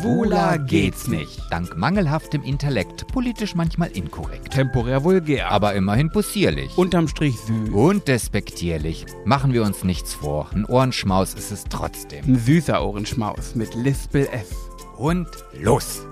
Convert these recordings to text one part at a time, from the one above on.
Schwuler geht's nicht. Dank mangelhaftem Intellekt, politisch manchmal inkorrekt. Temporär vulgär. Aber immerhin possierlich. unterm Strich süß. Und despektierlich. Machen wir uns nichts vor. Ein Ohrenschmaus ist es trotzdem. Ein süßer Ohrenschmaus mit Lispel F. Und los!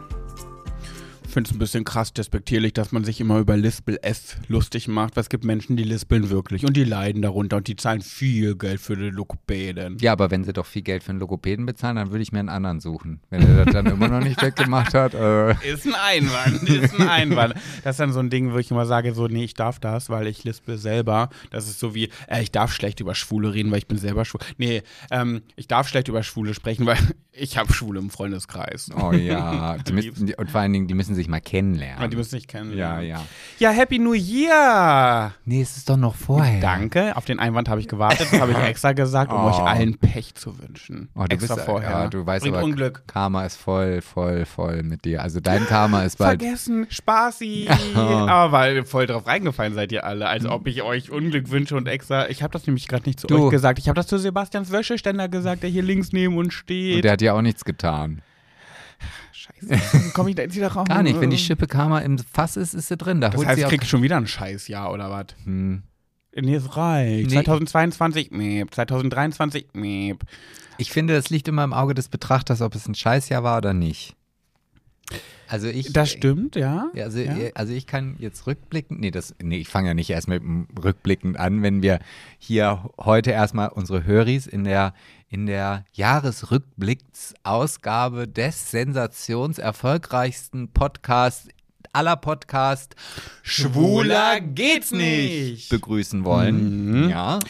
Ich finde es ein bisschen krass despektierlich, dass man sich immer über Lispel F lustig macht, weil es gibt Menschen, die lispeln wirklich und die leiden darunter und die zahlen viel Geld für die Lokopäden. Ja, aber wenn sie doch viel Geld für einen Logopäden bezahlen, dann würde ich mir einen anderen suchen. Wenn er das dann immer noch nicht weggemacht hat. Äh. Ist ein Einwand, ist ein Einwand. Das ist dann so ein Ding, wo ich immer sage, so, nee, ich darf das, weil ich lispel selber. Das ist so wie, äh, ich darf schlecht über Schwule reden, weil ich bin selber schwul. Nee, ähm, ich darf schlecht über Schwule sprechen, weil ich habe Schwule im Freundeskreis. Oh ja. Und vor allen Dingen, die müssen sich mal kennenlernen. Aber die müssen nicht kennenlernen. ja, ja. Ja, Happy New Year! Nee, es ist doch noch vorher. Danke, auf den Einwand habe ich gewartet. Das habe ich extra gesagt, um Oh. euch allen Pech zu wünschen. Oh, du extra bist, vorher. Ja, du weißt Bringt aber, Unglück. Karma ist voll, voll, voll mit dir. Also dein Karma ist bald. Vergessen, Spaßi. Aber weil voll drauf reingefallen seid ihr alle, als ob ich euch Unglück wünsche und extra. Ich habe das nämlich gerade nicht zu Du. euch gesagt. Ich habe das zu Sebastians Wäscheständer gesagt, der hier links neben uns steht. Und der hat ja auch nichts getan. Komme ich da jetzt wieder raus? Gar nicht. Wenn die Schippe Karma im Fass ist, ist sie drin. Da Das holt heißt, sie ich auch. krieg schon wieder ein Scheißjahr oder was? Hm. Nee, es reicht. Nee. 2022, meep. 2023, meep. Ich finde, das liegt immer im Auge des Betrachters, ob es ein Scheißjahr war oder nicht. Also ich. Das stimmt, ja. Ja, also, Ja. also ich kann jetzt rückblickend, nee, das, nee, ich fange ja nicht erst mit dem Rückblickend an, wenn wir hier heute erstmal unsere Höris in der, in der Jahresrückblicksausgabe des sensationserfolgreichsten Podcasts aller Podcast Schwuler geht's nicht begrüßen wollen. Mhm. Ja.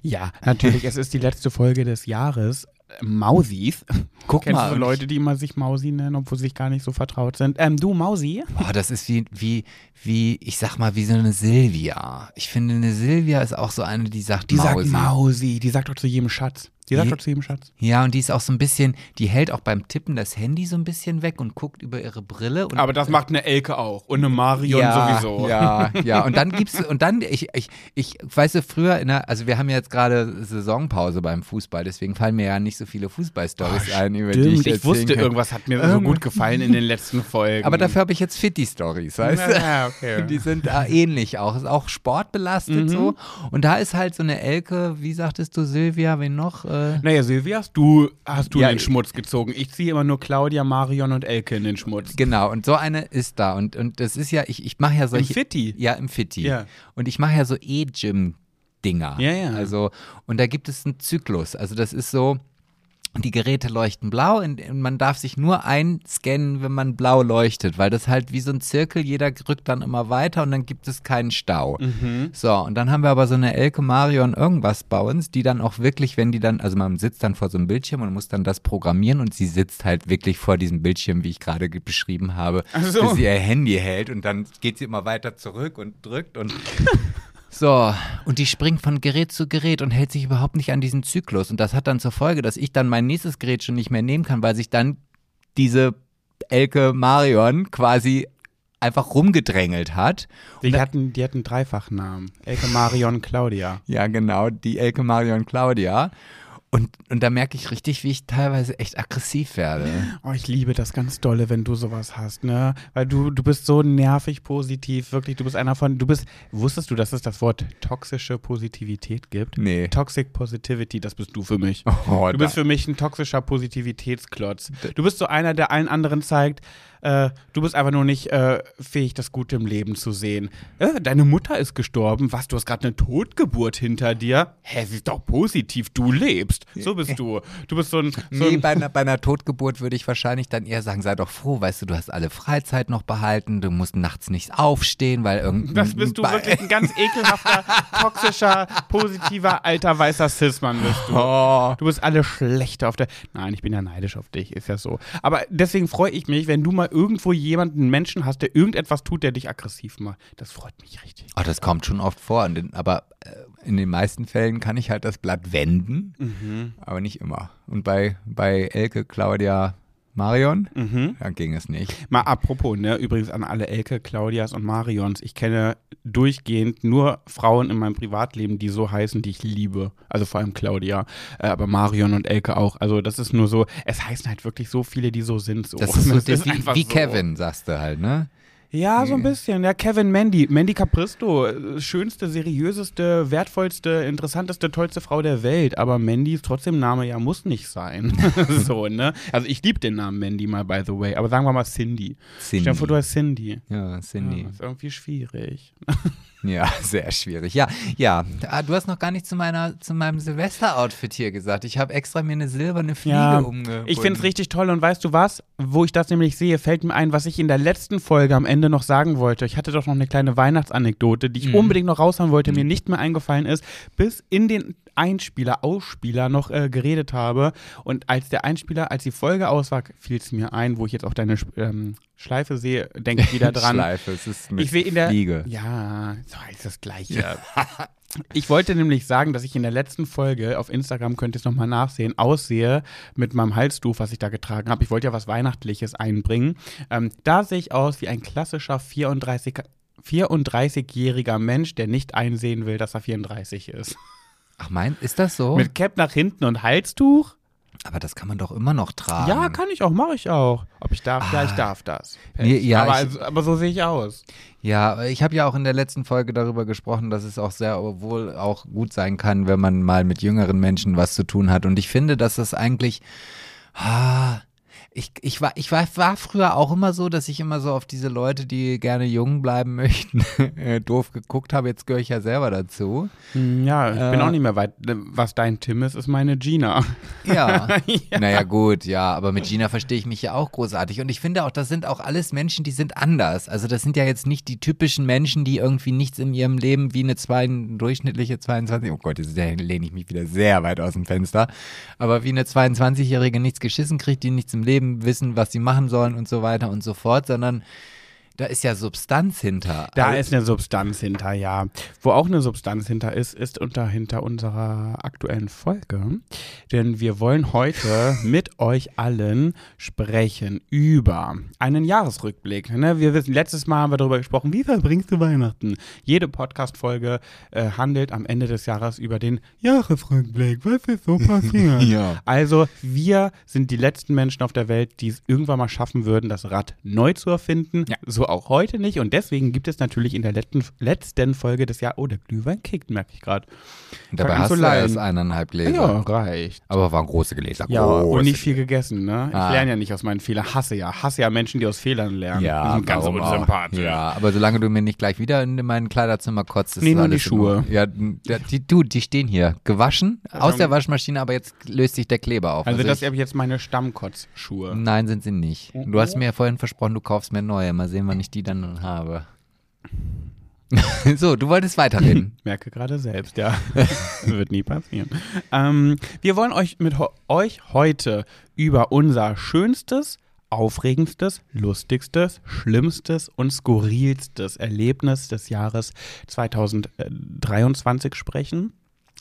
Ja, natürlich. es ist die letzte Folge des Jahres. Mausis. Guck Kennst mal. du so Leute, die immer sich Mausi nennen, obwohl sie sich gar nicht so vertraut sind? Ähm, du, Mausi? Boah, das ist wie, wie, wie, ich sag mal, wie so eine Silvia. Ich finde, eine Silvia ist auch so eine, die sagt Die sagt Mausi. Mausi. Die sagt doch zu jedem Schatz. Die sagt zu jedem Schatz. Ja, und die ist auch so ein bisschen, die hält auch beim Tippen das Handy so ein bisschen weg und guckt über ihre Brille. Aber das macht eine Elke auch. Und eine Marion ja, sowieso. Ja, ja. Und dann gibt's, und dann, ich, ich, ich, weißt du, früher der, also wir haben ja jetzt gerade Saisonpause beim Fußball, deswegen fallen mir ja nicht so viele Fußballstories ein, über die ich ich wusste, kann. irgendwas hat mir so gut gefallen in den letzten Folgen. Aber dafür habe ich jetzt Fitti-Stories, weißt du? Ja, okay. Die sind äh, ähnlich auch. Ist auch sportbelastet Mhm. so. Und da ist halt so eine Elke, wie sagtest du, Silvia, wen noch? Äh, Naja, Silvia, hast du, hast du Ja, in den Schmutz gezogen. Ich ziehe immer nur Claudia, Marion und Elke in den Schmutz. genau, und so eine ist da. Und, und das ist ja, ich, ich mache ja Im solche. Fitti. Ja, im Fitti. Ja. Und ich mache ja so E-Gym-Dinger. Ja, ja. Also, und da gibt es einen Zyklus. Also, das ist so. Die Geräte leuchten blau und man darf sich nur einscannen, wenn man blau leuchtet, weil das halt wie so ein Zirkel, jeder rückt dann immer weiter und dann gibt es keinen Stau. Mhm. So, und dann haben wir aber so eine Elke Marion irgendwas bei uns, die dann auch wirklich, wenn die dann, also man sitzt dann vor so einem Bildschirm und muss dann das programmieren und sie sitzt halt wirklich vor diesem Bildschirm, wie ich gerade ge- beschrieben habe, so. bis sie ihr Handy hält und dann geht sie immer weiter zurück und drückt und so, und die springt von Gerät zu Gerät und hält sich überhaupt nicht an diesen Zyklus. Und das hat dann zur Folge, dass ich dann mein nächstes Gerät schon nicht mehr nehmen kann, weil sich dann diese Elke Marion quasi einfach rumgedrängelt hat. Die hatten, die hatten Dreifachnamen. Elke, Marion, Claudia. Ja, genau, die Elke Marion Claudia. Und, und da merke ich richtig, wie ich teilweise echt aggressiv werde. Oh, ich liebe das ganz dolle, wenn du sowas hast, ne? Weil du, du bist so nervig positiv, wirklich. Du bist einer von, du bist, wusstest du, dass es das Wort toxische Positivität gibt? Nee. Toxic Positivity, das bist du für mich. Oh, Du bist für mich ein toxischer Positivitätsklotz. Du bist so einer, der allen anderen zeigt, äh, du bist einfach nur nicht äh, fähig, das Gute im Leben zu sehen. Äh, deine Mutter ist gestorben. Was, du hast gerade eine Totgeburt hinter dir? Hä, sie ist doch positiv, du lebst. So bist du. Du bist so ein. So Nee, ein bei einer, bei einer Totgeburt würde ich wahrscheinlich dann eher sagen, sei doch froh, weißt du, du hast alle Freizeit noch behalten, du musst nachts nicht aufstehen, weil irgendein... das bist du wirklich ein ganz ekelhafter, toxischer, positiver, alter, weißer Cis-Mann bist du. Oh. Du bist alle schlechter auf der. Nein, ich bin ja neidisch auf dich, ist ja so. Aber deswegen freue ich mich, wenn du mal irgendwo jemanden, Menschen hast, der irgendetwas tut, der dich aggressiv macht. Das freut mich richtig. Oh, das kommt schon oft vor, den, aber äh, in den meisten Fällen kann ich halt das Blatt wenden, Mhm. aber nicht immer. Und bei, bei Elke, Claudia, Marion? Mhm. Dann ging es nicht. Mal apropos, ne, übrigens an alle Elke, Claudias und Marions. Ich kenne durchgehend nur Frauen in meinem Privatleben, die so heißen, die ich liebe. Also vor allem Claudia, äh, aber Marion und Elke auch. Also das ist nur so, es heißen halt wirklich so viele, die so sind. So. Das ist so Das der- wie, wie so. Kevin, sagst du halt, ne? Ja, so ein bisschen. Ja, Kevin Mandy. Mandy Capristo. äh, Schönste, seriöseste, wertvollste, interessanteste, tollste Frau der Welt. Aber Mandy ist trotzdem Name, ja, muss nicht sein. so, ne? Also ich liebe den Namen Mandy mal, by the way. Aber sagen wir mal Cindy. Stell dir vor, du Cindy. heißt Cindy. Ja, Cindy. Ja, ist irgendwie schwierig. Ja, sehr schwierig. Ja, ja. Ah, Du hast noch gar nicht zu meiner, zu meinem Silvester-Outfit hier gesagt. Ich habe extra mir eine silberne Fliege Ja, umgebunden. Ich finde es richtig toll und weißt du was? Wo ich das nämlich sehe, fällt mir ein, was ich in der letzten Folge am Ende noch sagen wollte. Ich hatte doch noch eine kleine Weihnachtsanekdote, die ich Mhm. unbedingt noch raushauen wollte, mir nicht mehr eingefallen ist, bis in den Einspieler, Ausspieler noch äh, geredet habe. Und als der Einspieler, als die Folge aus war, fiel es mir ein, wo ich jetzt auch deine ähm, Schleife sehe, denke ich wieder dran. Schleife, es ist mit Ich sehe in der. Fliege. Ja, so ist das Gleiche. Ich wollte nämlich sagen, dass ich in der letzten Folge auf Instagram, könnt ihr es nochmal nachsehen, aussehe mit meinem Halstuch, was ich da getragen habe. Ich wollte ja was Weihnachtliches einbringen. Ähm, da sehe ich aus wie ein klassischer 34 34-jähriger Mensch, der nicht einsehen will, dass er 34 ist. Ach, mein, ist das so? Mit Cap nach hinten und Halstuch? Aber das kann man doch immer noch tragen. Ja, kann ich auch, mache ich auch. Ob ich darf? Ja, ich darf das. Nee, ja, aber, ich- also, aber so sehe ich aus. Ja, ich habe ja auch in der letzten Folge darüber gesprochen, dass es auch sehr wohl auch gut sein kann, wenn man mal mit jüngeren Menschen was zu tun hat. Und ich finde, dass das eigentlich. Ah, ich, ich, war, ich war, war früher auch immer so, dass ich immer so auf diese Leute, die gerne jung bleiben möchten, äh, doof geguckt habe. Jetzt gehöre ich ja selber dazu. Hm, Ja, ich bin Äh. auch nicht mehr weit. Was dein Tim ist, ist meine Gina. Ja. Naja, gut, ja, aber mit Gina verstehe ich mich ja auch großartig. Und ich finde auch, das sind auch alles Menschen, die sind anders. Also das sind ja jetzt nicht die typischen Menschen, die irgendwie nichts in ihrem Leben wie eine zwei, durchschnittliche 22, oh Gott, jetzt lehne ich mich wieder sehr weit aus dem Fenster, aber wie eine 22-Jährige nichts geschissen kriegt, die nichts im Leben wissen, was sie machen sollen und so weiter und so fort, sondern da ist ja Substanz hinter. Da Also- ist eine Substanz hinter, ja. Wo auch eine Substanz hinter ist, ist unter hinter unserer aktuellen Folge. Denn wir wollen heute mit euch allen sprechen über einen Jahresrückblick. Ne? Wir wissen, letztes Mal haben wir darüber gesprochen, wie verbringst du Weihnachten? Jede Podcast-Folge äh, handelt am Ende des Jahres über den Jahresrückblick. Was ist so passiert? Ja. Also, wir sind die letzten Menschen auf der Welt, die es irgendwann mal schaffen würden, das Rad neu zu erfinden. Ja. So auch heute nicht. Und deswegen gibt es natürlich in der letzten, letzten Folge des Jahres. Oh, der Glühwein kickt, merke ich gerade. Dabei hast du erst eineinhalb Gläser. Ja, reicht. Aber waren große Gläser. Ja, große und nicht viel gegessen, ne? Ich Ah. lerne ja nicht aus meinen Fehlern. Hasse ja. Hasse ja Menschen, die aus Fehlern lernen. Ja, Die ganz unsympathisch. Ja, aber solange du mir nicht gleich wieder in mein Kleiderzimmer kotzt, ist Nee, nur alles die. Schuhe. Ja, die, du, die stehen hier. Gewaschen aus der Waschmaschine, aber jetzt löst sich der Kleber auf. Also, das ich, habe ich jetzt meine Stammkotzschuhe. Nein, sind sie nicht. Du hast mir ja vorhin versprochen, du kaufst mir neue. Mal sehen, wann ich die dann habe. so, du wolltest weiterreden. Merke gerade selbst, ja. Wird nie passieren. Ähm, wir wollen euch mit euch heute über unser schönstes, aufregendstes, lustigstes, schlimmstes und skurrilstes Erlebnis des Jahres 2023 sprechen.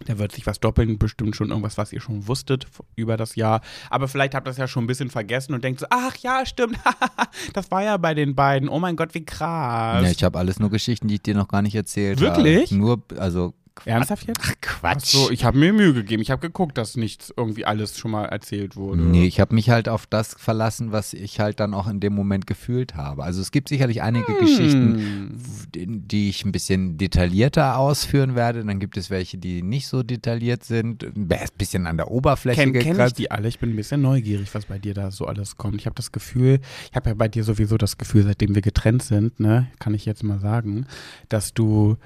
Da wird sich was doppeln, bestimmt schon irgendwas, was ihr schon wusstet über das Jahr. Aber vielleicht habt ihr das ja schon ein bisschen vergessen und denkt so, ach ja, stimmt, das war ja bei den beiden. Oh mein Gott, wie krass. Ja, ich habe alles nur Geschichten, die ich dir noch gar nicht erzählt Wirklich? habe. Nur, also. Ernsthaft jetzt? Ach, Quatsch. So, ich habe mir Mühe gegeben. Ich habe geguckt, dass nichts irgendwie alles schon mal erzählt wurde. Nee, ich habe mich halt auf das verlassen, was ich halt dann auch in dem Moment gefühlt habe. Also es gibt sicherlich einige Hm. Geschichten, die die ich ein bisschen detaillierter ausführen werde. Dann gibt es welche, die nicht so detailliert sind, ein bisschen an der Oberfläche Kenn, kenn ich gekratzt. die alle? Ich bin ein bisschen neugierig, was bei dir da so alles kommt. Ich habe das Gefühl, ich habe ja bei dir sowieso das Gefühl, seitdem wir getrennt sind, ne, kann ich jetzt mal sagen, dass du,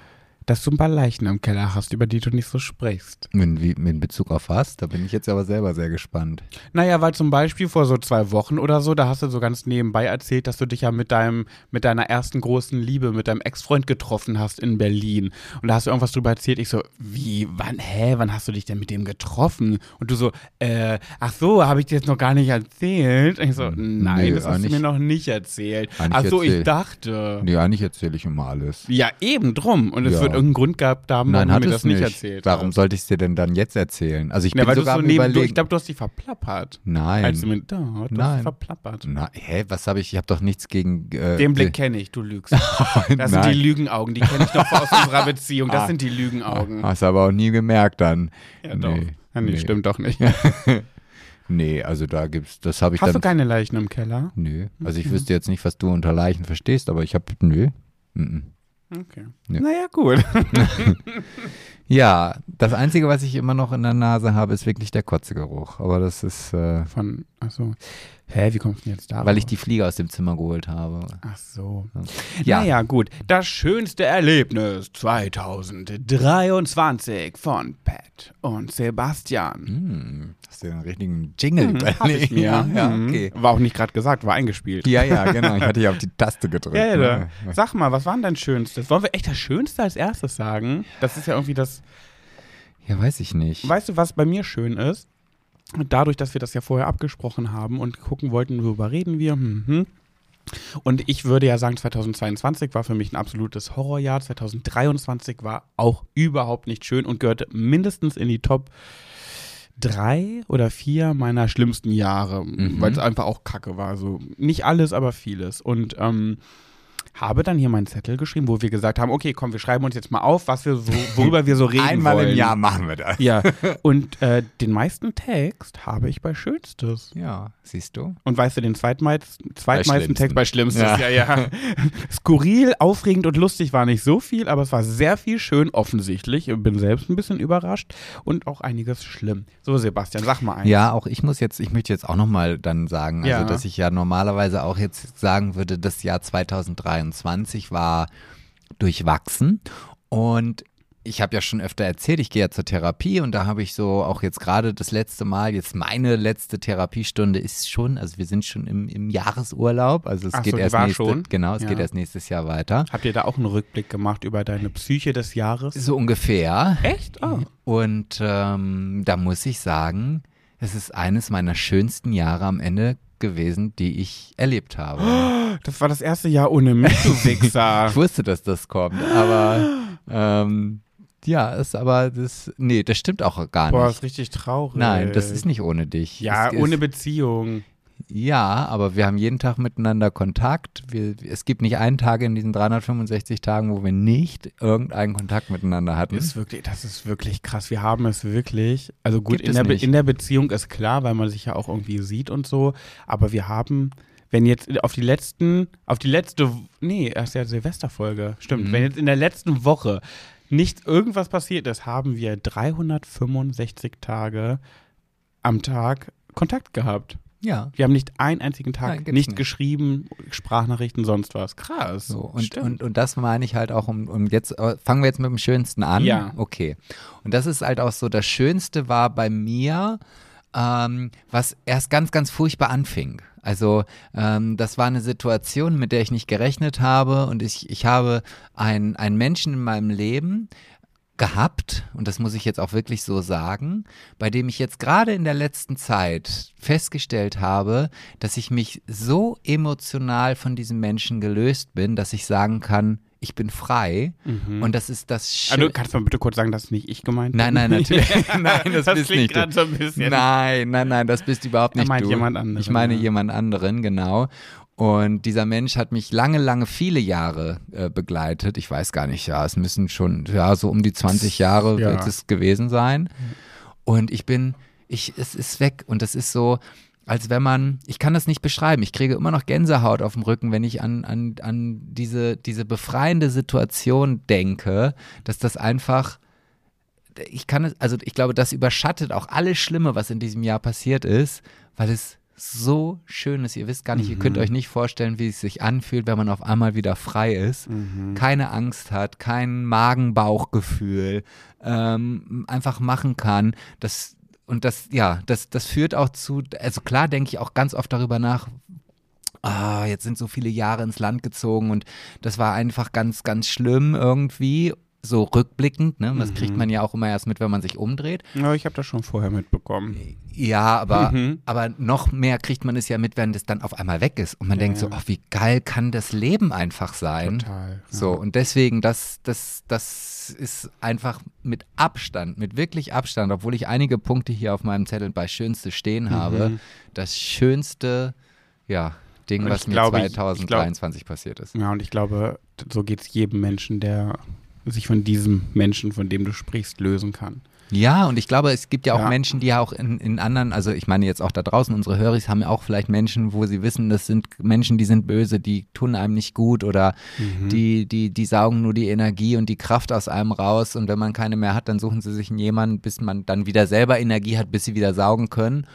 dass du ein paar Leichen im Keller hast, über die du nicht so sprichst. In, wie, in Bezug auf was? Da bin ich jetzt aber selber sehr gespannt. Naja, weil zum Beispiel vor so zwei Wochen oder so, da hast du so ganz nebenbei erzählt, dass du dich ja mit deinem, mit deiner ersten großen Liebe, mit deinem Ex-Freund getroffen hast in Berlin. Und da hast du irgendwas drüber erzählt. Ich so, wie, wann, hä, wann hast du dich denn mit dem getroffen? Und du so, äh, ach so, habe ich dir jetzt noch gar nicht erzählt? Und ich so, nein, Nö, das hast du mir noch nicht erzählt. Ach so, ich erzählt. dachte. Nee, eigentlich erzähle ich immer alles. Ja, eben drum. Und es Ja. wird wird irgendeinen Grund gehabt haben, Nein, warum hat du mir das nicht, erzählt Warum hast. sollte ich es dir denn dann jetzt erzählen? Also ich Ja, bin weil du sogar so neben, du, ich glaube, du hast dich verplappert. Nein. Als du mit, da, du hast Nein. dich verplappert. Na, hä, was habe ich? Ich habe doch nichts gegen. Äh, Den Blick ge- kenne ich, du lügst. Das sind die Lügenaugen, die kenne ich noch aus unserer Beziehung. Das Ah. sind die Lügenaugen. Hast du aber auch nie gemerkt dann. Ja, doch. Nee, Ja, nee, nee. stimmt doch nicht. Nee, also da gibt's, das habe ich Hast du dann. keine Leichen im Keller? Nö. Also ich Mhm. wüsste jetzt nicht, was du unter Leichen verstehst, aber ich habe. Nö. Mhm. Okay. Ja. Naja, gut. Ja, das Einzige, was ich immer noch in der Nase habe, ist wirklich der Kotzegeruch. Aber das ist, äh, Von, achso. Hä, wie kommst du denn jetzt da? weil ich die Fliege aus dem Zimmer geholt habe. Ach so. Ja. Naja, gut. Das schönste Erlebnis 2023 von Pat und Sebastian. Hm, hast du den richtigen Jingle Hm, überlegt? ich mir. Ja, ja, Hm. okay. War auch nicht gerade gesagt, war eingespielt. Ja, ja, genau. Ich hatte ja auf die Taste gedrückt. Ja, ja, ne? Sag mal, was war denn dein Schönstes? Wollen wir echt das Schönste als erstes sagen? Das ist ja irgendwie das. ja, weiß ich nicht. Weißt du, was bei mir schön ist? Dadurch, dass wir das ja vorher abgesprochen haben und gucken wollten, worüber reden wir. Mhm. Und ich würde ja sagen, 2022 war für mich ein absolutes Horrorjahr. 2023 war auch überhaupt nicht schön und gehörte mindestens in die Top drei oder vier meiner schlimmsten Jahre, Mhm. weil es einfach auch Kacke war. So nicht alles, aber vieles. Und ähm, habe dann hier meinen Zettel geschrieben, wo wir gesagt haben, okay, komm, wir schreiben uns jetzt mal auf, was wir so, worüber wir so reden Einmal wollen. im Jahr machen wir das. Ja, und äh, den meisten Text habe ich bei Schönstes. Ja, siehst du? Und weißt du, den zweitmeisten, zweitmeisten Text bei Schlimmstes. Ja. Ja. ja, Skurril, aufregend und lustig war nicht so viel, aber es war sehr viel schön, offensichtlich. Ich bin selbst ein bisschen überrascht und auch einiges schlimm. So, Sebastian, sag mal eins. Ja, auch ich muss jetzt, ich möchte jetzt auch nochmal dann sagen, also Ja. dass ich ja normalerweise auch jetzt sagen würde, das Jahr 2023 war durchwachsen und ich habe ja schon öfter erzählt, ich gehe ja zur Therapie und da habe ich so auch jetzt gerade das letzte Mal, jetzt meine letzte Therapiestunde ist schon, also wir sind schon im, im Jahresurlaub, also es Ach geht so, erst war nächste, schon? genau, es Ja. geht erst nächstes Jahr weiter. Habt ihr da auch einen Rückblick gemacht über deine Psyche des Jahres? So ungefähr. Echt? Oh. Und ähm, da muss ich sagen, es ist eines meiner schönsten Jahre am Ende gewesen, die ich erlebt habe. Das war das erste Jahr ohne mich, du Wichser. Ich wusste, dass das kommt, aber ähm, ja, ist aber das, nee, das stimmt auch gar Boah, nicht. ist richtig traurig. Nein, das ist nicht ohne dich. Ja, es, ohne Beziehung. Ja, aber wir haben jeden Tag miteinander Kontakt. Wir, es gibt nicht einen Tag in diesen 365 Tagen, wo wir nicht irgendeinen Kontakt miteinander hatten. Das ist wirklich, das ist wirklich krass. Wir haben es wirklich. Also gut, in der, in der Beziehung ist klar, weil man sich ja auch irgendwie sieht und so. Aber wir haben, wenn jetzt auf die letzten, auf die letzte, nee, erst ja Silvesterfolge, stimmt. Mhm. Wenn jetzt in der letzten Woche nicht irgendwas passiert ist, haben wir 365 Tage am Tag Kontakt gehabt. Ja. Wir haben nicht einen einzigen Tag Nein, nicht, nicht. geschrieben, Sprachnachrichten, sonst was. Krass. So, und, und, und das meine ich halt auch um, um jetzt, äh, fangen wir jetzt mit dem Schönsten an. Ja. Okay. Und das ist halt auch so, das Schönste war bei mir, ähm, was erst ganz, ganz furchtbar anfing. Also ähm, das war eine Situation, mit der ich nicht gerechnet habe und ich, ich habe einen, einen Menschen in meinem Leben gehabt, und das muss ich jetzt auch wirklich so sagen, bei dem ich jetzt gerade in der letzten Zeit festgestellt habe, dass ich mich so emotional von diesem Menschen gelöst bin, dass ich sagen kann, ich bin frei. Und das ist das Schö Also, kannst du mal bitte kurz sagen, das ist nicht ich gemeint Nein, bin? nein, natürlich. nein, das, Das bist nicht du. gerade so ein bisschen. Nein, nein, nein, das bist überhaupt Er nicht du. jemand anderen, Ich meine ja. jemand anderen, genau. Und dieser Mensch hat mich lange, lange, viele Jahre äh, begleitet. Ich weiß gar nicht, ja, es müssen schon, ja, so um die 20 Jahre Ja. wird es gewesen sein. Und ich bin, ich, es ist weg. Und das ist so, als wenn man, ich kann das nicht beschreiben, ich kriege immer noch Gänsehaut auf dem Rücken, wenn ich an, an, an diese, diese befreiende Situation denke, dass das einfach, ich kann es, also ich glaube, das überschattet auch alles Schlimme, was in diesem Jahr passiert ist, weil es so schön ist. Ihr wisst gar nicht, ihr könnt euch nicht vorstellen, wie es sich anfühlt, wenn man auf einmal wieder frei ist, keine Angst hat, kein Magen-Bauch-Gefühl, ähm, einfach machen kann. Das, und das, ja, das, das führt auch zu, also klar denke ich auch ganz oft darüber nach, ah, jetzt sind so viele Jahre ins Land gezogen und das war einfach ganz, ganz schlimm irgendwie. So rückblickend, ne? Das Mhm. kriegt man ja auch immer erst mit, wenn man sich umdreht. Ja, ich habe das schon vorher mitbekommen. Ja, aber, Mhm. aber noch mehr kriegt man es ja mit, wenn das dann auf einmal weg ist. Und man Ja, denkt so, ja. ach, wie geil kann das Leben einfach sein. Total. So, und deswegen, das, das, das ist einfach mit Abstand, mit wirklich Abstand, obwohl ich einige Punkte hier auf meinem Zettel bei Schönste stehen habe, Mhm. das schönste, ja, Ding, was mir glaube, ich- ich 2023 passiert ist. Ja, und ich glaube, so geht es jedem Menschen, der sich von diesem Menschen, von dem du sprichst, lösen kann. Ja, und ich glaube, es gibt ja auch Ja. Menschen, die ja auch in, in anderen, also ich meine jetzt auch da draußen, unsere Höris haben ja auch vielleicht Menschen, wo sie wissen, das sind Menschen, die sind böse, die tun einem nicht gut oder Mhm. die, die, die saugen nur die Energie und die Kraft aus einem raus und wenn man keine mehr hat, dann suchen sie sich jemanden, bis man dann wieder selber Energie hat, bis sie wieder saugen können.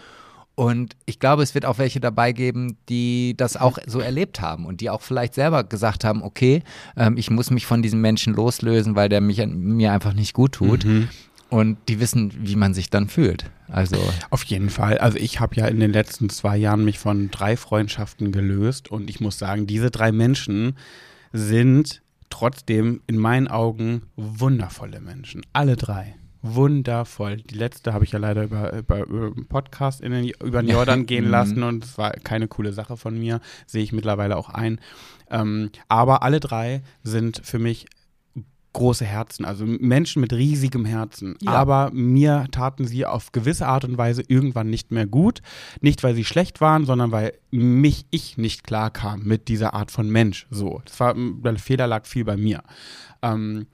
Und ich glaube, es wird auch welche dabei geben, die das auch so erlebt haben und die auch vielleicht selber gesagt haben, okay, ähm, ich muss mich von diesem Menschen loslösen, weil der mich, mir einfach nicht gut tut. Mhm. Und die wissen, wie man sich dann fühlt. Also, Auf jeden Fall. Also ich habe ja in den letzten zwei Jahren mich von drei Freundschaften gelöst und ich muss sagen, diese drei Menschen sind trotzdem in meinen Augen wundervolle Menschen. Alle drei. Wundervoll. Die letzte habe ich ja leider über, über, über einen Podcast in den, über den Jordan gehen Mhm. lassen und es war keine coole Sache von mir. Sehe ich mittlerweile auch ein. Ähm, aber alle drei sind für mich große Herzen, also Menschen mit riesigem Herzen. Ja. Aber mir taten sie auf gewisse Art und Weise irgendwann nicht mehr gut. Nicht, weil sie schlecht waren, sondern weil mich ich nicht klar kam mit dieser Art von Mensch. So, das war, der Fehler lag viel bei mir. Ähm,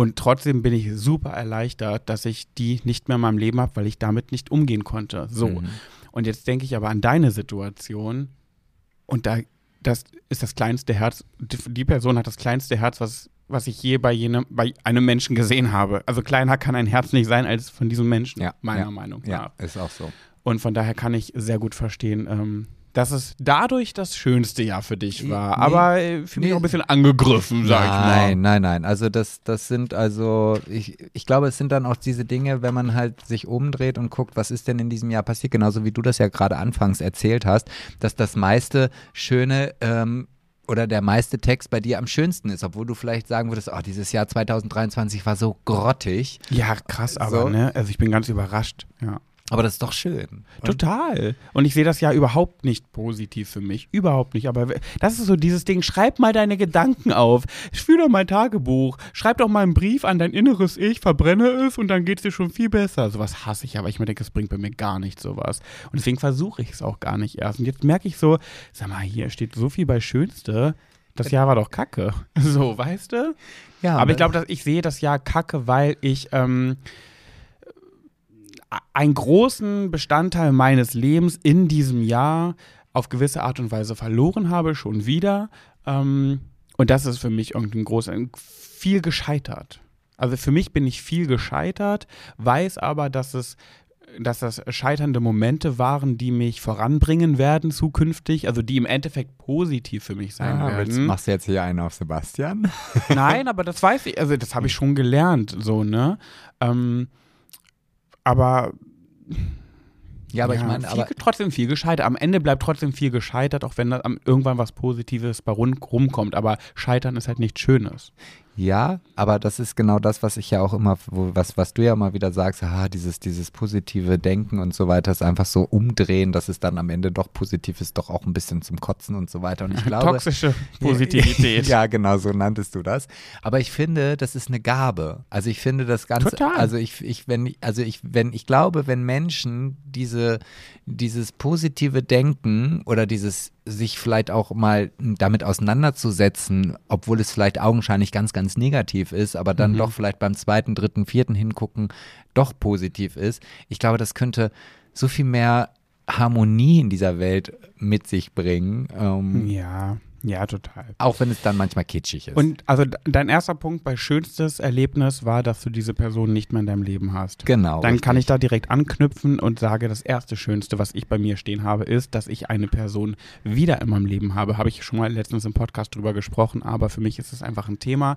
und trotzdem bin ich super erleichtert, dass ich die nicht mehr in meinem Leben habe, weil ich damit nicht umgehen konnte. So. Mhm. Und jetzt denke ich aber an deine Situation und da das ist das kleinste Herz. Die Person hat das kleinste Herz, was, was ich je bei, jenem, bei einem Menschen gesehen habe. Also kleiner kann ein Herz nicht sein als von diesem Menschen, Ja, meiner ja, Meinung ja, nach. ist auch so. Und von daher kann ich sehr gut verstehen, ähm, dass es dadurch das schönste Jahr für dich war. Nee, aber äh, für mich nee. auch ein bisschen angegriffen, sag ich mal. Nein, nein, nein. Also das, das sind also, ich, ich glaube, es sind dann auch diese Dinge, wenn man halt sich umdreht und guckt, was ist denn in diesem Jahr passiert, genauso wie du das ja gerade anfangs erzählt hast, dass das meiste Schöne ähm, oder der meiste Text bei dir am schönsten ist, obwohl du vielleicht sagen würdest, oh, dieses Jahr 2023 war so grottig, Ja, krass, aber So. ne? Also ich bin ganz überrascht, ja. Aber das ist doch schön. Total. Und ich sehe das ja überhaupt nicht positiv für mich. Überhaupt nicht. Aber das ist so dieses Ding, schreib mal deine Gedanken auf. Führ doch mal ein Tagebuch. Schreib doch mal einen Brief an dein inneres Ich, verbrenne es und dann geht's dir schon viel besser. Sowas hasse ich, aber ich mir denke, es bringt bei mir gar nicht sowas. Und deswegen versuche ich es auch gar nicht erst. Und jetzt merke ich so, sag mal, hier steht so viel bei Schönste. Das Jahr war doch kacke. So, weißt du? ja, Aber ich glaube, dass ich sehe das Jahr kacke, weil ich ähm, einen großen Bestandteil meines Lebens in diesem Jahr auf gewisse Art und Weise verloren habe, schon wieder. Ähm, und das ist für mich irgendwie ein großer, viel gescheitert. Also für mich bin ich viel gescheitert, weiß aber, dass es dass das scheiternde Momente waren, die mich voranbringen werden zukünftig, also die im Endeffekt positiv für mich sein ah, werden. machst du jetzt hier einen auf Sebastian? Nein, aber das weiß ich, also das habe ich schon gelernt, so, ne? Ähm, aber Ja, aber ich ja, meine, viel, aber trotzdem viel gescheitert. Am Ende bleibt trotzdem viel gescheitert, auch wenn da irgendwann was Positives bei rund rumkommt. Aber Scheitern ist halt nichts Schönes. Ja, aber das ist genau das, was ich ja auch immer, wo, was, was du ja immer wieder sagst, ah, dieses, dieses positive Denken und so weiter, ist einfach so umdrehen, dass es dann am Ende doch positiv ist, doch auch ein bisschen zum Kotzen und so weiter. Und ich glaube. Toxische Positivität. ja, genau, so nanntest du das. Aber ich finde, das ist eine Gabe. Also ich finde das Ganze, Total. also ich, ich, wenn, also ich, wenn, ich glaube, wenn Menschen diese, dieses positive Denken oder dieses sich vielleicht auch mal damit auseinanderzusetzen, obwohl es vielleicht augenscheinlich ganz, ganz negativ ist, aber dann Mhm. doch vielleicht beim zweiten, dritten, vierten hingucken, doch positiv ist. Ich glaube, das könnte so viel mehr Harmonie in dieser Welt mit sich bringen. Ähm, Ja, ja, total. auch wenn es dann manchmal kitschig ist. Und also de- dein erster Punkt bei schönstes Erlebnis war, dass du diese Person nicht mehr in deinem Leben hast. genau. Dann kann richtig. ich da direkt anknüpfen und sage, das erste Schönste, was ich bei mir stehen habe, ist, dass ich eine Person wieder in meinem Leben habe. Habe ich schon mal letztens im Podcast drüber gesprochen, aber für mich ist es einfach ein Thema.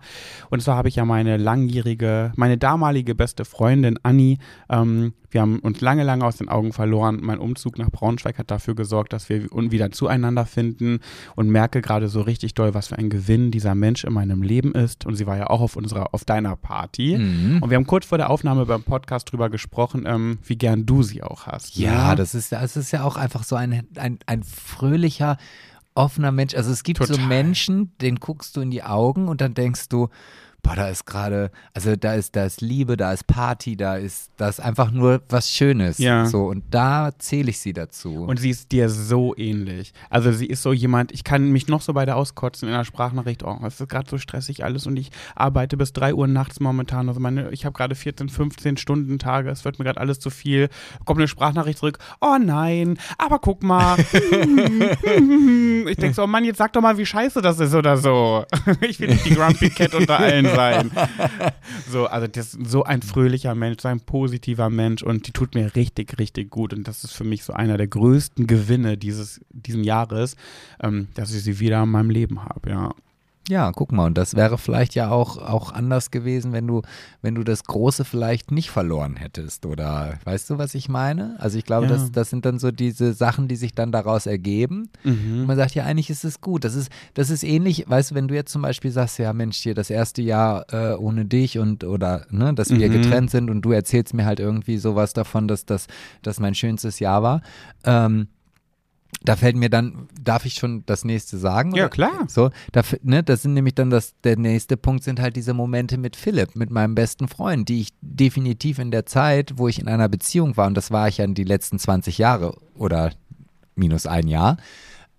Und zwar habe ich ja meine langjährige, meine damalige beste Freundin Anni, ähm, Wir haben uns lange, lange aus den Augen verloren. Mein Umzug nach Braunschweig hat dafür gesorgt, dass wir wieder zueinander finden und merke gerade so richtig doll, was für ein Gewinn dieser Mensch in meinem Leben ist. Und sie war ja auch auf unserer, auf deiner Party. Mhm. Und wir haben kurz vor der Aufnahme beim Podcast drüber gesprochen, ähm, wie gern du sie auch hast. Ja, ne? das ist, das ist ja auch einfach so ein, ein, ein fröhlicher, offener Mensch. Also es gibt so Total. Menschen, den guckst du in die Augen und dann denkst du, boah, da ist gerade, also da ist, da ist Liebe, da ist Party, da ist, da ist einfach nur was Schönes. Ja. So, und da zähle ich sie dazu. Und sie ist dir so ähnlich. Also sie ist so jemand, ich kann mich noch so bei der auskotzen in der Sprachnachricht, oh, es ist gerade so stressig alles und ich arbeite bis 3 Uhr nachts momentan. Also meine, ich habe gerade 14, 15 Stunden Tage, es wird mir gerade alles zu viel. Kommt eine Sprachnachricht zurück, oh nein, aber guck mal. ich denke so, oh Mann, jetzt sag doch mal, wie scheiße das ist oder so. ich will nicht die Grumpy Cat unter allen sein. So, also das so ein fröhlicher Mensch, so ein positiver Mensch und die tut mir richtig, richtig gut. Und das ist für mich so einer der größten Gewinne dieses diesen Jahres, ähm, dass ich sie wieder in meinem Leben habe, ja. Ja, guck mal, und das wäre vielleicht ja auch, auch anders gewesen, wenn du, wenn du das Große vielleicht nicht verloren hättest. Oder weißt du, was ich meine? Also ich glaube, Ja. das, das sind dann so diese Sachen, die sich dann daraus ergeben. Und man sagt, ja, eigentlich ist es gut. Das ist, das ist ähnlich, weißt du, wenn du jetzt zum Beispiel sagst, ja, Mensch, hier das erste Jahr äh, ohne dich und oder ne, dass wir Mhm. getrennt sind und du erzählst mir halt irgendwie sowas davon, dass das dass mein schönstes Jahr war. Ähm, da fällt mir dann, darf ich schon das nächste sagen? Ja, oder? klar. So, da, ne, das sind nämlich dann das, der nächste Punkt sind halt diese Momente mit Philipp, mit meinem besten Freund, die ich definitiv in der Zeit, wo ich in einer Beziehung war, und das war ich ja in die letzten 20 Jahre oder minus ein Jahr,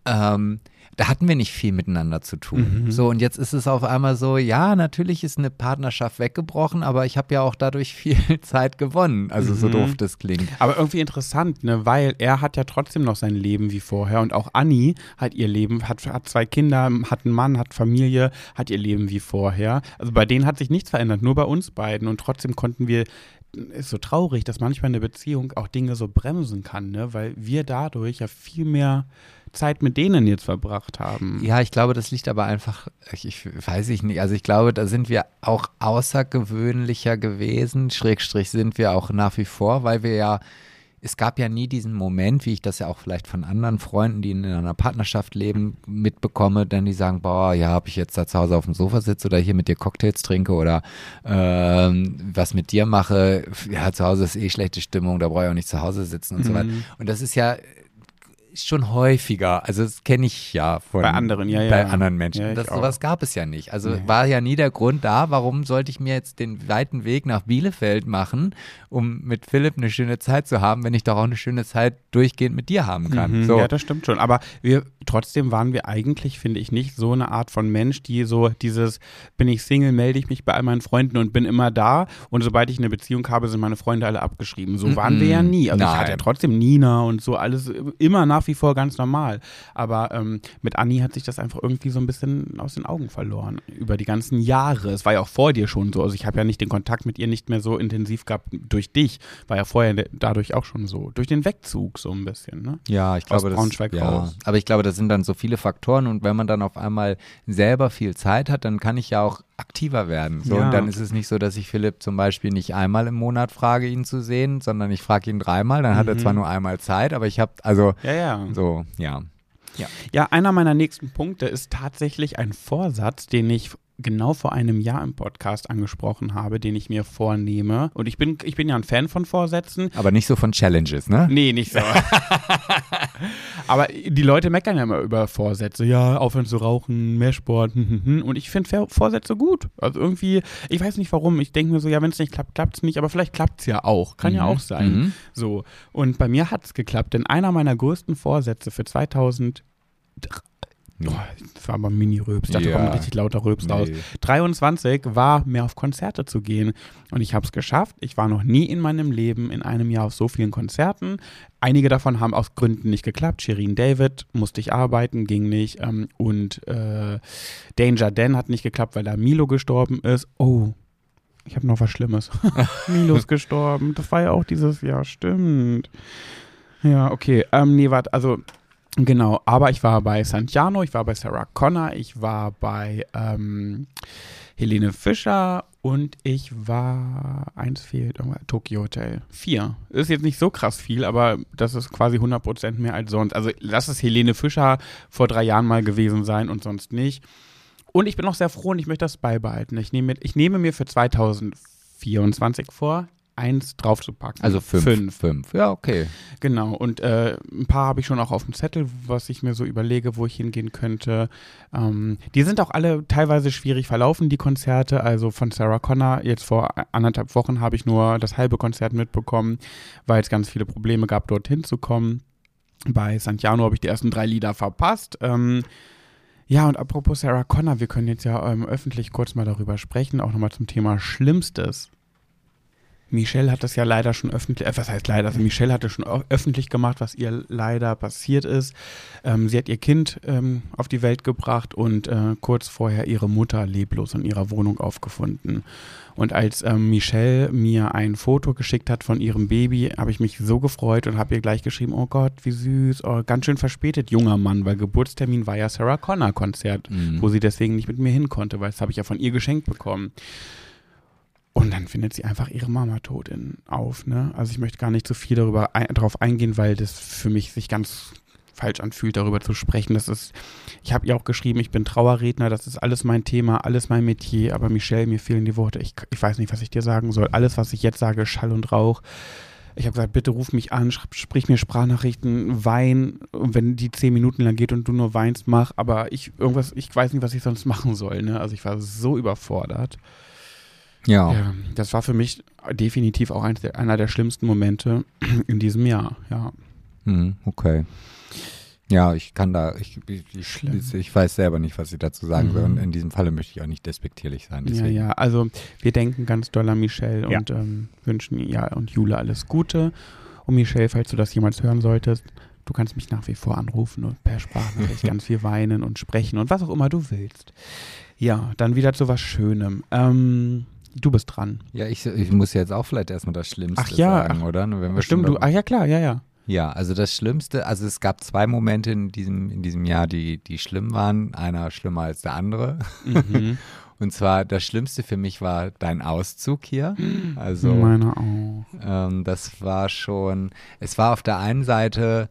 ähm, da hatten wir nicht viel miteinander zu tun. So, und jetzt ist es auf einmal so, ja, natürlich ist eine Partnerschaft weggebrochen, aber ich habe ja auch dadurch viel Zeit gewonnen. Also so doof das klingt. Aber irgendwie interessant, ne, weil er hat ja trotzdem noch sein Leben wie vorher und auch Anni hat ihr Leben, hat, hat zwei Kinder, hat einen Mann, hat Familie, hat ihr Leben wie vorher. Also bei denen hat sich nichts verändert, nur bei uns beiden und trotzdem konnten wir ist so traurig, dass manchmal eine Beziehung auch Dinge so bremsen kann, ne? weil wir dadurch ja viel mehr Zeit mit denen jetzt verbracht haben. Ja, ich glaube, das liegt aber einfach, ich, ich weiß ich nicht, also ich glaube, da sind wir auch außergewöhnlicher gewesen, Schrägstrich sind wir auch nach wie vor, weil wir ja, es gab ja nie diesen Moment, wie ich das ja auch vielleicht von anderen Freunden, die in einer Partnerschaft leben, mitbekomme, dann die sagen, boah, ja, ob ich jetzt da zu Hause auf dem Sofa sitze oder hier mit dir Cocktails trinke oder ähm, was mit dir mache, ja, zu Hause ist eh schlechte Stimmung, da brauche ich auch nicht zu Hause sitzen und so weiter. Und das ist ja schon häufiger. Also das kenne ich ja von Bei anderen, ja, ja. bei anderen Menschen. Ja, das, sowas gab es ja nicht. Also Nee. war ja nie der Grund da, warum sollte ich mir jetzt den weiten Weg nach Bielefeld machen, um mit Philipp eine schöne Zeit zu haben, wenn ich doch auch eine schöne Zeit durchgehend mit dir haben kann. Mhm, so. Ja, das stimmt schon. Aber wir trotzdem waren wir eigentlich, finde ich, nicht so eine Art von Mensch, die so dieses, bin ich Single, melde ich mich bei all meinen Freunden und bin immer da. Und sobald ich eine Beziehung habe, sind meine Freunde alle abgeschrieben. So waren wir ja nie. Also ich Nein. hatte ja trotzdem Nina und so alles immer nach wie vor ganz normal. Aber ähm, mit Anni hat sich das einfach irgendwie so ein bisschen aus den Augen verloren. Über die ganzen Jahre. Es war ja auch vor dir schon so. Also ich habe ja nicht den Kontakt mit ihr nicht mehr so intensiv gehabt durch dich. War ja vorher dadurch auch schon so. Durch den Wegzug so ein bisschen, ne? Ja, ich Aus glaube, Braunschweig das, ja, raus. aber ich glaube, das sind dann so viele Faktoren und wenn man dann auf einmal selber viel Zeit hat, dann kann ich ja auch aktiver werden. So, Ja. und dann ist es nicht so, dass ich Philipp zum Beispiel nicht einmal im Monat frage, ihn zu sehen, sondern ich frage ihn dreimal, dann hat er zwar nur einmal Zeit, aber ich habe, also, Ja, ja. so, ja. Ja, einer meiner nächsten Punkte ist tatsächlich ein Vorsatz, den ich genau vor einem Jahr im Podcast angesprochen habe, den ich mir vornehme. Und ich bin, ich bin ja ein Fan von Vorsätzen. Aber nicht so von Challenges, ne? Nee, nicht so. Aber die Leute meckern ja immer über Vorsätze. Ja, aufhören zu rauchen, mehr Sport. hm, hm, hm. Und ich finde Vorsätze gut. Also irgendwie, ich weiß nicht warum. Ich denke mir so, ja, wenn es nicht klappt, klappt es nicht. Aber vielleicht klappt es ja auch. Kann ja Mhm. auch sein. Mhm. So. Und bei mir hat es geklappt. Denn einer meiner größten Vorsätze für 2000 Oh, das war aber ein Mini-Röps. Ich dachte, Ja. da kommt richtig lauter Röps raus. Nee. 23 war mehr auf Konzerte zu gehen. Und ich habe es geschafft. Ich war noch nie in meinem Leben in einem Jahr auf so vielen Konzerten. Einige davon haben aus Gründen nicht geklappt. Shirin David musste ich arbeiten, ging nicht. Ähm, und äh, Danger Dan hat nicht geklappt, weil da Milo gestorben ist. Oh, ich habe noch was Schlimmes. Milo ist gestorben. Das war ja auch dieses Jahr, stimmt. Ja, okay. Ähm, nee, warte, also Genau, aber ich war bei Santiano, ich war bei Sarah Connor, ich war bei ähm, Helene Fischer Und ich war, eins fehlt, Tokyo Hotel. Vier. Ist jetzt nicht so krass viel, aber das ist quasi 100% mehr als sonst. Also lass es Helene Fischer vor drei Jahren mal gewesen sein und sonst nicht. Und ich bin auch sehr froh und ich möchte das beibehalten. Ich nehme, ich nehme mir für 2024 vor, eins draufzupacken. Also fünf. Fünf. fünf. Ja, okay. Genau. Und äh, ein paar habe ich schon auch auf dem Zettel, was ich mir so überlege, wo ich hingehen könnte. Ähm, die sind auch alle teilweise schwierig verlaufen, die Konzerte. Also von Sarah Connor, jetzt vor anderthalb Wochen habe ich nur das halbe Konzert mitbekommen, weil es ganz viele Probleme gab, dorthin zu kommen. Bei Santiano habe ich die ersten drei Lieder verpasst. Ähm, ja, und apropos Sarah Connor, wir können jetzt ja ähm, öffentlich kurz mal darüber sprechen, auch nochmal zum Thema Schlimmstes. Michelle hat das ja leider schon öffentlich, äh, was heißt leider, also Michelle hatte schon öffentlich gemacht, was ihr leider passiert ist. Ähm, sie hat ihr Kind ähm, auf die Welt gebracht und äh, kurz vorher ihre Mutter leblos in ihrer Wohnung aufgefunden. Und als ähm, Michelle mir ein Foto geschickt hat von ihrem Baby, habe ich mich so gefreut und habe ihr gleich geschrieben, oh Gott, wie süß, oh, ganz schön verspätet, junger Mann, weil Geburtstermin war ja Sarah Connor Konzert, mhm. wo sie deswegen nicht mit mir hin konnte, weil das habe ich ja von ihr geschenkt bekommen. Und dann findet sie einfach ihre Mama tot in, auf. Ne? Also ich möchte gar nicht so viel darüber ein, darauf eingehen, weil das für mich sich ganz falsch anfühlt, darüber zu sprechen. Das ist, ich habe ihr auch geschrieben, ich bin Trauerredner, das ist alles mein Thema, alles mein Metier, aber Michelle, mir fehlen die Worte. Ich, ich weiß nicht, was ich dir sagen soll. Alles, was ich jetzt sage, Schall und Rauch. Ich habe gesagt, bitte ruf mich an, sprich mir Sprachnachrichten, wein, wenn die zehn Minuten lang geht und du nur weinst, mach. Aber ich irgendwas, ich weiß nicht, was ich sonst machen soll. Ne? Also ich war so überfordert. Ja. ja. Das war für mich definitiv auch ein, einer der schlimmsten Momente in diesem Jahr, ja. Hm, okay. Ja, ich kann da, ich, ich, ich, weiß selber nicht, was ich dazu sagen mhm. Und in diesem Falle möchte ich auch nicht despektierlich sein. Deswegen. Ja, ja, also wir denken ganz doll an Michelle ja. und ähm, wünschen ja und Jule alles Gute. Und Michelle, falls du das jemals hören solltest, du kannst mich nach wie vor anrufen und per Sprachnachricht ganz viel weinen und sprechen und was auch immer du willst. Ja, dann wieder zu was Schönem. Ähm, Du bist dran. Ja, ich, ich muss jetzt auch vielleicht erstmal das Schlimmste ach, ja, sagen, oder? Wenn wir stimmt, du, ach ja klar, ja, ja. Ja, also das Schlimmste, also es gab zwei Momente in diesem, in diesem Jahr, die, die schlimm waren. Einer schlimmer als der andere. Mhm. Und zwar das Schlimmste für mich war dein Auszug hier. Also Meiner auch. Ähm, das war schon, es war auf der einen Seite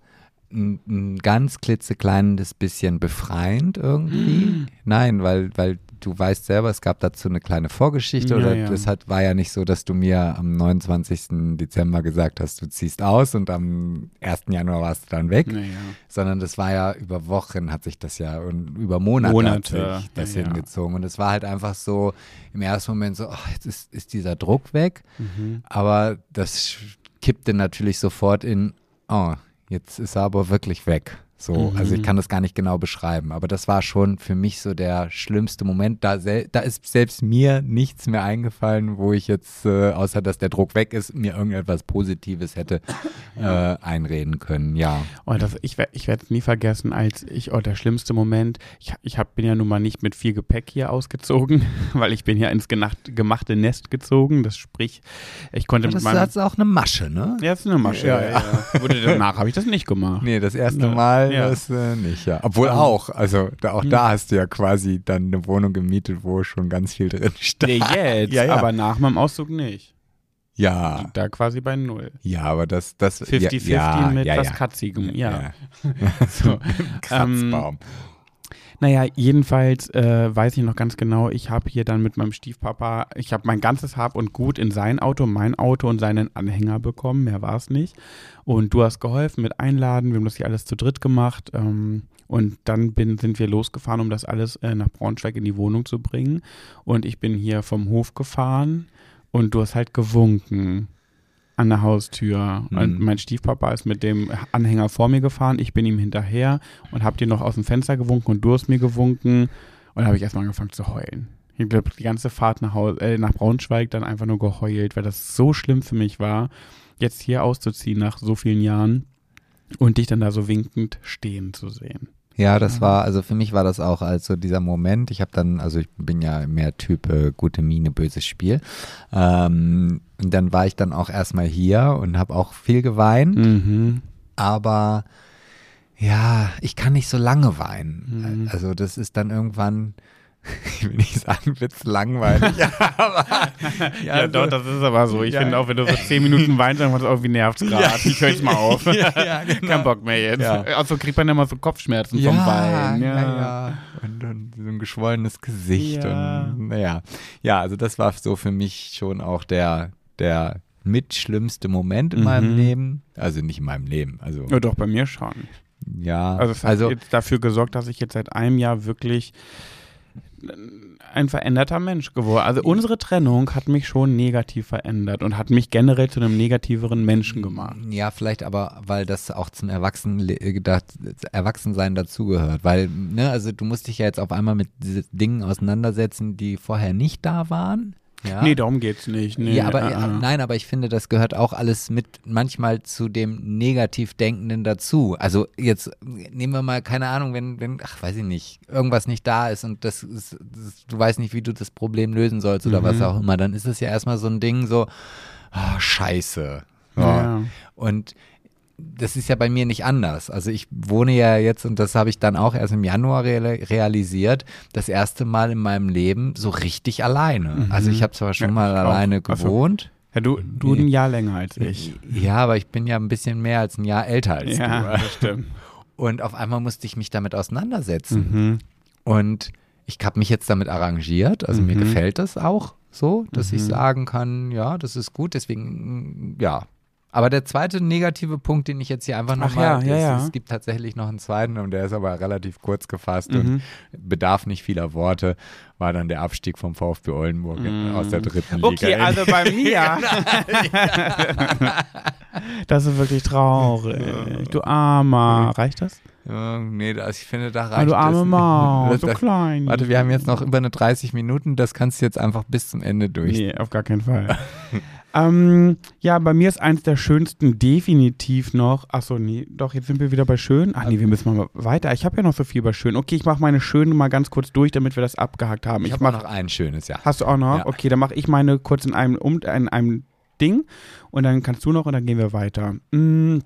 ein, ein ganz klitzekleines bisschen befreiend irgendwie. Nein, weil, weil du weißt selber, es gab dazu eine kleine Vorgeschichte ja, oder ja. das hat, war ja nicht so, dass du mir am 29. Dezember gesagt hast, du ziehst aus und am 1. Januar warst du dann weg, ja, sondern das war ja über Wochen hat sich das ja und über Monate, Monate. hat sich das hingezogen und es war halt einfach so im ersten Moment so, ach, jetzt ist, ist dieser Druck weg, mhm. aber das kippte natürlich sofort in, oh, jetzt ist er aber wirklich weg. So, mhm. also ich kann das gar nicht genau beschreiben, aber das war schon für mich so der schlimmste Moment. Da, da ist selbst mir nichts mehr eingefallen, wo ich jetzt, äh, außer dass der Druck weg ist, mir irgendetwas Positives hätte äh, einreden können. Ja. Oh, das, ich ich werde es nie vergessen, als ich, oh, der schlimmste Moment, ich, ich hab, bin ja nun mal nicht mit viel Gepäck hier ausgezogen, weil ich bin ja ins genacht, gemachte Nest gezogen. Das sprich, ich konnte das mit meinem. Das ist auch eine Masche, ne? Ja, das ist eine Masche. Ja, ja. ja. Wurde danach habe ich das nicht gemacht. Nee, das erste Mal ja. das äh, nicht, ja. Obwohl um, auch, also da, auch hm. da hast du ja quasi dann eine Wohnung gemietet, wo schon ganz viel drin stand. Nee, jetzt, ja, ja. aber nach meinem Auszug nicht. Ja. Da quasi bei Null. Ja, aber das. das 50-50 ja, mit ja, was Katzigem, ja. so. Kratzbaum. Ähm, naja, jedenfalls äh, weiß ich noch ganz genau, ich habe hier dann mit meinem Stiefpapa, ich habe mein ganzes Hab und Gut in sein Auto, mein Auto und seinen Anhänger bekommen, mehr war es nicht. Und du hast geholfen mit Einladen, wir haben das hier alles zu dritt gemacht. Ähm, und dann bin, sind wir losgefahren, um das alles äh, nach Braunschweig in die Wohnung zu bringen. Und ich bin hier vom Hof gefahren und du hast halt gewunken an der Haustür. Mhm. Und mein Stiefpapa ist mit dem Anhänger vor mir gefahren. Ich bin ihm hinterher und habe dir noch aus dem Fenster gewunken und du hast mir gewunken. Und dann habe ich erstmal angefangen zu heulen. Ich glaube, die ganze Fahrt nach, Haus, äh, nach Braunschweig dann einfach nur geheult, weil das so schlimm für mich war, jetzt hier auszuziehen nach so vielen Jahren und dich dann da so winkend stehen zu sehen. Ja, das war, also für mich war das auch also dieser Moment. Ich habe dann, also ich bin ja mehr Typ äh, gute Miene, böses Spiel. Ähm, und dann war ich dann auch erstmal hier und habe auch viel geweint. Mhm. Aber ja, ich kann nicht so lange weinen. Mhm. Also das ist dann irgendwann ich will nicht sagen, wird's langweilig, aber Ja, so- doch, das ist aber so. Ich Ja. finde auch, wenn du so zehn Minuten weinst, dann was irgendwie nervt's gerade. Ja. Ich höre jetzt mal auf. Ja, ja, genau. Kein Bock mehr jetzt. Ja. Also kriegt man immer so Kopfschmerzen vom Weinen. ja, ja. Und, und so ein geschwollenes Gesicht Ja. und naja. Ja, also das war so für mich schon auch der, der mitschlimmste Moment in Mhm. meinem Leben. Also nicht in meinem Leben, also Ja, doch, bei mir schon. ja. Also es hat also jetzt dafür gesorgt, dass ich jetzt seit einem Jahr wirklich ein veränderter Mensch geworden. Also unsere Trennung hat mich schon negativ verändert und hat mich generell zu einem negativeren Menschen gemacht. Ja, vielleicht aber, weil das auch zum gedacht, Erwachsensein dazugehört. Weil, ne, also du musst dich ja jetzt auf einmal mit Dingen auseinandersetzen, die vorher nicht da waren. Ja? Nee, darum geht's nicht. Nee, ja, aber äh, ja, äh. nein, aber ich finde, das gehört auch alles mit manchmal zu dem Negativdenkenden dazu. Also jetzt nehmen wir mal keine Ahnung, wenn wenn ach weiß ich nicht, irgendwas nicht da ist und das, ist, das du weißt nicht, wie du das Problem lösen sollst oder was Mhm. auch immer, dann ist es ja erstmal so ein Ding so ah, Scheiße. So. Ja. Und das ist ja bei mir nicht anders. Also ich wohne ja jetzt, und das habe ich dann auch erst im Januar real realisiert, das erste Mal in meinem Leben so richtig alleine. Also ich habe zwar schon Ja, mal ich auch. alleine so. gewohnt. Ja, du, du ein Jahr länger als ich. Ja, aber ich bin ja ein bisschen mehr als ein Jahr älter als Ja, du. das stimmt. Und auf einmal musste ich mich damit auseinandersetzen. Mhm. Und ich habe mich jetzt damit arrangiert. Also mir Mhm. gefällt das auch so, dass ich Mhm. sagen kann, ja, das ist gut. Deswegen, ja. Aber der zweite negative Punkt, den ich jetzt hier einfach Ach nochmal, ja, ja, ja. es gibt tatsächlich noch einen zweiten und der ist aber relativ kurz gefasst Mhm. und bedarf nicht vieler Worte, war dann der Abstieg vom VfB Oldenburg Mhm. aus der dritten Liga. Okay, also bei mir. das ist wirklich traurig. Du Armer. Reicht das? Ja, nee, das, ich finde, da reicht Ah, du arme es. Maus, so klein. Warte, wir haben jetzt noch über eine 30 Minuten, das kannst du jetzt einfach bis zum Ende durch. Nee, auf gar keinen Fall. ähm, ja, bei mir ist eins der schönsten definitiv noch. Achso, nee, doch, jetzt sind wir wieder bei schön. Ach nee, wir müssen mal weiter. Ich habe ja noch so viel bei schön. Okay, ich mache meine schönen mal ganz kurz durch, damit wir das abgehakt haben. Ich, Ich, habe mache noch ein schönes, ja. Hast du auch noch? Ja. Okay, dann mache ich meine kurz in einem, um, in einem Ding und dann kannst du noch und dann gehen wir weiter. Mm,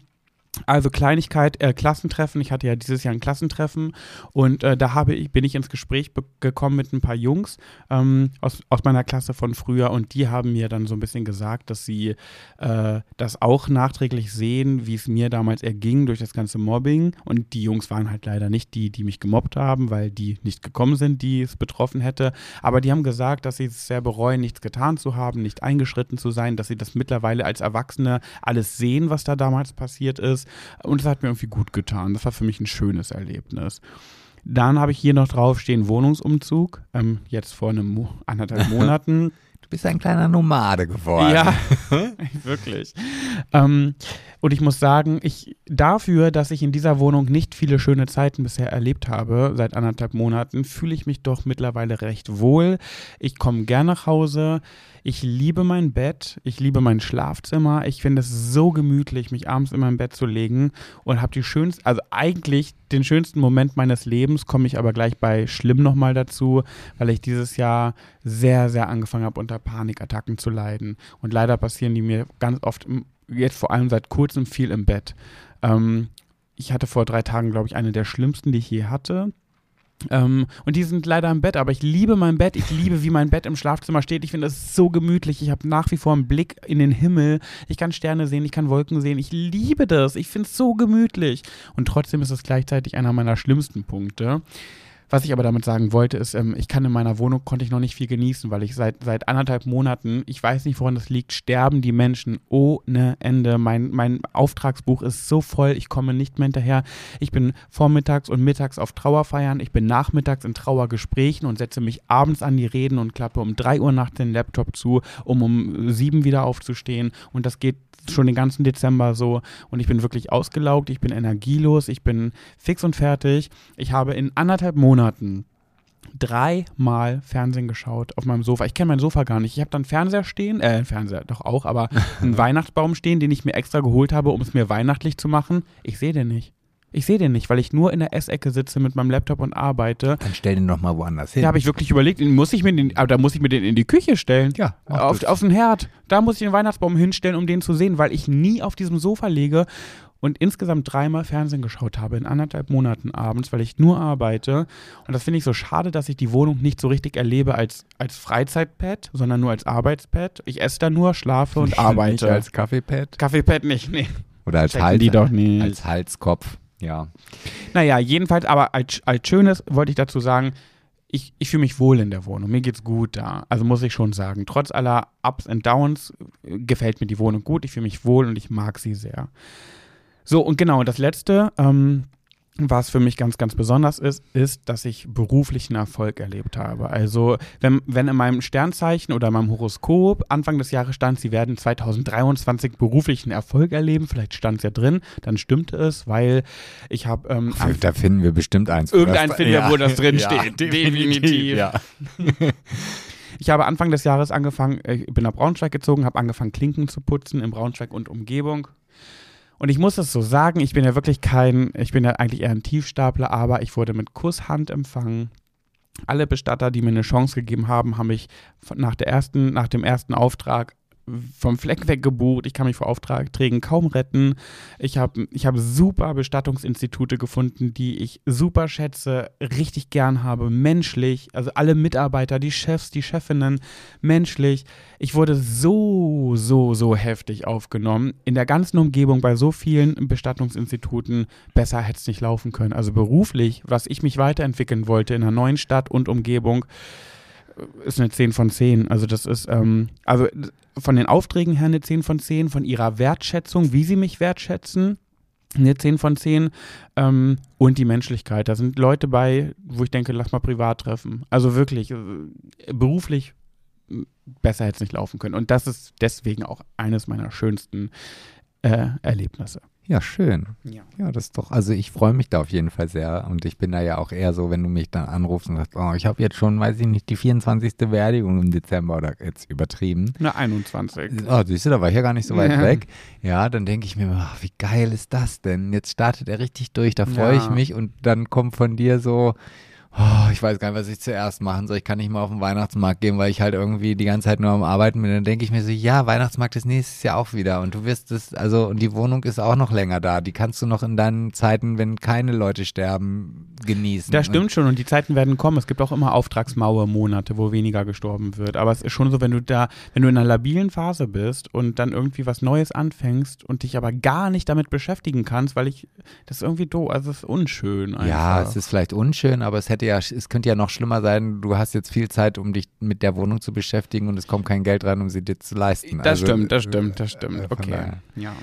Also Kleinigkeit, äh, Klassentreffen. Ich hatte ja dieses Jahr ein Klassentreffen und äh, da habe ich, bin ich ins Gespräch gekommen mit ein paar Jungs ähm, aus, aus meiner Klasse von früher und die haben mir dann so ein bisschen gesagt, dass sie äh, das auch nachträglich sehen, wie es mir damals erging durch das ganze Mobbing. Und die Jungs waren halt leider nicht die, die mich gemobbt haben, weil die nicht gekommen sind, die es betroffen hätte. Aber die haben gesagt, dass sie es sehr bereuen, nichts getan zu haben, nicht eingeschritten zu sein, dass sie das mittlerweile als Erwachsene alles sehen, was da damals passiert ist. Und es hat mir irgendwie gut getan. Das war für mich ein schönes Erlebnis. Dann habe ich hier noch draufstehen Wohnungsumzug, ähm, jetzt vor einem Mo anderthalb Monaten. Du bist ein kleiner Nomade geworden. Ja, wirklich. Ähm, und ich muss sagen, ich dafür, dass ich in dieser Wohnung nicht viele schöne Zeiten bisher erlebt habe, seit anderthalb Monaten, fühle ich mich doch mittlerweile recht wohl. Ich komme gern nach Hause. Ich liebe mein Bett. Ich liebe mein Schlafzimmer. Ich finde es so gemütlich, mich abends in mein Bett zu legen und habe die schönsten, also eigentlich den schönsten Moment meines Lebens, komme ich aber gleich bei Schlimm nochmal dazu, weil ich dieses Jahr sehr, sehr angefangen habe, unter Panikattacken zu leiden. Und leider passieren die mir ganz oft, jetzt vor allem seit kurzem, viel im Bett. Ähm, ich hatte vor drei Tagen, glaube ich, eine der schlimmsten, die ich je hatte. Ähm, und die sind leider im Bett, aber ich liebe mein Bett. Ich liebe, wie mein Bett im Schlafzimmer steht. Ich finde es so gemütlich. Ich habe nach wie vor einen Blick in den Himmel. Ich kann Sterne sehen, ich kann Wolken sehen. Ich liebe das. Ich finde es so gemütlich. Und trotzdem ist es gleichzeitig einer meiner schlimmsten Punkte. Was ich aber damit sagen wollte, ist, ähm, ich kann in meiner Wohnung, konnte ich noch nicht viel genießen, weil ich seit, seit anderthalb Monaten, ich weiß nicht, woran das liegt, sterben die Menschen ohne Ende. Mein, mein Auftragsbuch ist so voll, ich komme nicht mehr hinterher. Ich bin vormittags und mittags auf Trauerfeiern, ich bin nachmittags in Trauergesprächen und setze mich abends an die Reden und klappe um drei Uhr nachts den Laptop zu, um um sieben wieder aufzustehen. Und das geht schon den ganzen Dezember so und ich bin wirklich ausgelaugt, ich bin energielos, ich bin fix und fertig. Ich habe in anderthalb Monaten dreimal Fernsehen geschaut auf meinem Sofa. Ich kenne mein Sofa gar nicht. Ich habe dann Fernseher stehen, äh, Fernseher doch auch, aber einen Weihnachtsbaum stehen, den ich mir extra geholt habe, um es mir weihnachtlich zu machen. Ich sehe den nicht. Ich sehe den nicht, weil ich nur in der Essecke sitze mit meinem Laptop und arbeite. Dann stell den doch mal woanders hin. Da habe ich wirklich überlegt, muss ich mir den, aber da muss ich mir den in die Küche stellen. Ja, Auf, das. auf den Herd. Da muss ich den Weihnachtsbaum hinstellen, um den zu sehen, weil ich nie auf diesem Sofa lege. Und insgesamt dreimal Fernsehen geschaut habe in anderthalb Monaten abends, weil ich nur arbeite. Und das finde ich so schade, dass ich die Wohnung nicht so richtig erlebe als, als Freizeitpad, sondern nur als Arbeitspad. Ich esse da nur, schlafe und arbeite. Nicht als Kaffeepad? Kaffeepad nicht, nee. Oder als, Hals, die doch nicht. als Halskopf. Ja. Naja, jedenfalls, aber als, als Schönes wollte ich dazu sagen, ich, ich fühle mich wohl in der Wohnung. Mir geht's gut da. Also muss ich schon sagen. Trotz aller Ups und Downs äh, gefällt mir die Wohnung gut. Ich fühle mich wohl und ich mag sie sehr. So, und genau, das letzte, ähm, was für mich ganz, ganz besonders ist, ist, dass ich beruflichen Erfolg erlebt habe. Also, wenn, wenn in meinem Sternzeichen oder meinem Horoskop Anfang des Jahres stand, sie werden 2023 beruflichen Erfolg erleben, vielleicht stand es ja drin, dann stimmte es, weil ich habe. Ähm, Da finden wir bestimmt eins. Irgendein finden wir, Ja. wo das drin Ja, steht. Definitiv. Ja. Ich habe Anfang des Jahres angefangen, äh, ich bin nach Braunschweig gezogen, habe angefangen, Klinken zu putzen in Braunschweig und Umgebung. Und ich muss es so sagen, ich bin ja wirklich kein, ich bin ja eigentlich eher ein Tiefstapler, aber ich wurde mit Kusshand empfangen. Alle Bestatter, die mir eine Chance gegeben haben, haben mich nach, der ersten, nach dem ersten Auftrag vom Fleck weg gebucht. Ich kann mich vor Aufträgen kaum retten. Ich habe ich hab super Bestattungsinstitute gefunden, die ich super schätze, richtig gern habe, menschlich. Also alle Mitarbeiter, die Chefs, die Chefinnen, menschlich. Ich wurde so, so, so heftig aufgenommen. In der ganzen Umgebung bei so vielen Bestattungsinstituten. Besser hätte es nicht laufen können. Also beruflich, was ich mich weiterentwickeln wollte in einer neuen Stadt und Umgebung, ist eine 10 von 10. Also das ist, ähm, also von den Aufträgen her eine 10 von 10, von ihrer Wertschätzung, wie sie mich wertschätzen, eine 10 von 10 ähm, und die Menschlichkeit. Da sind Leute bei, wo ich denke, lass mal privat treffen. Also wirklich, äh, beruflich besser hätte es nicht laufen können. Und das ist deswegen auch eines meiner schönsten äh, Erlebnisse. Ja, schön. Ja. Ja, das ist doch, also ich freue mich da auf jeden Fall sehr und ich bin da ja auch eher so, wenn du mich dann anrufst und sagst, oh, ich habe jetzt schon, weiß ich nicht, die 24. Beerdigung im Dezember oder jetzt übertrieben. Eine 21. Oh, siehst du, da war ich ja gar nicht so weit Ja. weg. Ja, dann denke ich mir, ach, wie geil ist das denn? Jetzt startet er richtig durch, da freue Ja. ich mich und dann kommt von dir so, oh, ich weiß gar nicht, was ich zuerst machen soll. Ich kann nicht mal auf den Weihnachtsmarkt gehen, weil ich halt irgendwie die ganze Zeit nur am Arbeiten bin. Dann denke ich mir so, ja, Weihnachtsmarkt ist nächstes Jahr auch wieder und du wirst es, also, und die Wohnung ist auch noch länger da. Die kannst du noch in deinen Zeiten, wenn keine Leute sterben, genießen. Das stimmt schon und die Zeiten werden kommen. Es gibt auch immer Auftragsmauer-Monate, wo weniger gestorben wird. Aber es ist schon so, wenn du da, wenn du in einer labilen Phase bist und dann irgendwie was Neues anfängst und dich aber gar nicht damit beschäftigen kannst, weil ich, das ist irgendwie doof, also es ist unschön einfach. Ja, es ist vielleicht unschön, aber es hätte ja, es könnte ja noch schlimmer sein. Du hast jetzt viel Zeit, um dich mit der Wohnung zu beschäftigen und es kommt kein Geld rein, um sie dir zu leisten. Das Also, stimmt, das stimmt, das stimmt. äh, Okay. daher. Ja.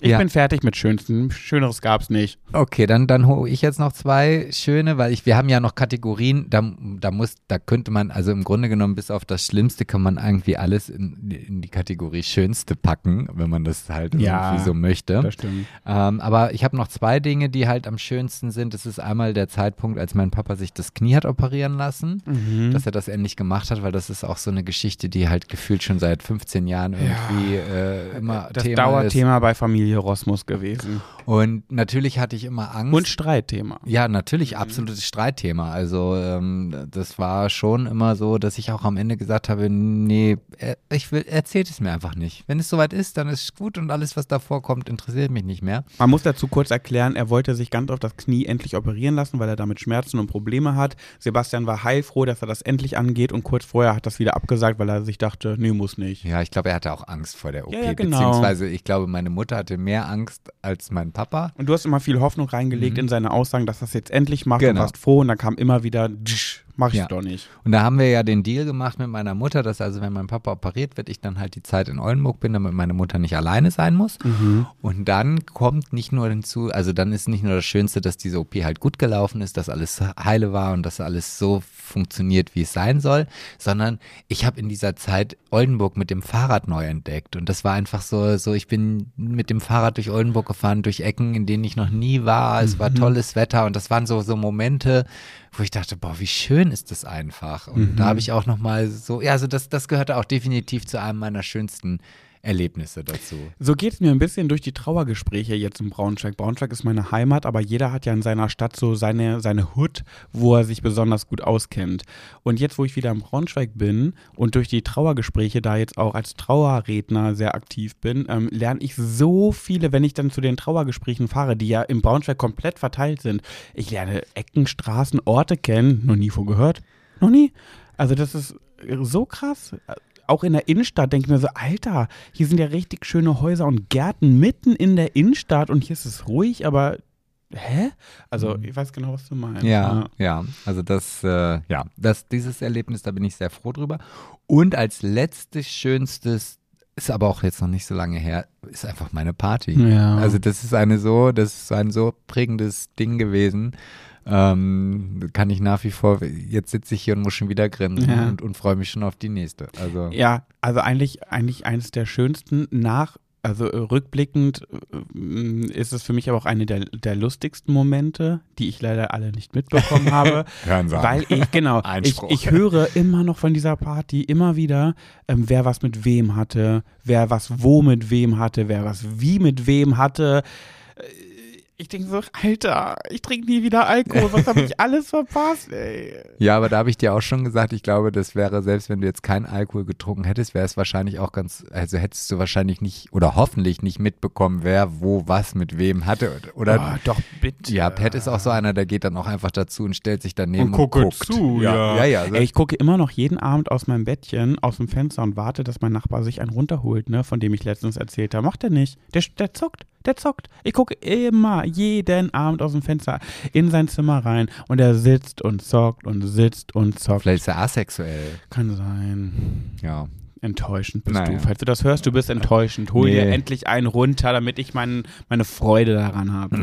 Ich Ja. bin fertig mit Schönsten. Schöneres gab's nicht. Okay, dann, dann hole ich jetzt noch zwei schöne, weil ich, wir haben ja noch Kategorien, da, da muss, da könnte man, also im Grunde genommen bis auf das Schlimmste kann man irgendwie alles in, in die Kategorie Schönste packen, wenn man das halt Ja, irgendwie so möchte. Das stimmt. Ähm, aber ich habe noch zwei Dinge, die halt am schönsten sind. Das ist einmal der Zeitpunkt, als mein Papa sich das Knie hat operieren lassen, Mhm. dass er das endlich gemacht hat, weil das ist auch so eine Geschichte, die halt gefühlt schon seit 15 Jahren irgendwie äh, immer Das Thema Dauerthema bei Familie Rosmus gewesen. Und natürlich hatte ich immer Angst. Und Streitthema. Ja, natürlich, absolutes Streitthema. Also ähm, das war schon immer so, dass ich auch am Ende gesagt habe, nee, äh, ich will, erzählt es mir einfach nicht. Wenn es soweit ist, dann ist es gut und alles, was davor kommt, interessiert mich nicht mehr. Man muss dazu kurz erklären, er wollte sich ganz auf das Knie endlich operieren lassen, weil er damit Schmerzen und Probleme hat. Sebastian war heilfroh, dass er das endlich angeht und kurz vorher hat das wieder abgesagt, weil er sich dachte, nee, muss nicht. Ja, ich glaube, er hatte auch Angst vor der OP. Ja, ja, genau. Beziehungsweise, ich glaube, meine Mutter hatte mehr Angst als mein Papa. Und du hast immer viel Hoffnung reingelegt in seine Aussagen, dass es jetzt endlich macht und Mhm. Genau. warst froh und dann kam immer wieder, "Tsch, mach ich Ja. doch nicht. Und da haben wir ja den Deal gemacht mit meiner Mutter, dass also, wenn mein Papa operiert wird, ich dann halt die Zeit in Oldenburg bin, damit meine Mutter nicht alleine sein muss. Und dann kommt nicht nur hinzu, also dann ist nicht nur das Schönste, dass diese OP halt gut gelaufen ist, dass alles heile war und dass alles so funktioniert, wie es sein soll, sondern ich habe in dieser Zeit Oldenburg mit dem Fahrrad neu entdeckt. Und das war einfach so, so ich bin mit dem Fahrrad durch Oldenburg gefahren, durch Ecken, in denen ich noch nie war. Es war tolles Wetter und das waren so, so Momente, wo ich dachte, boah, wie schön ist das einfach. Und da habe ich auch nochmal so, ja, also das, das gehörte auch definitiv zu einem meiner schönsten Erlebnisse dazu. So geht es mir ein bisschen durch die Trauergespräche jetzt in Braunschweig. Braunschweig ist meine Heimat, aber jeder hat ja in seiner Stadt so seine, seine Hut, wo er sich besonders gut auskennt. Und jetzt, wo ich wieder in Braunschweig bin und durch die Trauergespräche da jetzt auch als Trauerredner sehr aktiv bin, ähm, lerne ich so viele, wenn ich dann zu den Trauergesprächen fahre, die ja in Braunschweig komplett verteilt sind. Ich lerne Ecken, Straßen, Orte kennen, noch nie vorgehört. Noch nie. Also das ist so krass auch in der Innenstadt denke ich mir so, Alter, hier sind ja richtig schöne Häuser und Gärten mitten in der Innenstadt und hier ist es ruhig, aber hä? Also Mhm. ich weiß genau, was du meinst. Ja, ja, also das, äh, ja, das, dieses Erlebnis, da bin ich sehr froh drüber. Und als letztes, schönstes, ist aber auch jetzt noch nicht so lange her, ist einfach meine Party. Ja. Also das ist eine so, das ist ein so prägendes Ding gewesen. Ähm, kann ich nach wie vor, jetzt sitze ich hier und muss schon wieder grinsen Ja. und, und freue mich schon auf die nächste. Also Ja, also eigentlich, eigentlich eines der schönsten nach, also rückblickend äh, ist es für mich aber auch eine der, der lustigsten Momente, die ich leider alle nicht mitbekommen habe. hören Sie. Weil ich, genau, ich, ich höre immer noch von dieser Party, immer wieder, ähm, wer was mit wem hatte, wer was wo mit wem hatte, wer was wie mit wem hatte. Äh, Ich denke so, Alter, ich trinke nie wieder Alkohol, was habe ich alles verpasst, ey. Ja, aber da habe ich dir auch schon gesagt, ich glaube, das wäre, selbst wenn du jetzt keinen Alkohol getrunken hättest, wäre es wahrscheinlich auch ganz, also hättest du wahrscheinlich nicht oder hoffentlich nicht mitbekommen, wer wo was mit wem hatte. Oder oh, doch, bitte. ja, Pat ist auch so einer, der geht dann auch einfach dazu und stellt sich daneben Und und, gucke guckt. zu, ja. ja. Ja, ja. also- Ey, ich gucke immer noch jeden Abend aus meinem Bettchen, aus dem Fenster und warte, dass mein Nachbar sich einen runterholt, ne, von dem ich letztens erzählt habe. Macht er nicht. Der, der zockt, der zockt. Ich gucke immer, jeden Abend aus dem Fenster in sein Zimmer rein und er sitzt und zockt und sitzt und zockt. Vielleicht ist er asexuell. Kann sein. Ja. Enttäuschend bist Naja. du. Falls du das hörst, du bist enttäuschend. Hol dir Nee. endlich einen runter, damit ich mein, meine Freude daran habe.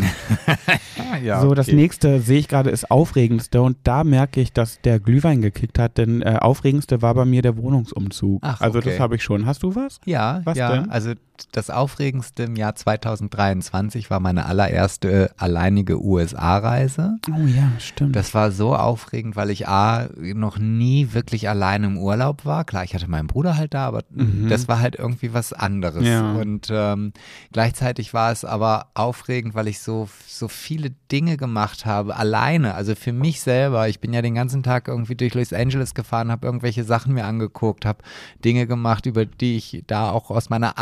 ja so, das nächste sehe ich gerade ist aufregendste und da merke ich, dass der Glühwein gekickt hat, denn äh, aufregendste war bei mir der Wohnungsumzug. Ach, also okay. das habe ich schon. Hast du was? Ja, Was ja. denn? Also das Aufregendste im Jahr 2023 war meine allererste alleinige USA-Reise. Oh ja, stimmt. Das war so aufregend, weil ich A, noch nie wirklich alleine im Urlaub war. Klar, ich hatte meinen Bruder halt da, aber Mhm. das war halt irgendwie was anderes. Ja. Und ähm, gleichzeitig war es aber aufregend, weil ich so, so viele Dinge gemacht habe, alleine. Also für mich selber. Ich bin ja den ganzen Tag irgendwie durch Los Angeles gefahren, habe irgendwelche Sachen mir angeguckt, habe Dinge gemacht, über die ich da auch aus meiner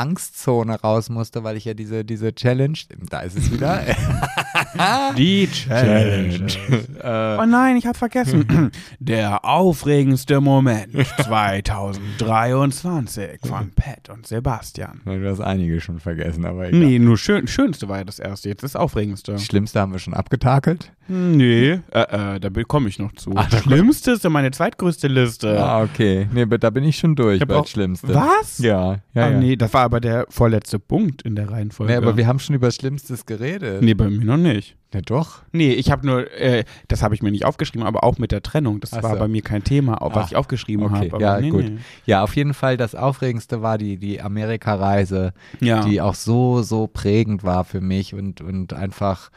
Angstzone raus musste, weil ich ja diese, diese Challenge, da ist es wieder. Die Challenge. oh nein, ich habe vergessen. Der aufregendste Moment 2023 von Pat und Sebastian. du hast einige schon vergessen, aber egal. Nee, nur schön, schönste war ja das erste, jetzt das aufregendste. Das Schlimmste haben wir schon abgetakelt. Nee, äh, äh, da komme ich noch zu. Ach, da Schlimmste ist ja meine zweitgrößte Liste. Ah, okay. Nee, da bin ich schon durch Ich bei auch- das Schlimmste. Was? Ja, ja, ah, ja. nee, das war aber der vorletzte Punkt in der Reihenfolge. Nee, aber wir haben schon über Schlimmstes geredet. nee, bei mir noch nicht. Ja, doch. Nee, ich habe nur, äh, das habe ich mir nicht aufgeschrieben, aber auch mit der Trennung. Das Ach war so. bei mir kein Thema, auch was Ah, ich aufgeschrieben okay. habe. Ja, nee, gut. Nee. Ja, auf jeden Fall das Aufregendste war die, die Amerika-Reise, Ja. die auch so, so prägend war für mich und, und einfach,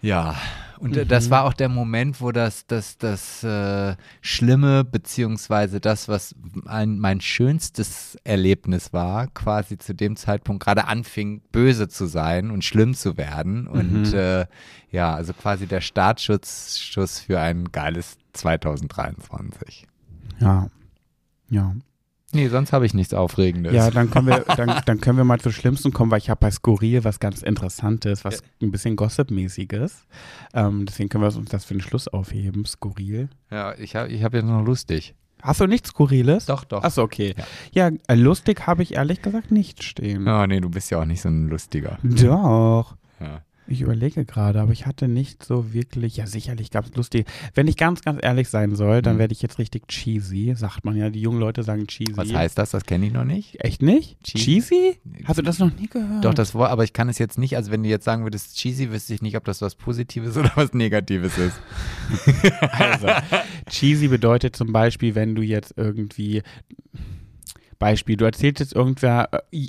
ja. Und äh, Mhm. das war auch der Moment, wo das, das, das äh, Schlimme, beziehungsweise das, was ein, mein schönstes Erlebnis war, quasi zu dem Zeitpunkt gerade anfing, böse zu sein und schlimm zu werden. Und Mhm. äh, ja, also quasi der Startschuss für ein geiles 2023. ja. Ja. Nee, sonst habe ich nichts Aufregendes. Ja, dann können wir, dann, dann können wir mal zum Schlimmsten kommen, weil ich habe bei Skurril was ganz Interessantes, was ein bisschen Gossip-mäßiges. Ähm, deswegen können wir uns das für den Schluss aufheben. Skurril. Ja, ich habe ich hab jetzt noch lustig. Hast du nichts Skurriles? Doch, doch. Achso, okay. Ja, äh, lustig habe ich ehrlich gesagt nicht stehen. Oh, nee, du bist ja auch nicht so ein Lustiger. Doch. Ja. Ich überlege gerade, aber ich hatte nicht so wirklich, ja sicherlich gab es lustig. Wenn ich ganz, ganz ehrlich sein soll, dann Mhm. werde ich jetzt richtig cheesy, sagt man ja. Die jungen Leute sagen cheesy. Was heißt das? Das kenne ich noch nicht. Echt nicht? Cheesy? Cheesy? Hast du das noch nie gehört? Doch, das Wort, aber ich kann es jetzt nicht, also wenn du jetzt sagen würdest cheesy, wüsste ich nicht, ob das was Positives oder was Negatives ist. Also, cheesy bedeutet zum Beispiel, wenn du jetzt irgendwie Beispiel, du erzählst jetzt irgendwer, äh,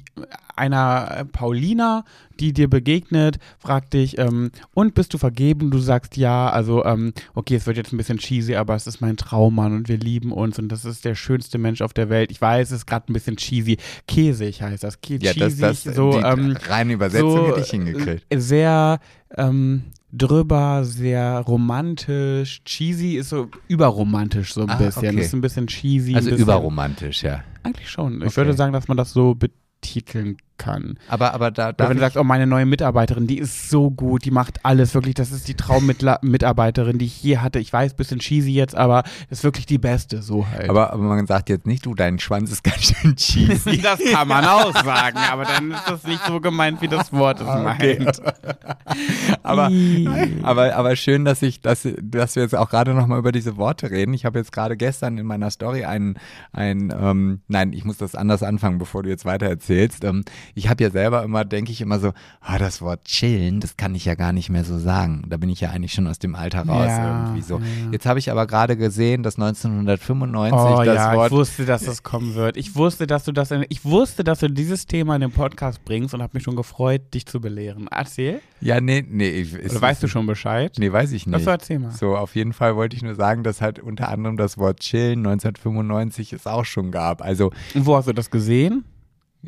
einer äh, Paulina, die dir begegnet, fragt dich, ähm, und bist du vergeben? Du sagst ja, also, ähm, okay, es wird jetzt ein bisschen cheesy, aber es ist mein Traummann und wir lieben uns und das ist der schönste Mensch auf der Welt. Ich weiß, es ist gerade ein bisschen cheesy. Käsig heißt das. Kä Ja, das, cheesy, das, so, die ähm, reine Übersetzung so, hätte ich hingekriegt. äh, Sehr ähm, drüber, sehr romantisch. Cheesy ist so überromantisch so ein Ah, bisschen. okay. Ist ein bisschen cheesy. Also bisschen, überromantisch, ja. Eigentlich schon. Ich Okay. würde sagen, dass man das so betiteln kann. Aber, aber da, Oder wenn du sagst, oh, meine neue Mitarbeiterin, die ist so gut, die macht alles wirklich, das ist die Traummitarbeiterin, die ich je hatte. Ich weiß, bisschen cheesy jetzt, aber ist wirklich die beste, so halt. aber, aber man sagt jetzt nicht, du, dein Schwanz ist ganz schön cheesy. das kann man auch sagen, aber dann ist das nicht so gemeint, wie das Wort es Ah, okay. meint. aber, aber, aber schön, dass ich, dass, dass wir jetzt auch gerade nochmal über diese Worte reden. Ich habe jetzt gerade gestern in meiner Story einen, ein, ähm, nein, ich muss das anders anfangen, bevor du jetzt weiter erzählst. Ähm, ich habe ja selber immer, denke ich immer so, ah, das Wort chillen, das kann ich ja gar nicht mehr so sagen. Da bin ich ja eigentlich schon aus dem Alter raus Ja, irgendwie so. ja. Jetzt habe ich aber gerade gesehen, dass 1995 Oh das ja, Wort ich wusste, dass das kommen wird. Ich wusste, dass du das, in, ich wusste, dass du dieses Thema in den Podcast bringst und habe mich schon gefreut, dich zu belehren. Erzähl. Ja, nee, nee. Ich, Oder weißt du schon Bescheid? Nee, weiß ich nicht. Achso, erzähl mal. So, auf jeden Fall wollte ich nur sagen, dass halt unter anderem das Wort chillen 1995 es auch schon gab. Also Und wo hast du das gesehen?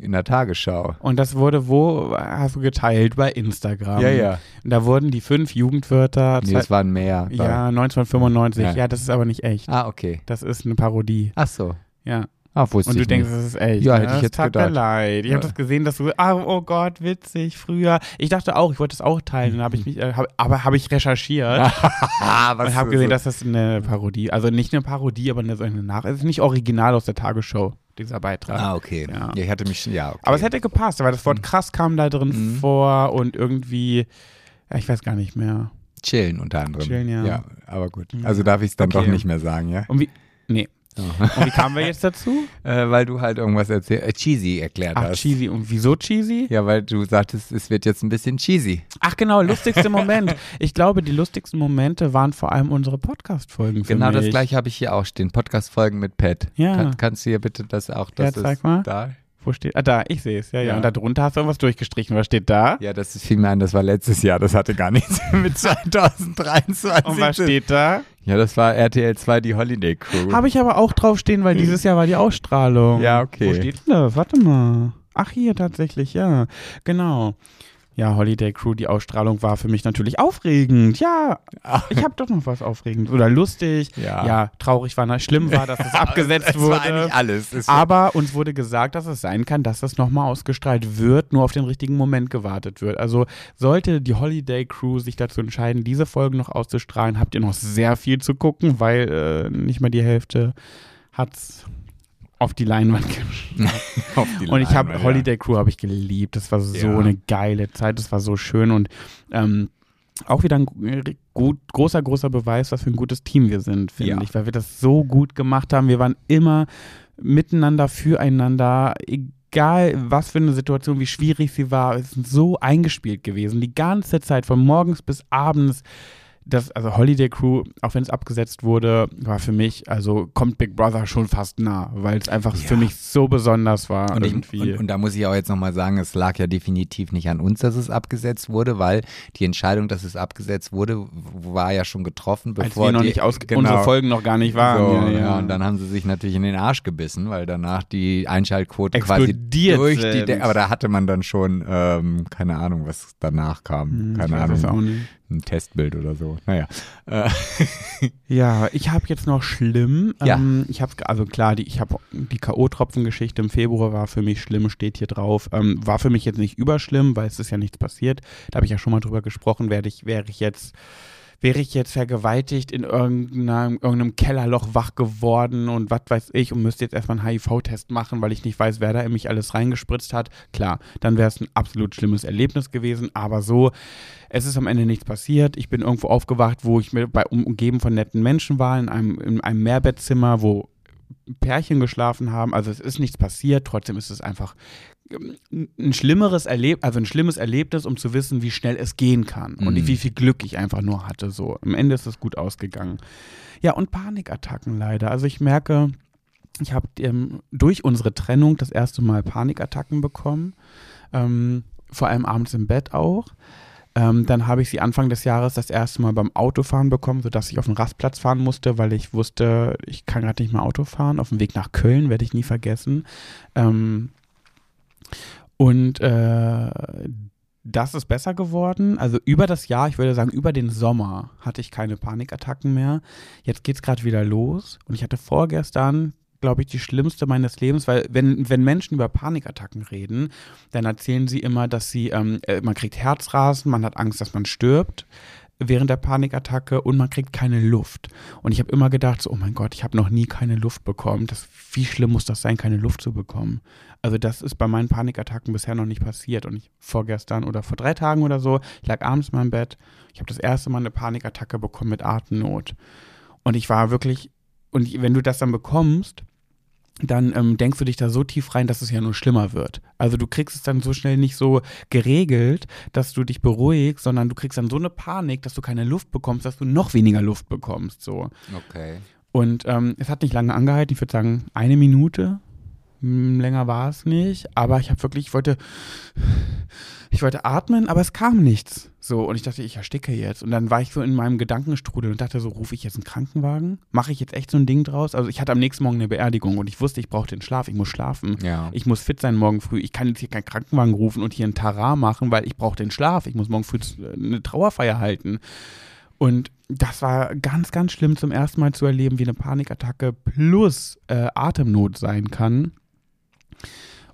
In der Tagesschau. Und das wurde wo hast du geteilt bei Instagram? Ja, ja. Und da wurden die fünf Jugendwörter. Nee, es waren mehr. ja, 1995. Ja. Ja. das ist aber nicht echt. Ah, okay. Das ist eine Parodie. Ach so. Ja. Ah, wusste Und du ich denkst, nicht. das ist echt. Ja, ne? hätte ich Das jetzt tat gedacht. mir leid. Ich Ja. habe das gesehen, dass du, ah, oh Gott, witzig, früher. Ich dachte auch, ich wollte es auch teilen. Dann habe ich mich, äh, hab, aber habe ich recherchiert. Und habe gesehen, dass das eine Parodie, also nicht eine Parodie, aber eine, so eine Nach. Es ist nicht original aus der Tagesschau, dieser Beitrag. Ah, okay. Ja. Ja. ich hatte mich schon, ja, okay. Aber es hätte gepasst, weil das Wort krass kam da drin Mhm. vor und irgendwie, ja, ich weiß gar nicht mehr. Chillen unter anderem. Chillen, ja. Ja, aber gut. Also darf ich es dann Okay. doch nicht mehr sagen, ja? Und wie, nee. Und wie kamen wir jetzt dazu? äh, weil du halt irgendwas erzählt, äh, cheesy erklärt Ach, hast. cheesy. Und wieso cheesy? Ja, weil du sagtest, es wird jetzt ein bisschen cheesy. Ach genau, lustigste Moment. Ich glaube, die lustigsten Momente waren vor allem unsere Podcast-Folgen für Genau mich. das gleiche habe ich hier auch stehen. Podcast-Folgen mit Pat. Ja. Kann, kannst du hier bitte das auch, das Ja, zeig mal. da? Wo steht? Ah, da, ich sehe es. Ja, ja, Ja. Und darunter hast du irgendwas durchgestrichen. Was steht da? Ja, das ist fiel mir ein, das war letztes Jahr, das hatte gar nichts mit 2023. Und was steht da? Ja, das war RTL 2, die Holiday Crew. Habe ich aber auch draufstehen, weil dieses Jahr war die Ausstrahlung. Ja, okay. Wo steht denn das? Warte mal. Ach, hier tatsächlich, ja. Genau. Ja, Holiday Crew, die Ausstrahlung war für mich natürlich aufregend. Ja, ich habe doch noch was aufregend. Oder lustig. Ja. Ja, traurig war, schlimm war, dass es abgesetzt es wurde. war eigentlich alles. Es Aber uns wurde gesagt, dass es sein kann, dass das nochmal ausgestrahlt wird, nur auf den richtigen Moment gewartet wird. Also sollte die Holiday Crew sich dazu entscheiden, diese Folgen noch auszustrahlen, habt ihr noch sehr viel zu gucken, weil äh, nicht mal die Hälfte hat's auf die Leinwand die Und ich habe Holiday Crew habe ich geliebt. Das war so Ja. eine geile Zeit. Das war so schön und ähm, auch wieder ein gu- gut, großer, großer Beweis, was für ein gutes Team wir sind, finde Ja. ich, weil wir das so gut gemacht haben. Wir waren immer miteinander, füreinander, egal was für eine Situation, wie schwierig sie war. Wir sind so eingespielt gewesen, die ganze Zeit, von morgens bis abends. Das, also Holiday Crew, auch wenn es abgesetzt wurde, war für mich, also kommt Big Brother schon fast nah, weil es einfach Ja. für mich so besonders war. Und, ich, irgendwie. und, und da muss ich auch jetzt nochmal sagen, es lag ja definitiv nicht an uns, dass es abgesetzt wurde, weil die Entscheidung, dass es abgesetzt wurde, war ja schon getroffen, als bevor wir noch die, nicht aus genau, unsere Folgen noch gar nicht waren. So, ja, ja, ja. und dann haben sie sich natürlich in den Arsch gebissen, weil danach die Einschaltquote quasi Explodiert durch die sind. De Aber da hatte man dann schon, ähm, keine Ahnung, was danach kam. Hm, ich keine Ahnung. Ein Testbild oder so. Naja. Äh, Ja, ich habe jetzt noch schlimm. Ja. Ähm, ich habe also klar, die, ich habe die KO-Tropfen-Geschichte im Februar war für mich schlimm, steht hier drauf. Ähm, war für mich jetzt nicht überschlimm, weil es ist ja nichts passiert. Da habe ich ja schon mal drüber gesprochen. Werde ich, wäre ich jetzt wäre ich jetzt vergewaltigt in irgendeinem, irgendeinem Kellerloch wach geworden und was weiß ich und müsste jetzt erstmal einen HIV-Test machen, weil ich nicht weiß, wer da in mich alles reingespritzt hat. Klar, dann wäre es ein absolut schlimmes Erlebnis gewesen, aber so, es ist am Ende nichts passiert. Ich bin irgendwo aufgewacht, wo ich mir bei um, umgeben von netten Menschen war, in einem, in einem Mehrbettzimmer, wo Pärchen geschlafen haben. Also es ist nichts passiert, trotzdem ist es einfach ein schlimmeres Erleb also ein schlimmes Erlebnis, um zu wissen, wie schnell es gehen kann und Mhm. wie viel Glück ich einfach nur hatte. So, am Ende ist es gut ausgegangen. Ja, und Panikattacken leider. Also ich merke, ich habe ähm, durch unsere Trennung das erste Mal Panikattacken bekommen. Ähm, vor allem abends im Bett auch. Ähm, dann habe ich sie Anfang des Jahres das erste Mal beim Autofahren bekommen, sodass ich auf den Rastplatz fahren musste, weil ich wusste, ich kann gerade nicht mehr Auto fahren. Auf dem Weg nach Köln werde ich nie vergessen. Ähm, und äh, das ist besser geworden. Also über das Jahr, ich würde sagen, über den Sommer hatte ich keine Panikattacken mehr. Jetzt geht es gerade wieder los. Und ich hatte vorgestern glaube ich, die schlimmste meines Lebens, weil wenn, wenn Menschen über Panikattacken reden, dann erzählen sie immer, dass sie, ähm, äh, man kriegt Herzrasen, man hat Angst, dass man stirbt während der Panikattacke und man kriegt keine Luft. Und ich habe immer gedacht, so, oh mein Gott, ich habe noch nie keine Luft bekommen. Das, wie schlimm muss das sein, keine Luft zu bekommen? Also das ist bei meinen Panikattacken bisher noch nicht passiert. Und ich vorgestern oder vor drei Tagen oder so, ich lag abends in meinem Bett, ich habe das erste Mal eine Panikattacke bekommen mit Atemnot. Und ich war wirklich, und wenn du das dann bekommst, dann ähm, denkst du dich da so tief rein, dass es ja nur schlimmer wird. Also du kriegst es dann so schnell nicht so geregelt, dass du dich beruhigst, sondern du kriegst dann so eine Panik, dass du keine Luft bekommst, dass du noch weniger Luft bekommst. So. Okay. Und ähm, es hat nicht lange angehalten, ich würde sagen eine Minute, länger war es nicht, aber ich habe wirklich, ich wollte, ich wollte atmen, aber es kam nichts. So, und ich dachte, ich ersticke jetzt. Und dann war ich so in meinem Gedankenstrudel und dachte so, rufe ich jetzt einen Krankenwagen? Mache ich jetzt echt so ein Ding draus? Also ich hatte am nächsten Morgen eine Beerdigung und ich wusste, ich brauche den Schlaf, ich muss schlafen. Ja. Ich muss fit sein morgen früh. Ich kann jetzt hier keinen Krankenwagen rufen und hier einen Tara machen, weil ich brauche den Schlaf. Ich muss morgen früh eine Trauerfeier halten. Und das war ganz, ganz schlimm zum ersten Mal zu erleben, wie eine Panikattacke plus äh, Atemnot sein kann.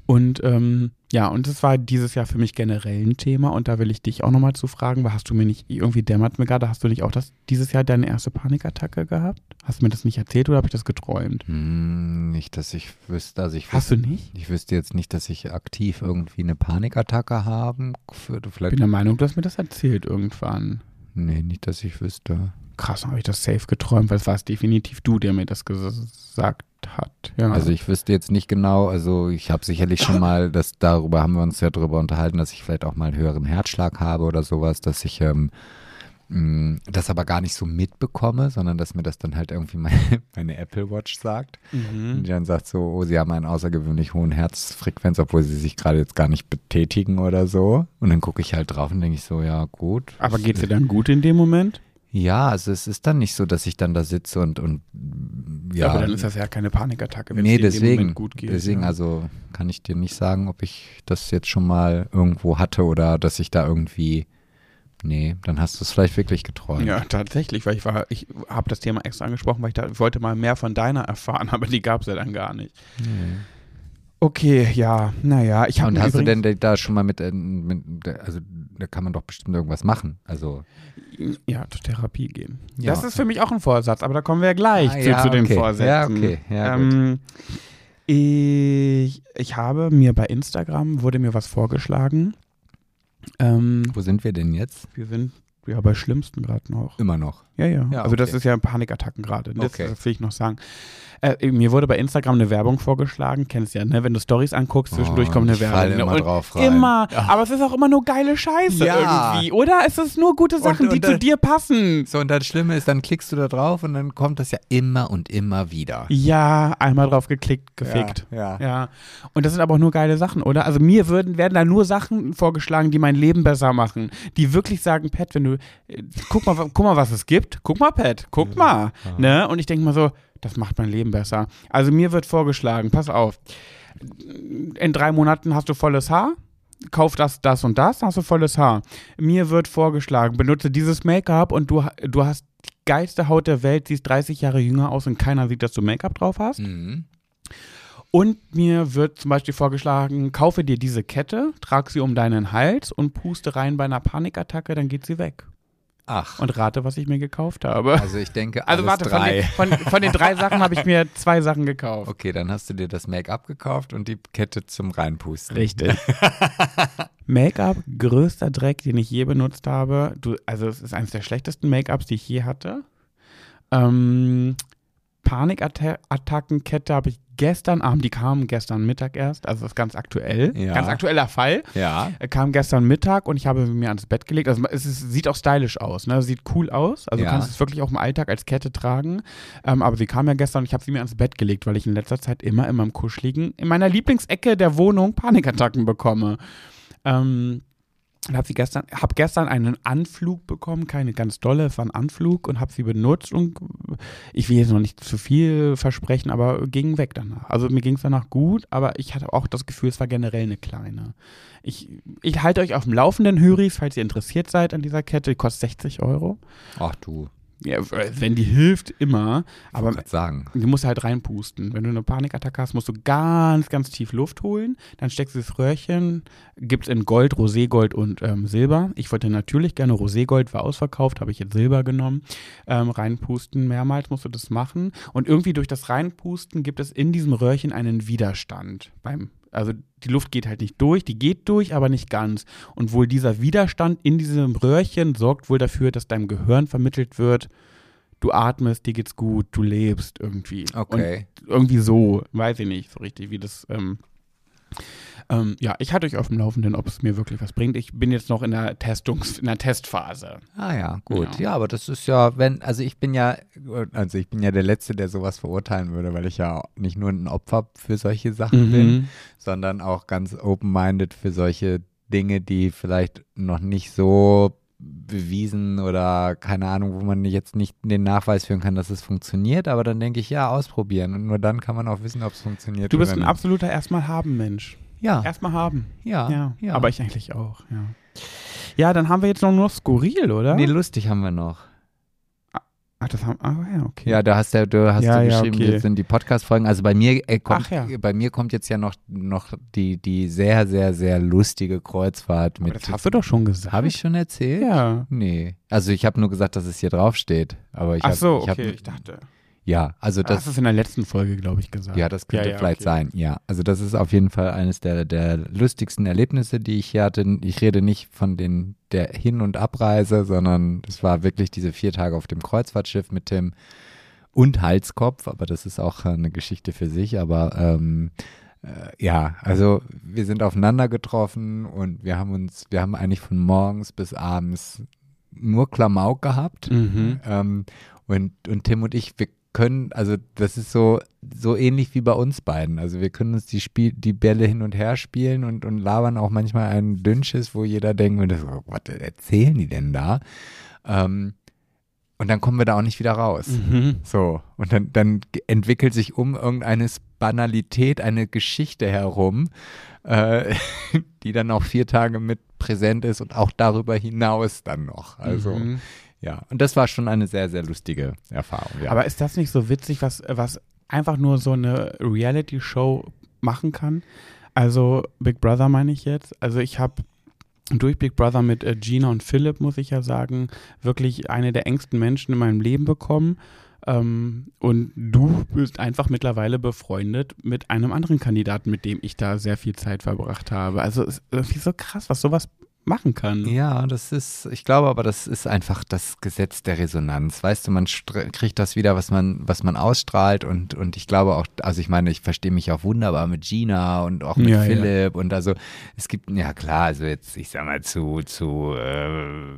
Und ähm, ja, und das war dieses Jahr für mich generell ein Thema und da will ich dich auch nochmal zu fragen, weil hast du mir nicht, irgendwie dämmert mir gerade, hast du nicht auch das, dieses Jahr deine erste Panikattacke gehabt? Hast du mir das nicht erzählt oder habe ich das geträumt? Hm, nicht, dass ich wüsste, also ich Hast wüsste, du nicht? Ich wüsste jetzt nicht, dass ich aktiv irgendwie eine Panikattacke haben würde. Ich bin der Meinung, du hast mir das erzählt irgendwann. nee, nicht, dass ich wüsste. Krass, dann habe ich das safe geträumt, weil es war es definitiv du, der mir das gesagt hat. Ja. Also ich wüsste jetzt nicht genau, also ich habe sicherlich schon mal, das darüber haben wir uns ja drüber unterhalten, dass ich vielleicht auch mal einen höheren Herzschlag habe oder sowas, dass ich ähm, mh, das aber gar nicht so mitbekomme, sondern dass mir das dann halt irgendwie meine, meine Apple Watch sagt. mhm. Und die dann sagt so, oh, sie haben einen außergewöhnlich hohen Herzfrequenz, obwohl sie sich gerade jetzt gar nicht betätigen oder so. Und dann gucke ich halt drauf und denke ich so, ja gut. Aber geht's dir dann gut in dem Moment? Ja, also es ist dann nicht so, dass ich dann da sitze und, und ja. aber dann ist das ja keine Panikattacke, wenn nee, es dir in dem deswegen, Moment gut geht. deswegen, ja. also kann ich dir nicht sagen, ob ich das jetzt schon mal irgendwo hatte oder dass ich da irgendwie, nee, dann hast du es vielleicht wirklich geträumt. Ja, tatsächlich, weil ich war, ich habe das Thema extra angesprochen, weil ich, da, ich wollte mal mehr von deiner erfahren, aber die gab es ja dann gar nicht. Nee. Okay, ja, naja, ich habe Und hast du denn da schon mal mit, äh, mit, also da kann man doch bestimmt irgendwas machen. Also ja zur Therapie gehen. Ja. Das ist für mich auch ein Vorsatz, aber da kommen wir ja gleich Ah, zu, ja, zu den okay. Vorsätzen. Ja, okay. Ja, ähm, ich, ich habe mir bei Instagram wurde mir was vorgeschlagen. Ähm, wo sind wir denn jetzt? wir sind ja bei Schlimmsten gerade noch. Immer noch. Ja, ja. Ja, also das okay. ist ja Panikattacken gerade. Das, Okay. das will ich noch sagen. Äh, mir wurde bei Instagram eine Werbung vorgeschlagen. Kennst du ja, ne? Wenn du Stories anguckst, zwischendurch Oh, kommt eine Werbung. ne? immer Und drauf rein. Immer. Ja. Aber es ist auch immer nur geile Scheiße Ja. irgendwie, oder? Es ist nur gute Sachen, und die zu dann- dir passen. So, und das Schlimme ist, dann klickst du da drauf und dann kommt das ja immer und immer wieder. Ja, einmal drauf geklickt, gefickt. Ja. Ja. Und das sind aber auch nur geile Sachen, oder? Also mir würden, werden da nur Sachen vorgeschlagen, die mein Leben besser machen. Die wirklich sagen, Pat, wenn du, äh, guck mal, guck mal, was es gibt. Guck mal, Pat, guck mal. Ne? Und ich denke mal so, das macht mein Leben besser. Also mir wird vorgeschlagen, pass auf, in drei Monaten hast du volles Haar. Kauf das, das und das, hast du volles Haar. Mir wird vorgeschlagen, benutze dieses Make-up und du, du hast die geilste Haut der Welt, siehst 30 Jahre jünger aus und keiner sieht, dass du Make-up drauf hast. Mhm. Und mir wird zum Beispiel vorgeschlagen, kaufe dir diese Kette, trag sie um deinen Hals und puste rein bei einer Panikattacke, dann geht sie weg. Ach, Und rate, was ich mir gekauft habe. also ich denke, Also alles warte, von drei. den, von, von den drei Sachen habe ich mir zwei Sachen gekauft. Okay, dann hast du dir das Make-up gekauft und die Kette zum Reinpusten. Richtig. Make-up, größter Dreck, den ich je benutzt habe. Du, also es ist eines der schlechtesten Make-ups, die ich je hatte. Ähm, Panikattackenkette habe ich gestern Abend, die kamen gestern Mittag erst, also das ist ganz aktuell, Ja. ganz aktueller Fall. Ja. Er kam gestern Mittag und ich habe sie mir ans Bett gelegt. Also es ist, sieht auch stylisch aus, ne? Sieht cool aus. Also Ja. du kannst es wirklich auch im Alltag als Kette tragen. Ähm, aber sie kam ja gestern und ich habe sie mir ans Bett gelegt, weil ich in letzter Zeit immer in meinem Kuscheligen in meiner Lieblingsecke der Wohnung Panikattacken bekomme. Ähm, und habe sie gestern, habe gestern einen Anflug bekommen, keine ganz dolle, es war ein Anflug und habe sie benutzt und ich will jetzt noch nicht zu viel versprechen, aber ging weg danach. Also mir ging es danach gut, aber ich hatte auch das Gefühl, es war generell eine kleine. Ich, ich halte euch auf dem Laufenden, Hyris, falls ihr interessiert seid an dieser Kette, die kostet 60 Euro. Ach du, Ja, wenn die hilft, immer. aber Aber sagen. Du musst halt reinpusten. Wenn du eine Panikattacke hast, musst du ganz, ganz tief Luft holen. Dann steckst du das Röhrchen, gibt's in Gold, Roségold und ähm, Silber. Ich wollte natürlich gerne Roségold, war ausverkauft, habe ich jetzt Silber genommen. Ähm, reinpusten, mehrmals musst du das machen. Und irgendwie durch das Reinpusten gibt es in diesem Röhrchen einen Widerstand. Beim, also die Luft geht halt nicht durch, die geht durch, aber nicht ganz. Und wohl dieser Widerstand in diesem Röhrchen sorgt wohl dafür, dass deinem Gehirn vermittelt wird, du atmest, dir geht's gut, du lebst irgendwie. Okay. Und irgendwie so, weiß ich nicht so richtig, wie das. Ähm, ähm, ja, ich halte euch auf dem Laufenden, ob es mir wirklich was bringt. Ich bin jetzt noch in der Testungs-, in der Testphase. Ah ja, gut. Ja. Ja. aber das ist ja, wenn, also ich bin ja, also ich bin ja der Letzte, der sowas verurteilen würde, weil ich ja nicht nur ein Opfer für solche Mhm. Sachen bin, sondern auch ganz open-minded für solche Dinge, die vielleicht noch nicht so bewiesen oder keine Ahnung, wo man jetzt nicht den Nachweis führen kann, dass es funktioniert, aber dann denke ich, ja, ausprobieren und nur dann kann man auch wissen, ob es funktioniert Du bist ein absoluter Erstmal-Haben-Mensch. Ja, Erstmal haben. ja, Ja, ja. aber ich eigentlich auch, ja. Ja, dann haben wir jetzt noch nur skurril, oder? Nee, lustig haben wir noch. Ach, das haben, ah, ja, okay. Ja, da hast du, du hast Ja, du ja, geschrieben, okay. jetzt sind die Podcast-Folgen. Also bei mir äh, kommt, Ach ja. bei mir kommt jetzt ja noch, noch die, die sehr, sehr, sehr lustige Kreuzfahrt Aber mit. das hast du doch schon gesagt. Habe ich schon erzählt? Ja. Nee. Also ich habe nur gesagt, dass es hier drauf steht. Aber ich Ach hab, so, ich hab, okay, ich dachte. Ja, also Das, das. hast du in der letzten Folge, glaube ich, gesagt. Ja, das könnte Ja, ja, vielleicht okay. sein, ja. Also das ist auf jeden Fall eines der, der lustigsten Erlebnisse, die ich hier hatte. Ich rede nicht von den, der Hin- und Abreise, sondern es war wirklich diese vier Tage auf dem Kreuzfahrtschiff mit Tim und Halskopf, aber das ist auch eine Geschichte für sich, aber ähm, äh, ja, also wir sind aufeinander getroffen und wir haben uns, wir haben eigentlich von morgens bis abends nur Klamauk gehabt. Mhm. Ähm, und, und Tim und ich, wir können, also das ist so, so ähnlich wie bei uns beiden. Also wir können uns die, Spiel, die Bälle hin und her spielen und, und labern auch manchmal einen Dünnschiss, wo jeder denkt, oh, was erzählen die denn da? Ähm, und dann kommen wir da auch nicht wieder raus. Mhm. So, und dann, dann entwickelt sich um irgendeine Banalität eine Geschichte herum, äh, die dann auch vier Tage mit präsent ist und auch darüber hinaus dann noch. Also, Mhm. Ja, und das war schon eine sehr, sehr lustige Erfahrung. Ja. Aber ist das nicht so witzig, was, was einfach nur so eine Reality-Show machen kann? Also Big Brother meine ich jetzt. Also ich habe durch Big Brother mit äh, Gina und Philipp, muss ich ja sagen, wirklich eine der engsten Menschen in meinem Leben bekommen. Ähm, und du bist einfach mittlerweile befreundet mit einem anderen Kandidaten, mit dem ich da sehr viel Zeit verbracht habe. Also es ist irgendwie so krass, was sowas machen kann. ja, das ist, ich glaube aber, das ist einfach das Gesetz der Resonanz. Weißt du, man kriegt das wieder, was man, was man ausstrahlt und, und ich glaube auch, also ich meine, ich verstehe mich auch wunderbar mit Gina und auch mit Ja, ja. Philipp und also es gibt, ja klar, also jetzt, ich sag mal, zu, zu, äh,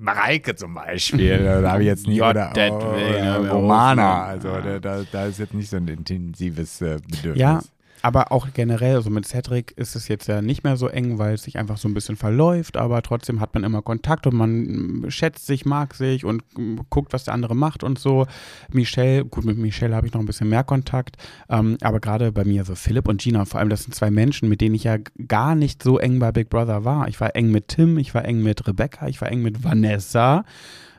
Mareike zum Beispiel, da habe ich jetzt nicht, Ja, oder, oder, wäre oder Romana, also da, da, da ist jetzt nicht so ein intensives äh, Bedürfnis. Ja, aber auch generell, also mit Cedric ist es jetzt ja nicht mehr so eng, weil es sich einfach so ein bisschen verläuft, aber trotzdem hat man immer Kontakt und man mm, schätzt sich, mag sich und mm, guckt, was der andere macht und so. Michelle, gut, mit Michelle habe ich noch ein bisschen mehr Kontakt, ähm, aber gerade bei mir, so Philipp und Gina, vor allem, das sind zwei Menschen, mit denen ich ja gar nicht so eng bei Big Brother war. Ich war eng mit Tim, ich war eng mit Rebecca, ich war eng mit Vanessa.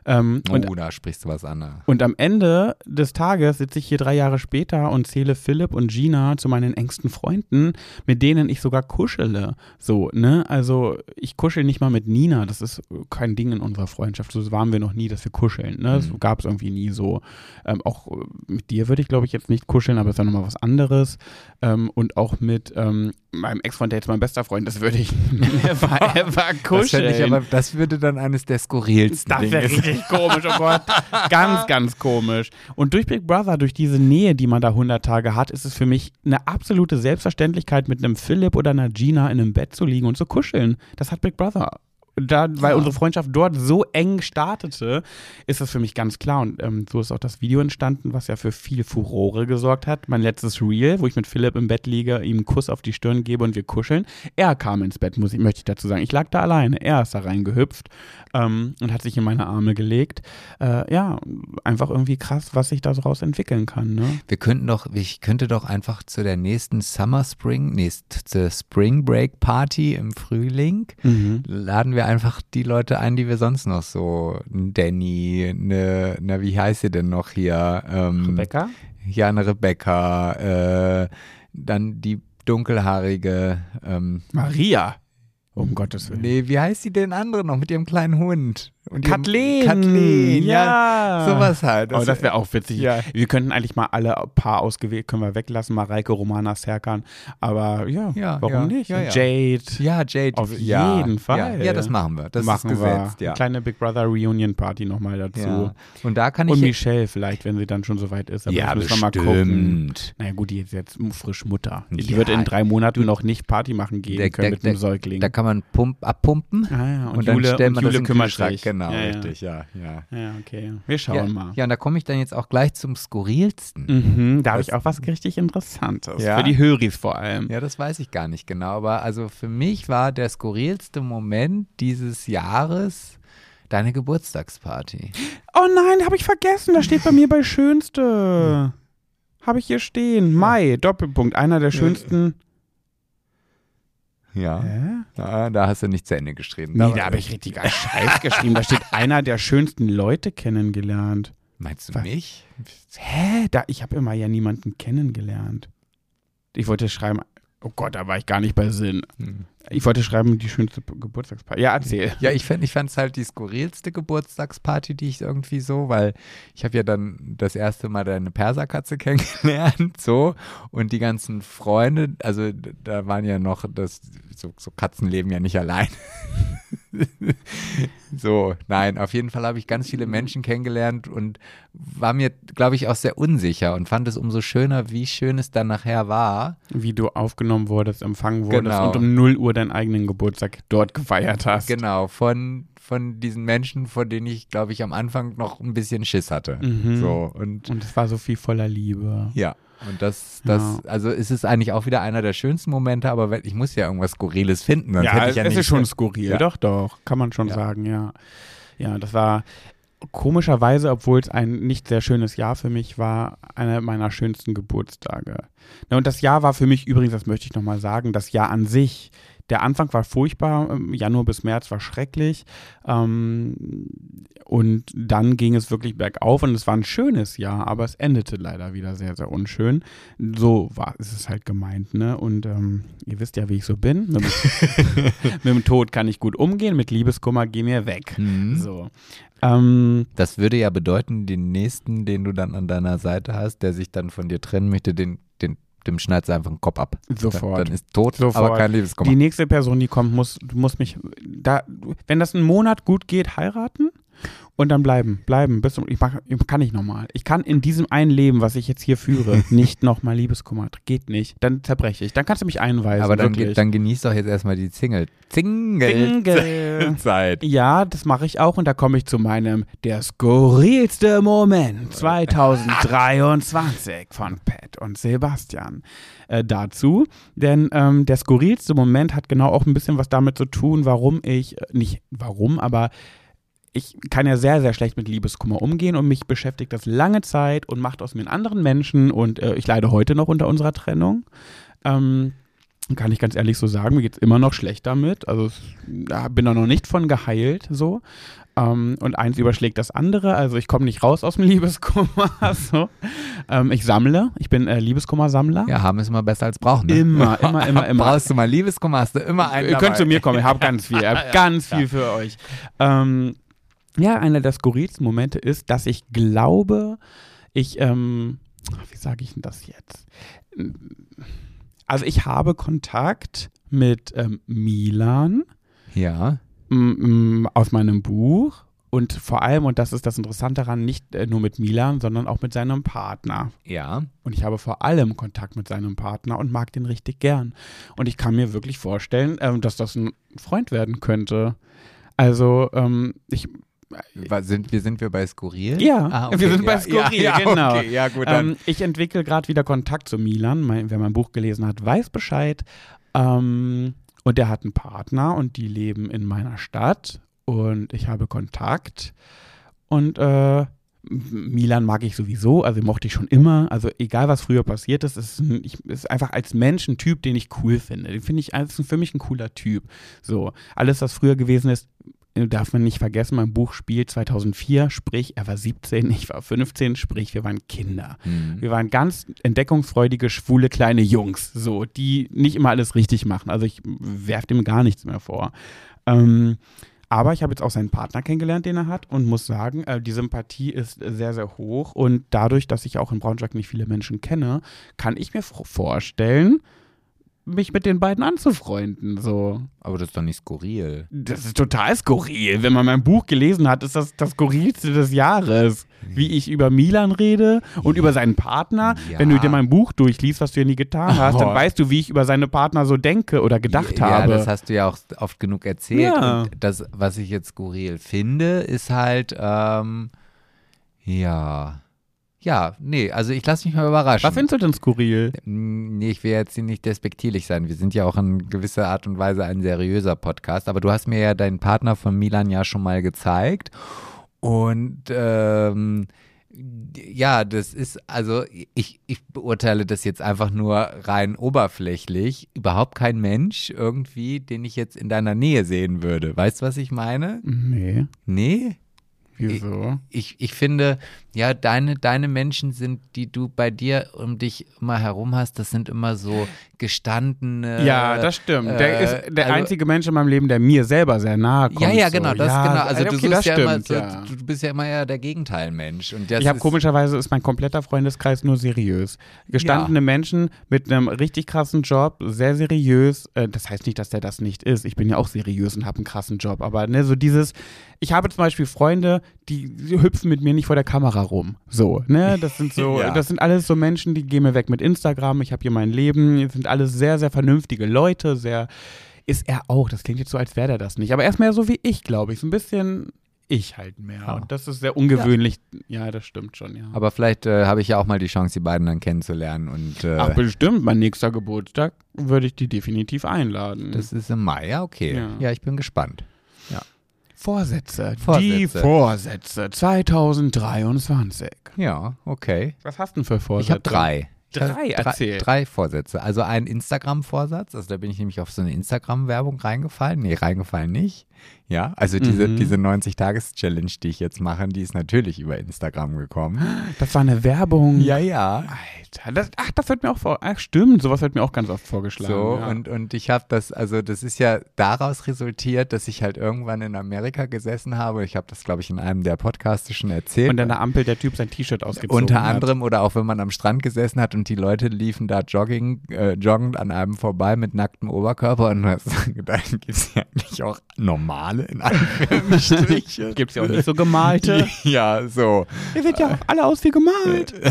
Ähm, und oh, da sprichst du was an. und am Ende des Tages sitze ich hier drei Jahre später und zähle Philipp und Gina zu meinen engsten Freunden, mit denen ich sogar kuschele. So, ne? Also ich kuschel nicht mal mit Nina. Das ist kein Ding in unserer Freundschaft. So waren wir noch nie, dass wir kuscheln. Ne? Das Mhm. gab es irgendwie nie so. Ähm, auch äh, mit dir würde ich, glaube ich, jetzt nicht kuscheln, aber es ist ja nochmal was anderes. Ähm, und auch mit ähm, meinem Ex-Freund, der jetzt mein bester Freund ist, würde ich never ever kuscheln. Das, ich aber, das würde dann eines der skurrilsten Das wäre richtig komisch, oh Gott. Ganz, ganz komisch. Und durch Big Brother, durch diese Nähe, die man da 100 Tage hat, ist es für mich eine absolute Selbstverständlichkeit, mit einem Philipp oder einer Gina in einem Bett zu liegen und zu kuscheln. Das hat Big Brother. Da, weil Ja. unsere Freundschaft dort so eng startete, ist das für mich ganz klar. Und ähm, so ist auch das Video entstanden, was ja für viel Furore gesorgt hat. Mein letztes Reel, wo ich mit Philipp im Bett liege, ihm einen Kuss auf die Stirn gebe und wir kuscheln. Er kam ins Bett, muss ich, möchte ich dazu sagen. Ich lag da alleine. Er ist da reingehüpft ähm, und hat sich in meine Arme gelegt. Äh, ja, einfach irgendwie krass, was sich daraus entwickeln kann. Ne? Wir könnten doch, ich könnte doch einfach zu der nächsten Summer Spring, zur Spring Break Party im Frühling, laden wir einfach die Leute ein, die wir sonst noch so, ein Danny, eine, na, wie heißt sie denn noch hier? Ähm, Rebecca? Ja, eine Rebecca, äh, dann die dunkelhaarige, ähm, Maria. Um Gottes Willen. nee, wie heißt die denn andere noch mit ihrem kleinen Hund? Und Kathleen. Kathleen, ja. ja. Sowas halt. Oh, das wäre auch witzig. Ja. Wir könnten eigentlich mal alle paar ausgewählt, können wir weglassen, Mareike, Romana, Serkan. Aber ja, Ja, warum nicht? ja, ja. Jade. Ja, Jade. Auf jeden Fall. Ja, das machen wir. Das machen ist gesetzt, wir. ja. Eine kleine Big Brother Reunion Party nochmal dazu. Und da kann Und ich. Michelle vielleicht, wenn sie dann schon soweit ist. Aber ja, das müssen wir mal gucken. bestimmt. Naja gut, die ist jetzt frisch Mutter. Die wird in drei Monaten noch nicht Party machen gehen Der- können der- mit dem Säugling. Da kann man pump, abpumpen ah, ja. Und, und, dann Jule, stellt und man Jule das in den Kühlschrank. sich. Genau, ja, richtig, ja, ja. Ja. ja, okay. Wir schauen Ja, mal. ja, und da komme ich dann jetzt auch gleich zum Skurrilsten. Mhm, da habe ich auch was richtig Interessantes. Ja? Für die Höris vor allem. Ja, das weiß ich gar nicht genau, aber also für mich war der skurrilste Moment dieses Jahres deine Geburtstagsparty. Oh nein, habe ich vergessen. Das steht bei mir bei Schönste. Habe ich hier stehen. Mai, Doppelpunkt. Einer der schönsten. Ja. Hä? Da, da hast du nicht zu Ende geschrieben. Nee, da habe ich richtiger Scheiß geschrieben. Da steht einer der schönsten Leute kennengelernt. Meinst du Was? mich? Hä? Da, ich habe immer ja niemanden kennengelernt. Ich wollte schreiben, oh Gott, da war ich gar nicht bei Sinn. Hm. Ich wollte schreiben, die schönste Geburtstagsparty. Ja, erzähl. Ja, ich fand ich fand's halt die skurrilste Geburtstagsparty, die ich irgendwie so, weil ich habe ja dann das erste Mal deine Perserkatze kennengelernt, so und die ganzen Freunde, also da waren ja noch das so, so Katzen leben ja nicht allein. so, nein, auf jeden Fall habe ich ganz viele Menschen kennengelernt und war mir, glaube ich, auch sehr unsicher und fand es umso schöner, wie schön es dann nachher war. Wie du aufgenommen wurdest, empfangen wurdest Genau. und um 0 Uhr deinen eigenen Geburtstag dort gefeiert hast. Genau, von, von diesen Menschen, von denen ich, glaube ich, am Anfang noch ein bisschen Schiss hatte. Mhm. So, und Und es war so viel voller Liebe. ja. Und das, das, also es ist eigentlich auch wieder einer der schönsten Momente, aber ich muss ja irgendwas Skurriles finden. Sonst hätte ich ja es nicht ist schon skurril. Ja. Doch, doch, kann man schon Ja. sagen, ja. Ja, das war komischerweise, obwohl es ein nicht sehr schönes Jahr für mich war, einer meiner schönsten Geburtstage. Ja, und das Jahr war für mich übrigens, das möchte ich nochmal sagen, das Jahr an sich. Der Anfang war furchtbar, ähm, Januar bis März war schrecklich. Ähm, und dann ging es wirklich bergauf und es war ein schönes Jahr, aber es endete leider wieder sehr, sehr unschön. So war ist es halt gemeint, ne? Und ähm, ihr wisst ja, wie ich so bin. Mit, dem- mit dem Tod kann ich gut umgehen, mit Liebeskummer geh mir weg. Mhm. So. Ähm, Das würde ja bedeuten, den nächsten, den du dann an deiner Seite hast, der sich dann von dir trennen möchte, den, den, dem schneidest du einfach den Kopf ab. Sofort. Dann, dann ist tot, Sofort. aber kein Liebeskummer. die nächste Person, die kommt, muss, muss mich, da, wenn das einen Monat gut geht, heiraten und dann bleiben, bleiben. Bis, zum- ich, mach, ich kann nicht nochmal. Ich kann in diesem einen Leben, was ich jetzt hier führe, nicht nochmal Liebeskummer. Geht nicht. Dann zerbreche ich. Dann kannst du mich einweisen. aber dann, ge- dann genieß doch jetzt erstmal die Single. Single. Single. Zeit. Ja, das mache ich auch und da komme ich zu meinem der skurrilste Moment 2023 von Pat und Sebastian äh, dazu. Denn ähm, der skurrilste Moment hat genau auch ein bisschen was damit zu tun, warum ich, äh, nicht warum, aber ich kann ja sehr, sehr schlecht mit Liebeskummer umgehen und mich beschäftigt das lange Zeit und macht aus mir einen anderen Menschen und äh, ich leide heute noch unter unserer Trennung. Ähm, kann ich ganz ehrlich so sagen, mir geht es immer noch schlecht damit. Also da bin da noch nicht von geheilt so. Ähm, und eins überschlägt das andere. Also ich komme nicht raus aus dem Liebeskummer. so. ähm, ich sammle. Ich bin äh, Liebeskummer-Sammler. Ja, haben ist immer besser als brauchen. Ne? Immer, immer, immer, immer. Brauchst du mal Liebeskummer, hast du immer einen Ihr könnt zu mir kommen, ich habe ganz viel, ich habe ganz viel für euch. Ähm, ja, einer der skurrilsten Momente ist, dass ich glaube, ich, ähm, wie sage ich denn das jetzt? Also ich habe Kontakt mit ähm, Milan Ja. aus meinem Buch und vor allem, und das ist das Interessante daran, nicht äh, nur mit Milan, sondern auch mit seinem Partner. Ja. Und ich habe vor allem Kontakt mit seinem Partner und mag den richtig gern. Und ich kann mir wirklich vorstellen, ähm, dass das ein Freund werden könnte. Also, ähm, ich. Was sind, wir, sind wir bei Skurril? Ja, Ah, okay. wir sind bei Ja, Skurril, ja, ja, genau. Okay. Ja, gut. Ähm, ich entwickle gerade wieder Kontakt zu Milan. Mein, wer mein Buch gelesen hat, weiß Bescheid. Ähm, und der hat einen Partner und die leben in meiner Stadt. Und ich habe Kontakt. Und äh, Milan mag ich sowieso, also mochte ich schon immer. Also egal, was früher passiert ist, ist, ein, ich, ist einfach als Mensch ein Typ, den ich cool finde. Den finde ich als für mich ein cooler Typ. So, alles, was früher gewesen ist, äh, darf man nicht vergessen, mein Buch spielt 2004, sprich, er war 17, ich war 15, sprich, wir waren Kinder. Hm. Wir waren ganz entdeckungsfreudige, schwule kleine Jungs, so, die nicht immer alles richtig machen. Also ich werfe dem gar nichts mehr vor. Ähm, aber ich habe jetzt auch seinen Partner kennengelernt, den er hat und muss sagen, äh, die Sympathie ist sehr, sehr hoch. Und dadurch, dass ich auch in Braunschweig nicht viele Menschen kenne, kann ich mir vorstellen, mich mit den beiden anzufreunden. So. Aber das ist doch nicht skurril. Das ist total skurril. Wenn man mein Buch gelesen hat, ist das das skurrilste des Jahres. Wie ich über Milan rede und über seinen Partner. Ja. Wenn du dir mein Buch durchliest, was du ja nie getan hast, dann Oh. weißt du, wie ich über seine Partner so denke oder gedacht ja, habe. Ja, das hast du ja auch oft genug erzählt. Ja. Und das, was ich jetzt skurril finde, ist halt, ähm, ja. Ja, nee, also ich lasse mich mal überraschen. was findest du denn skurril? Nee, ich will jetzt hier nicht despektierlich sein. Wir sind ja auch in gewisser Art und Weise ein seriöser Podcast. Aber du hast mir ja deinen Partner von Milan ja schon mal gezeigt. Und ähm, ja, das ist, also ich, ich beurteile das jetzt einfach nur rein oberflächlich. Überhaupt kein Mensch irgendwie, den ich jetzt in deiner Nähe sehen würde. Weißt du, was ich meine? Nee. Nee? Wieso? ich, ich finde, ja, deine, deine Menschen sind, die du bei dir um dich immer herum hast, das sind immer so gestandene. ja, das stimmt. der äh, ist der also- einzige Mensch in meinem Leben, der mir selber sehr nahe kommt. Ja, ja, so. genau, das ja, genau. Also okay, du das ja immer, stimmt, so, ja. du bist ja immer ja der Gegenteilmensch. Und Ich habe komischerweise ist mein kompletter Freundeskreis nur seriös. Gestandene Menschen mit einem richtig krassen Job, sehr seriös. Äh, das heißt nicht, dass der das nicht ist. Ich bin ja auch seriös und habe einen krassen Job. Aber ne, so dieses, ich habe zum Beispiel Freunde, die, die hüpfen mit mir nicht vor der Kamera rum. So, ne? Das sind so, Ja. das sind alles so Menschen, die gehen mir weg mit Instagram. Ich habe hier mein Leben. Das sind alles sehr, sehr vernünftige Leute, sehr. Ist er auch. Das klingt jetzt so, als wäre er das nicht. Aber er ist mehr so wie ich, glaube ich. So ein bisschen ich halt mehr. Ja. Und das ist sehr ungewöhnlich. Ja, das stimmt schon, ja. Aber vielleicht äh, habe ich ja auch mal die Chance, die beiden dann kennenzulernen. Und äh, Ach, bestimmt, mein nächster Geburtstag würde ich die definitiv einladen. das ist im Mai, ja, okay. Ja. Ja, ich bin gespannt. Vorsätze. Die Vorsätze. Vorsätze 2023. Ja, okay. Was hast du denn für Vorsätze? Ich habe drei. Drei, erzähl. Drei Vorsätze. Also ein Instagram-Vorsatz. Also da bin ich nämlich auf so eine Instagram-Werbung reingefallen. Nee, reingefallen nicht. Ja, also diese, Mhm. diese 90-Tages-Challenge, die ich jetzt mache, die ist natürlich über Instagram gekommen. Das war eine Werbung. Ja, ja. Alter, das, ach, das wird mir auch vor. Ach, stimmt, sowas wird mir auch ganz oft vorgeschlagen. So, ja. und, und ich habe das, also das ist ja daraus resultiert, dass ich halt irgendwann in Amerika gesessen habe. Ich habe das, glaube ich, in einem der Podcasts schon erzählt. und an der Ampel der Typ sein T-Shirt ausgezogen Unter hat. anderem oder auch wenn man am Strand gesessen hat und die Leute liefen da jogging, äh, joggend an einem vorbei mit nacktem Oberkörper und du hast gedacht, gibt es ja eigentlich auch normale in Anführungsstrichen. Gibt's ja auch nicht so gemalte. ja, so. Ihr seht ja auch alle aus wie gemalt.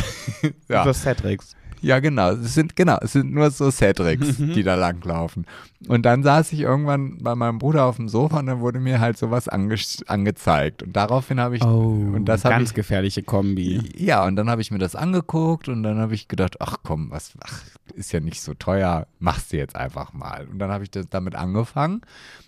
Ja. Das ist Cedrics. Ja, genau. Es sind, genau, es sind nur so Cedrics, Mhm. die da langlaufen. Und dann saß ich irgendwann bei meinem Bruder auf dem Sofa und dann wurde mir halt sowas ange angezeigt. Und daraufhin habe ich, und das Oh, ganz ich, gefährliche Kombi. ja, und dann habe ich mir das angeguckt und dann habe ich gedacht, ach komm, was, ach, ist ja nicht so teuer, machst du jetzt einfach mal. Und dann habe ich das damit angefangen.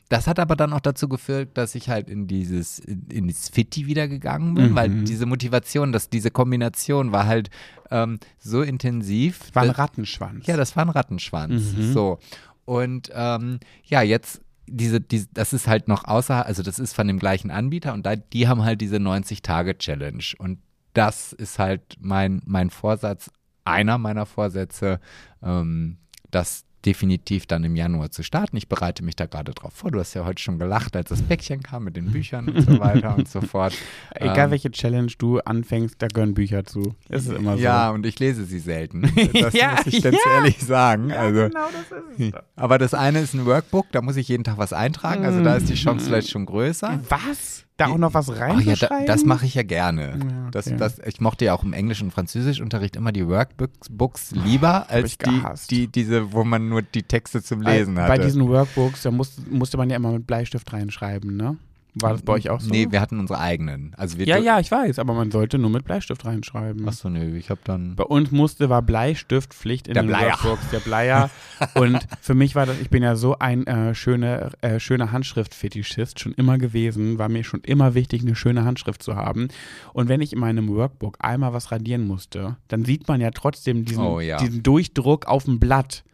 Das hat aber dann auch dazu geführt, dass ich halt in dieses, in, in dieses Fitti wieder gegangen bin, Mhm. weil diese Motivation, dass diese Kombination war halt ähm, so intensiv. War ein Rattenschwanz. ja, das war ein Rattenschwanz. Mhm. So. Und ähm, ja, jetzt diese, diese, das ist halt noch außer, also das ist von dem gleichen Anbieter und da, die haben halt diese 90-Tage-Challenge. Und das ist halt mein, mein Vorsatz, einer meiner Vorsätze, ähm, das definitiv dann im Januar zu starten. Ich bereite mich da gerade drauf vor. Du hast ja heute schon gelacht, als das Päckchen kam mit den Büchern und so weiter und so fort. Egal Ähm, welche Challenge du anfängst, da gehören Bücher zu. Es ist immer so. Ja, und ich lese sie selten. Das Ja, muss ich ganz ja. ehrlich sagen. also, genau das ist es. aber das eine ist ein Workbook, da muss ich jeden Tag was eintragen. Also da ist die Chance vielleicht schon größer. Was? Da auch noch was Oh ja, da, das mache ich ja gerne. Ja, das, okay. das, ich mochte ja auch im Englisch- und Französischunterricht immer die Workbooks Books lieber als ich die, die, diese, wo man nur die Texte zum Lesen Bei hatte. diesen Workbooks, da muss, musste man ja immer mit Bleistift reinschreiben, ne? War das bei euch auch so? Nee, wir hatten unsere eigenen. Also wir ja, ja, ich weiß, aber man sollte nur mit Bleistift reinschreiben. Achso, nö, ich habe dann. Bei uns musste, war Bleistiftpflicht in Der den Bleier. Workbooks, der Bleier. Und für mich war das, ich bin ja so ein äh, schöne, äh, schöner Handschrift-Fetischist schon immer gewesen, war mir schon immer wichtig, eine schöne Handschrift zu haben. Und wenn ich in meinem Workbook einmal was radieren musste, dann sieht man ja trotzdem diesen, Oh, ja. diesen Durchdruck auf dem Blatt.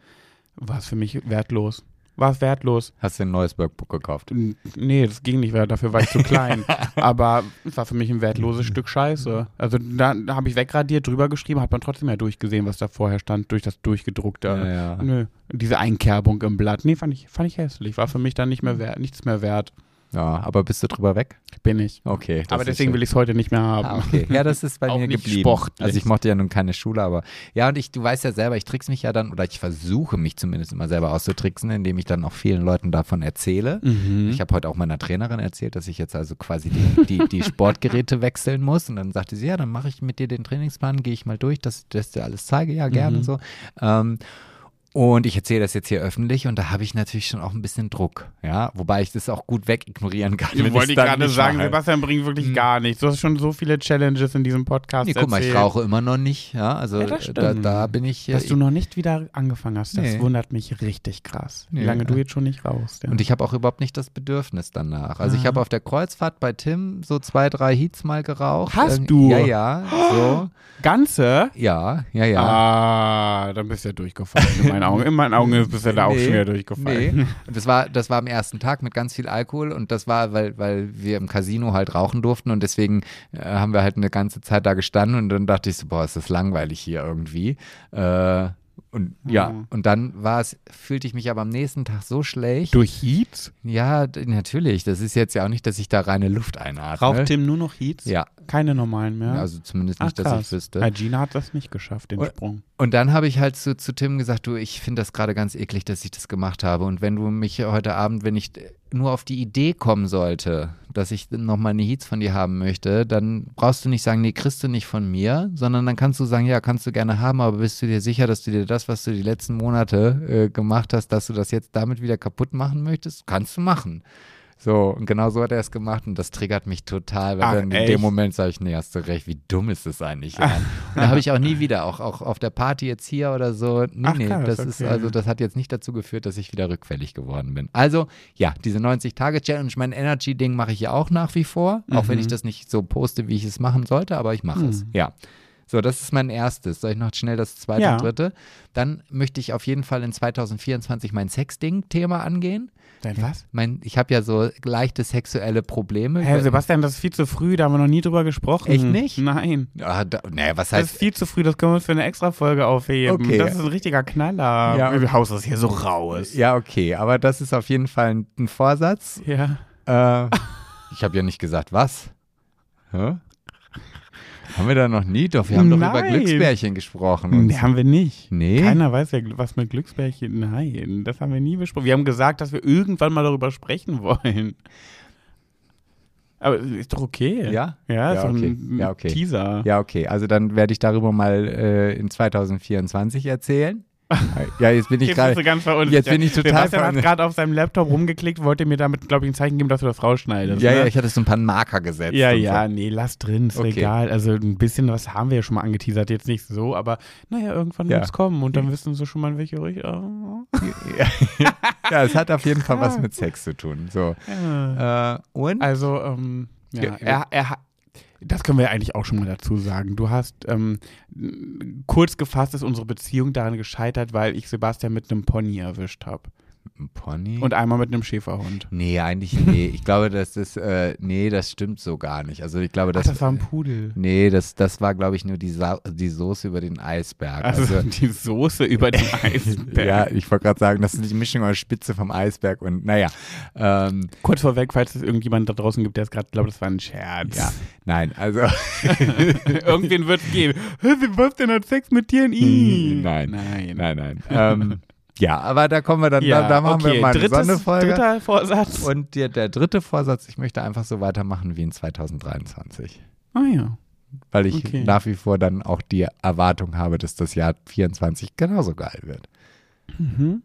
War es für mich wertlos. War es wertlos. Hast du ein neues Workbook gekauft? N- Nee, das ging nicht, weil dafür war ich zu klein. Aber es war für mich ein wertloses Stück Scheiße. Also da, da habe ich wegradiert, drüber geschrieben, hat man trotzdem ja durchgesehen, was da vorher stand, durch das durchgedruckte. Ja, ja. Nö, diese Einkerbung im Blatt. Nee, fand ich, fand ich hässlich. War für mich dann nicht mehr wert, nichts mehr wert. Ja, aber bist du drüber weg? Bin ich. Okay. Aber deswegen will ich es heute nicht mehr haben. Ah, okay. Ja, das ist bei mir nicht geblieben. sportlich. Also ich mochte ja nun keine Schule, aber ja, und ich, du weißt ja selber, ich trickse mich ja dann, oder ich versuche mich zumindest immer selber auszutricksen, indem ich dann auch vielen Leuten davon erzähle. Mhm. Ich habe heute auch meiner Trainerin erzählt, dass ich jetzt also quasi die, die, die Sportgeräte wechseln muss. Und dann sagte sie, ja, dann mache ich mit dir den Trainingsplan, gehe ich mal durch, dass, dass ich dir alles zeige, ja, gerne Mhm. so. Ähm, und ich erzähle das jetzt hier öffentlich und da habe ich natürlich schon auch ein bisschen Druck, ja, wobei ich das auch gut wegignorieren kann. Ich wollte gerade nicht sagen, mache. Sebastian bringt wirklich gar nichts. Du hast schon so viele Challenges in diesem Podcast Nee, guck mal, ich rauche immer noch nicht, ja, also Ja, das da, stimmt. da bin ich. Dass äh, du noch nicht wieder angefangen hast, das Nee. wundert mich richtig krass. Wie Nee, lange ja. du jetzt schon nicht rauchst. Ja. Und ich habe auch überhaupt nicht das Bedürfnis danach. Also ich Ah. habe auf der Kreuzfahrt bei Tim so zwei, drei Heats mal geraucht. Hast Irgend- du? Ja, ja, so. Ganze? Ja, ja, ja. Ah, dann bist du ja durchgefallen in meinen Augen. In meinen Augen bist du da auch schon wieder durchgefallen. Nee. Und das war, das war am ersten Tag mit ganz viel Alkohol und das war, weil, weil wir im Casino halt rauchen durften und deswegen äh, haben wir halt eine ganze Zeit da gestanden und dann dachte ich so, boah, ist das langweilig hier irgendwie. Äh, und ja, Mhm. und dann war es, fühlte ich mich aber am nächsten Tag so schlecht. Durch Heats? Ja, natürlich. Das ist jetzt ja auch nicht, dass ich da reine Luft einatme. Raucht Tim nur noch Heats? Ja, Keine normalen mehr? also zumindest Ach, nicht, dass krass. ich wüsste. Ja, Gina hat das nicht geschafft, den Und- Sprung. Und dann habe ich halt zu, zu Tim gesagt, du, ich finde das gerade ganz eklig, dass ich das gemacht habe. Und wenn du mich heute Abend, wenn ich nur auf die Idee kommen sollte, dass ich nochmal eine Heats von dir haben möchte, dann brauchst du nicht sagen, nee, kriegst du nicht von mir, sondern dann kannst du sagen, ja, kannst du gerne haben, aber bist du dir sicher, dass du dir das, was du die letzten Monate äh, gemacht hast, dass du das jetzt damit wieder kaputt machen möchtest? Kannst du machen. So, und genau so hat er es gemacht und das triggert mich total, weil Ach, dann in echt? dem Moment sage ich, nee, hast du recht, wie dumm ist das eigentlich? Ja. Und da habe ich auch nie wieder, auch, auch auf der Party jetzt hier oder so, nee, Ach, nee, krass, das ist, okay. also das hat jetzt nicht dazu geführt, dass ich wieder rückfällig geworden bin. Also, ja, diese 90-Tage-Challenge, mein Energy-Ding mache ich ja auch nach wie vor, auch wenn Mhm. ich das nicht so poste, wie ich es machen sollte, aber ich mache es, Mhm. ja. So, das ist mein erstes. Soll ich noch schnell das zweite Ja. und dritte? Dann möchte ich auf jeden Fall in 2024 mein Sexding-Thema angehen. Dein was? Mein, ich habe ja so leichte sexuelle Probleme. Herr Sebastian, das ist viel zu früh, da haben wir noch nie drüber gesprochen. Echt nicht? Nein. Ah, da, naja, was Das heißt ist viel zu früh, das können wir uns für eine extra Folge aufheben. Okay. Das ist ein richtiger Knaller. Ja, okay. Du haust das hier so raus. Ja, okay, aber das ist auf jeden Fall ein, ein Vorsatz. Ja. Äh, ich habe ja nicht gesagt, was. Hä? Haben wir da noch nie? Doch, wir haben doch über Nein. Glücksbärchen gesprochen. und- Nee, haben wir nicht. Nee? Keiner weiß ja, was mit Glücksbärchen. Nein, das haben wir nie besprochen. Wir haben gesagt, dass wir irgendwann mal darüber sprechen wollen. Aber ist doch okay. Ja? Ja, ist Ja, okay. Ja, okay. Teaser. Ja, okay. Also dann werde ich darüber mal äh, in 2024 erzählen. Ja, jetzt bin ich gerade. jetzt bin ich total Sebastian hat gerade auf seinem Laptop rumgeklickt, wollte mir damit, glaube ich, ein Zeichen geben, dass du das rausschneidest. Ja, ne? ja, ich hatte so ein paar Marker gesetzt. Ja, ja, So. nee, lass drin, ist Okay. egal. Also ein bisschen was haben wir ja schon mal angeteasert, jetzt nicht so, aber naja, irgendwann Ja. wird's kommen und dann wissen sie schon mal, in welche Richtung. Ja. ja, es hat auf jeden Fall was mit Sex zu tun. So. Ja. Äh, und? Also, ähm, ja, er, er hat. Das können wir eigentlich auch schon mal dazu sagen. Du hast, ähm, kurz gefasst ist unsere Beziehung daran gescheitert, weil ich Sebastian mit einem Pony erwischt habe. Ein Pony? Und einmal mit einem Schäferhund. nee, eigentlich, nee. Ich glaube, das ist, äh, nee, das stimmt so gar nicht. Also ich glaube, Ach, das, das war ein Pudel. nee, das, das war, glaube ich, nur die, Sa die Soße über den Eisberg. Also, die Soße über den Eisberg. ja, ich wollte gerade sagen, das ist die Mischung aus Spitze vom Eisberg und, naja, ähm, Kurz vorweg, falls es irgendjemand da draußen gibt, der es gerade glaubt, das war ein Scherz. ja, nein, also, Irgendwen wird es geben. Sebastian hat Sex mit dir? Ih. Nein. Nein. nein, nein. Ähm, ja, aber da kommen wir dann, Ja, da, da machen okay. wir mal eine Drittes, Sonderfolge. Dritter Vorsatz. Und der, der dritte Vorsatz, ich möchte einfach so weitermachen wie in 2023. ah ja. Weil ich Okay. nach wie vor dann auch die Erwartung habe, dass das Jahr 24 genauso geil wird. Mhm.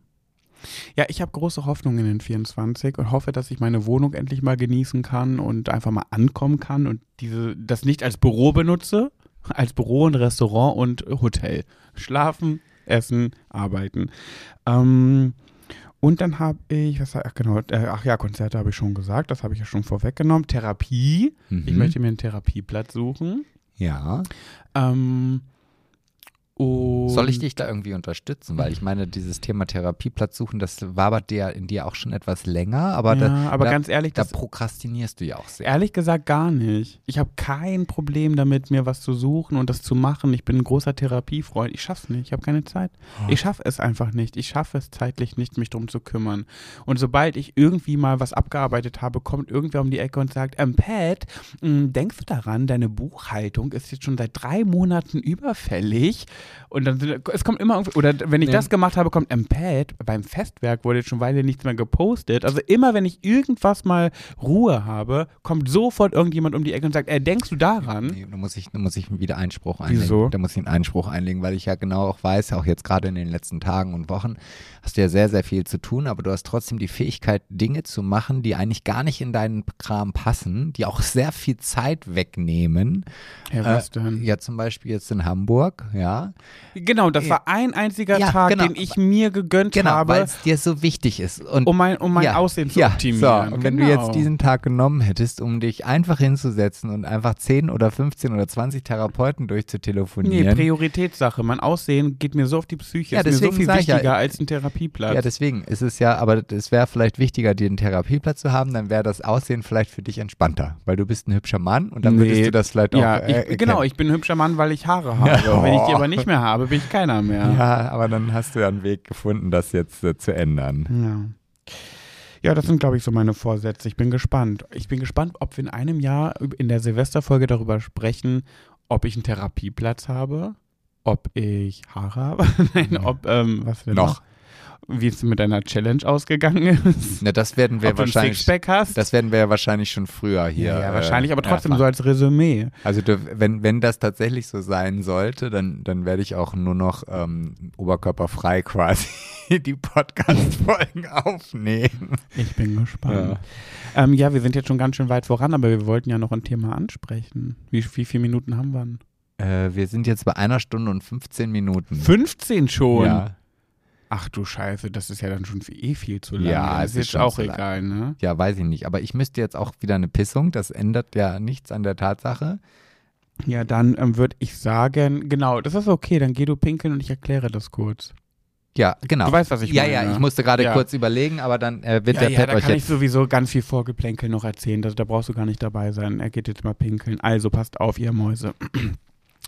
Ja, ich habe große Hoffnungen in 24 und hoffe, dass ich meine Wohnung endlich mal genießen kann und einfach mal ankommen kann und diese, das nicht als Büro benutze, als Büro und Restaurant und Hotel. Schlafen, essen, arbeiten. Ähm, und dann habe ich, was, ach genau, äh, ach ja, Konzerte habe ich schon gesagt, das habe ich ja schon vorweggenommen. Therapie. Ich Mhm. möchte mir einen Therapieplatz suchen. Ja. Ähm, und Soll ich dich da irgendwie unterstützen? Weil ich meine, dieses Thema Therapieplatz suchen, das wabert dir in dir auch schon etwas länger, aber, ja, da, aber da, ganz ehrlich, da prokrastinierst du ja auch sehr. Ehrlich gesagt gar nicht. Ich habe kein Problem damit, mir was zu suchen und das zu machen. Ich bin ein großer Therapiefreund. Ich schaff's nicht. Ich habe keine Zeit. Ich schaffe es einfach nicht. Ich schaffe es zeitlich nicht, mich drum zu kümmern. Und sobald ich irgendwie mal was abgearbeitet habe, kommt irgendwer um die Ecke und sagt, ähm, Pat, mh, denkst du daran, deine Buchhaltung ist jetzt schon seit drei Monaten überfällig? Und dann es kommt immer irgendwie, oder wenn ich Nee. das gemacht habe, kommt, Pat, beim Festwerk wurde jetzt schon Weile nichts mehr gepostet. Also immer, wenn ich irgendwas mal Ruhe habe, kommt sofort irgendjemand um die Ecke und sagt, äh, denkst du daran? Nee, da muss ich, da muss ich wieder Einspruch einlegen. Wieso? Da muss ich einen Einspruch einlegen, weil ich ja genau auch weiß, auch jetzt gerade in den letzten Tagen und Wochen hast du ja sehr, sehr viel zu tun, aber du hast trotzdem die Fähigkeit, Dinge zu machen, die eigentlich gar nicht in deinen Kram passen, die auch sehr viel Zeit wegnehmen. Ja, was denn? Ja, zum Beispiel jetzt in Hamburg, ja. Genau, das war ein einziger Ja, Tag, genau. den ich mir gegönnt Genau, weil habe, es dir so wichtig ist. Und um mein, um mein ja, Aussehen zu ja, optimieren. So, und wenn genau. du jetzt diesen Tag genommen hättest, um dich einfach hinzusetzen und einfach 10 oder 15 oder 20 Therapeuten Nee, durchzutelefonieren. Prioritätssache. Mein Aussehen geht mir so auf die Psyche. Ja, ist mir so deswegen viel ich ja- wichtiger als ein Therapieplatz. Ja, deswegen ist es ja, aber es wäre vielleicht wichtiger, dir einen Therapieplatz zu haben, dann wäre das Aussehen vielleicht für dich entspannter, weil du bist ein hübscher Mann und dann würdest Nee, du das vielleicht auch ja, äh, ich, genau, ich bin ein hübscher Mann, weil ich Haare habe. Wenn ich die aber nicht mehr habe, bin ich keiner mehr. Ja, aber dann hast du ja einen Weg gefunden, das jetzt äh, zu ändern. Ja. Ja, das sind, glaube ich, so meine Vorsätze. Ich bin gespannt. Ich bin gespannt, ob wir in einem Jahr in der Silvesterfolge darüber sprechen, ob ich einen Therapieplatz habe, ob ich Haare habe, nein, ob, ähm, was wir Noch. Wie es mit deiner Challenge ausgegangen ist. Na, das werden wir ob wahrscheinlich. Sixpack hast. Das werden wir ja wahrscheinlich schon früher hier. ja, ja, äh, wahrscheinlich, aber trotzdem so erfahren. als Resümee. Also wenn, wenn das tatsächlich so sein sollte, dann, dann werde ich auch nur noch ähm, oberkörperfrei quasi die Podcast-Folgen aufnehmen. Ich bin gespannt. Ja. Ähm, ja, wir sind jetzt schon ganz schön weit voran, aber wir wollten ja noch ein Thema ansprechen. Wie, wie viele Minuten haben wir? denn? Äh, wir sind jetzt bei einer Stunde und 15 Minuten. 15 schon. Ja. Ach du Scheiße, das ist ja dann schon eh viel zu lang. Ja, ist jetzt auch lang. egal, ne? ja, weiß ich nicht. Aber ich müsste jetzt auch wieder eine Pissung. Das ändert ja nichts an der Tatsache. Ja, dann ähm, würde ich sagen, genau, das ist okay, dann geh du pinkeln und ich erkläre das kurz. Ja, genau. Du weißt, was ich ja, meine. ja, ne? ich musste gerade Ja. kurz überlegen, aber dann äh, wird Ja, der ja, Pet da euch kann ich jetzt. sowieso ganz viel Vorgeplänkel noch erzählen, das, da brauchst du gar nicht dabei sein. Er geht jetzt mal pinkeln. Also passt auf, ihr Mäuse.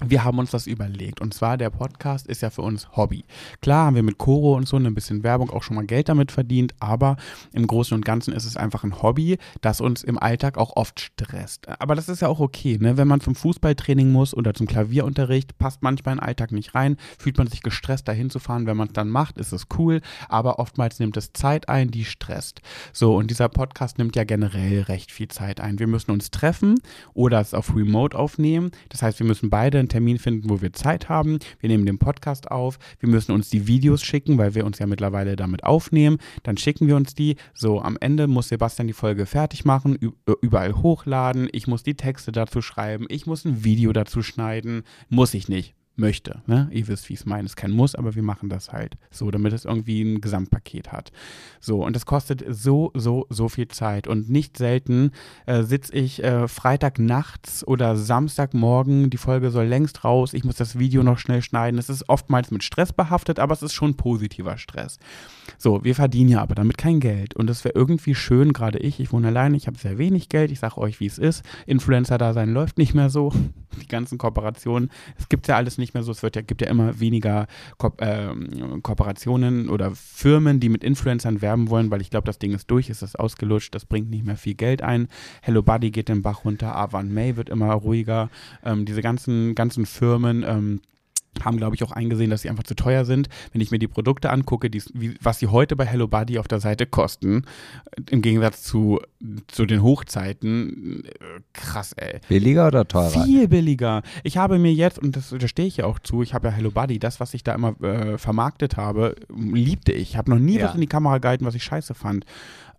Wir haben uns das überlegt. Und zwar, der Podcast ist ja für uns Hobby. Klar haben wir mit Coro und so ein bisschen Werbung auch schon mal Geld damit verdient, aber im Großen und Ganzen ist es einfach ein Hobby, das uns im Alltag auch oft stresst. Aber das ist ja auch okay, ne? Wenn man zum Fußballtraining muss oder zum Klavierunterricht, passt manchmal in den Alltag nicht rein, fühlt man sich gestresst, dahin zu fahren. Wenn man es dann macht, ist es cool, aber oftmals nimmt es Zeit ein, die stresst. So, und dieser Podcast nimmt ja generell recht viel Zeit ein. Wir müssen uns treffen oder es auf Remote aufnehmen. Das heißt, wir müssen beide einen Termin finden, wo wir Zeit haben. Wir nehmen den Podcast auf. Wir müssen uns die Videos schicken, weil wir uns ja mittlerweile damit aufnehmen. Dann schicken wir uns die. So, am Ende muss Sebastian die Folge fertig machen, ü- überall hochladen. Ich muss die Texte dazu schreiben. Ich muss ein Video dazu schneiden. Muss ich nicht. Möchte. Ne? Ihr wisst, wie ich es meine. Es ist kein Muss, aber wir machen das halt so, damit es irgendwie ein Gesamtpaket hat. So, und das kostet so, so, so viel Zeit. Und nicht selten äh, sitze ich äh, Freitag nachts oder Samstagmorgen, die Folge soll längst raus, ich muss das Video noch schnell schneiden. Es ist oftmals mit Stress behaftet, aber es ist schon positiver Stress. So, wir verdienen ja aber damit kein Geld. Und es wäre irgendwie schön, gerade ich, ich wohne alleine, ich habe sehr wenig Geld, ich sage euch, wie es ist. Influencer-Dasein läuft nicht mehr so. Die ganzen Kooperationen, es gibt ja alles nicht mehr so. Es wird ja, gibt ja immer weniger Ko äh, Kooperationen oder Firmen, die mit Influencern werben wollen, weil ich glaube, das Ding ist durch, ist das ausgelutscht, das bringt nicht mehr viel Geld ein. Hello Buddy geht den Bach runter, Avan May wird immer ruhiger. Ähm, diese ganzen, ganzen Firmen, ähm, haben, glaube ich, auch eingesehen, dass sie einfach zu teuer sind. Wenn ich mir die Produkte angucke, die, wie, was sie heute bei Hello Buddy auf der Seite kosten, im Gegensatz zu, zu den Hochzeiten, äh, krass, ey. Billiger oder teurer? Viel billiger. Ich habe mir jetzt, und das, da stehe ich ja auch zu, ich habe ja Hello Buddy, das, was ich da immer äh, vermarktet habe, liebte ich. Ich habe noch nie Ja. was in die Kamera gehalten, was ich scheiße fand.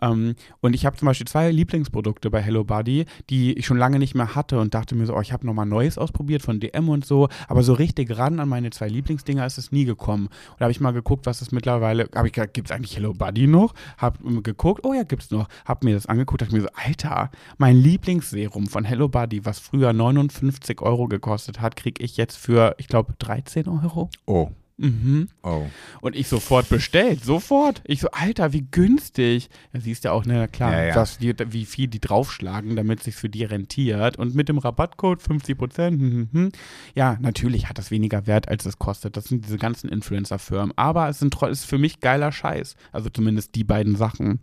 Ähm, und ich habe zum Beispiel zwei Lieblingsprodukte bei Hello Buddy, die ich schon lange nicht mehr hatte und dachte mir so, oh, ich habe nochmal Neues ausprobiert von DM und so, aber so richtig ran an meine zwei Lieblingsdinger ist es nie gekommen. Und da habe ich mal geguckt, was es mittlerweile, habe ich gedacht, gibt es eigentlich Hello Buddy noch? Habe geguckt, oh ja, gibt's noch. Habe mir das angeguckt, dachte mir so, Alter, mein Lieblingsserum von Hello Buddy, was früher 59 Euro gekostet hat, kriege ich jetzt für, ich glaube, 13 Euro. Oh, Mhm. oh. Und ich sofort bestellt, sofort. Ich so, Alter, wie günstig. Da siehst du ja auch, ne, klar, Ja, ja. Was die, wie viel die draufschlagen, damit es sich für die rentiert. Und mit dem Rabattcode 50 Prozent, hm, hm, hm. ja, natürlich hat das weniger Wert, als es kostet. Das sind diese ganzen Influencer-Firmen. Aber es sind, ist für mich geiler Scheiß. Also zumindest die beiden Sachen.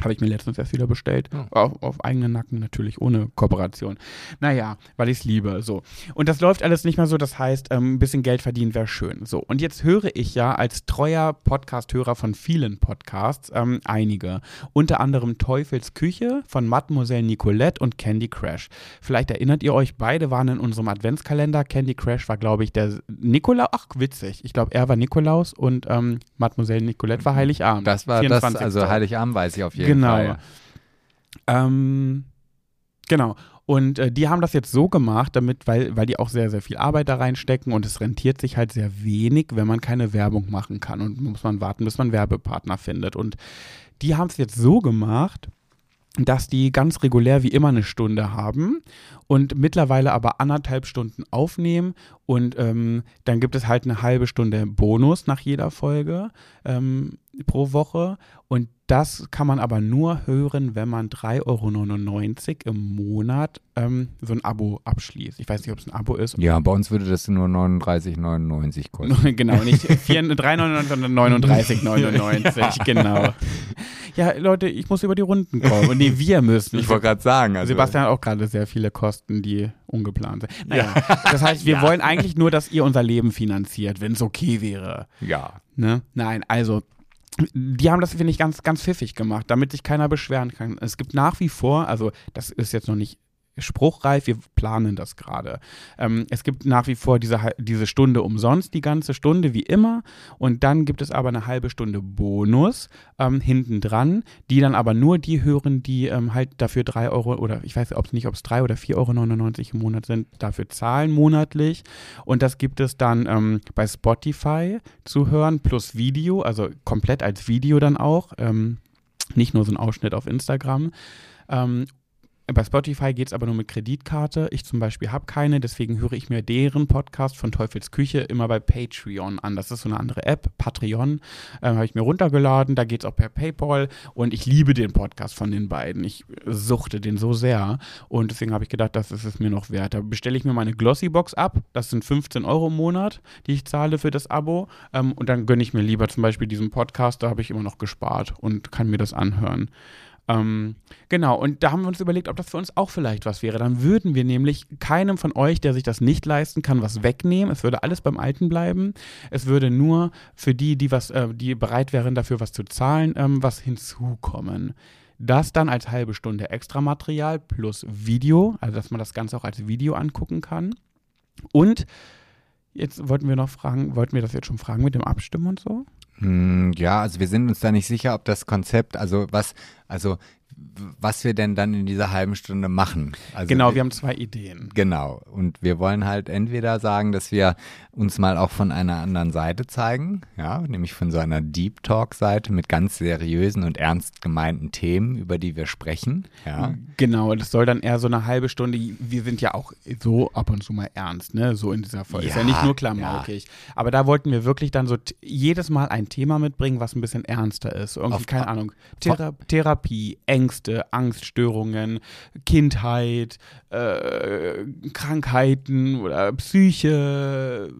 Habe ich mir letztens erst wieder bestellt. Ja. Auf, auf eigenen Nacken natürlich, ohne Kooperation. Naja, weil ich es liebe. So. Und das läuft alles nicht mehr so. Das heißt, ähm, ein bisschen Geld verdienen wäre schön. So. Und jetzt höre ich ja als treuer Podcast-Hörer von vielen Podcasts ähm, einige. Unter anderem Teufels Küche von Mademoiselle Nicolette und Candy Crash. Vielleicht erinnert ihr euch, beide waren in unserem Adventskalender. Candy Crash war, glaube ich, der Nikolaus. Ach, witzig. Ich glaube, er war Nikolaus und ähm, Mademoiselle Nicolette war Heiligabend. Das war das, 24. also Heiligabend weiß ich auf jeden Genau. Fall. Ähm, genau. Und äh, die haben das jetzt so gemacht, damit, weil, weil die auch sehr, sehr viel Arbeit da reinstecken und es rentiert sich halt sehr wenig, wenn man keine Werbung machen kann und muss man warten, bis man Werbepartner findet. Und die haben es jetzt so gemacht, dass die ganz regulär wie immer eine Stunde haben und mittlerweile aber anderthalb Stunden aufnehmen und ähm, dann gibt es halt eine halbe Stunde Bonus nach jeder Folge ähm, pro Woche und das kann man aber nur hören, wenn man 3,99 Euro im Monat ähm, so ein Abo abschließt. Ich weiß nicht, ob es ein Abo ist. Ja, bei uns würde das nur 39,99 kosten. genau, nicht 4 3,99, sondern 39,99. genau. Ja, Leute, ich muss über die Runden kommen. Und nee, wir müssen. Ich wollte gerade sagen, also Sebastian hat auch gerade sehr viele Kosten, die ungeplant sind. Naja, das heißt, wir wollen eigentlich nur, dass ihr unser Leben finanziert, wenn es okay wäre. ja. Ne? Nein, also die haben das, finde ich, ganz, ganz pfiffig gemacht, damit sich keiner beschweren kann. Es gibt nach wie vor, also das ist jetzt noch nicht spruchreif, wir planen das gerade. Ähm, es gibt nach wie vor diese, diese Stunde umsonst, die ganze Stunde wie immer. Und dann gibt es aber eine halbe Stunde Bonus ähm, hinten dran, die dann aber nur die hören, die ähm, halt dafür 3 Euro oder ich weiß ob es nicht, ob es 3 oder 4,99 Euro im Monat sind, dafür zahlen monatlich. Und das gibt es dann ähm, bei Spotify zu hören, plus Video, also komplett als Video dann auch. Ähm, nicht nur so ein Ausschnitt auf Instagram. Bei Spotify geht es aber nur mit Kreditkarte. Ich zum Beispiel habe keine, deswegen höre ich mir deren Podcast von Teufels Küche immer bei Patreon an. Das ist so eine andere App, Patreon, ähm, habe ich mir runtergeladen. Da geht es auch per PayPal und ich liebe den Podcast von den beiden. Ich suchte den so sehr und deswegen habe ich gedacht, das ist es mir noch wert. Da bestelle ich mir meine Glossybox ab. Das sind 15 Euro im Monat, die ich zahle für das Abo. Ähm, und dann gönne ich mir lieber zum Beispiel diesen Podcast. Da habe ich immer noch gespart und kann mir das anhören. Ähm, genau, und da haben wir uns überlegt, ob das für uns auch vielleicht was wäre. Dann würden wir nämlich keinem von euch, der sich das nicht leisten kann, was wegnehmen. Es würde alles beim Alten bleiben. Es würde nur für die, die was, äh, die bereit wären, dafür was zu zahlen, ähm, was hinzukommen. Das dann als halbe Stunde Extramaterial plus Video, also dass man das Ganze auch als Video angucken kann. Und jetzt wollten wir noch fragen, wollten wir das jetzt schon fragen mit dem Abstimmen und so? Hm, ja, also wir sind uns da nicht sicher, ob das Konzept, also was, also was wir denn dann in dieser halben Stunde machen. Also genau, wir haben zwei Ideen. Genau. Und wir wollen halt entweder sagen, dass wir uns mal auch von einer anderen Seite zeigen, ja, nämlich von so einer Deep Talk-Seite mit ganz seriösen und ernst gemeinten Themen, über die wir sprechen. Ja. Genau, das soll dann eher so eine halbe Stunde. Wir sind ja auch so ab und zu mal ernst, ne? So in dieser Folge. Ja, ist ja nicht nur klamaukig. Ja. Aber da wollten wir wirklich dann so jedes Mal ein Thema mitbringen, was ein bisschen ernster ist. Irgendwie, Auf, keine Ahnung, Thera Therapie, Ängste, Angststörungen, Kindheit, äh, Krankheiten oder Psyche,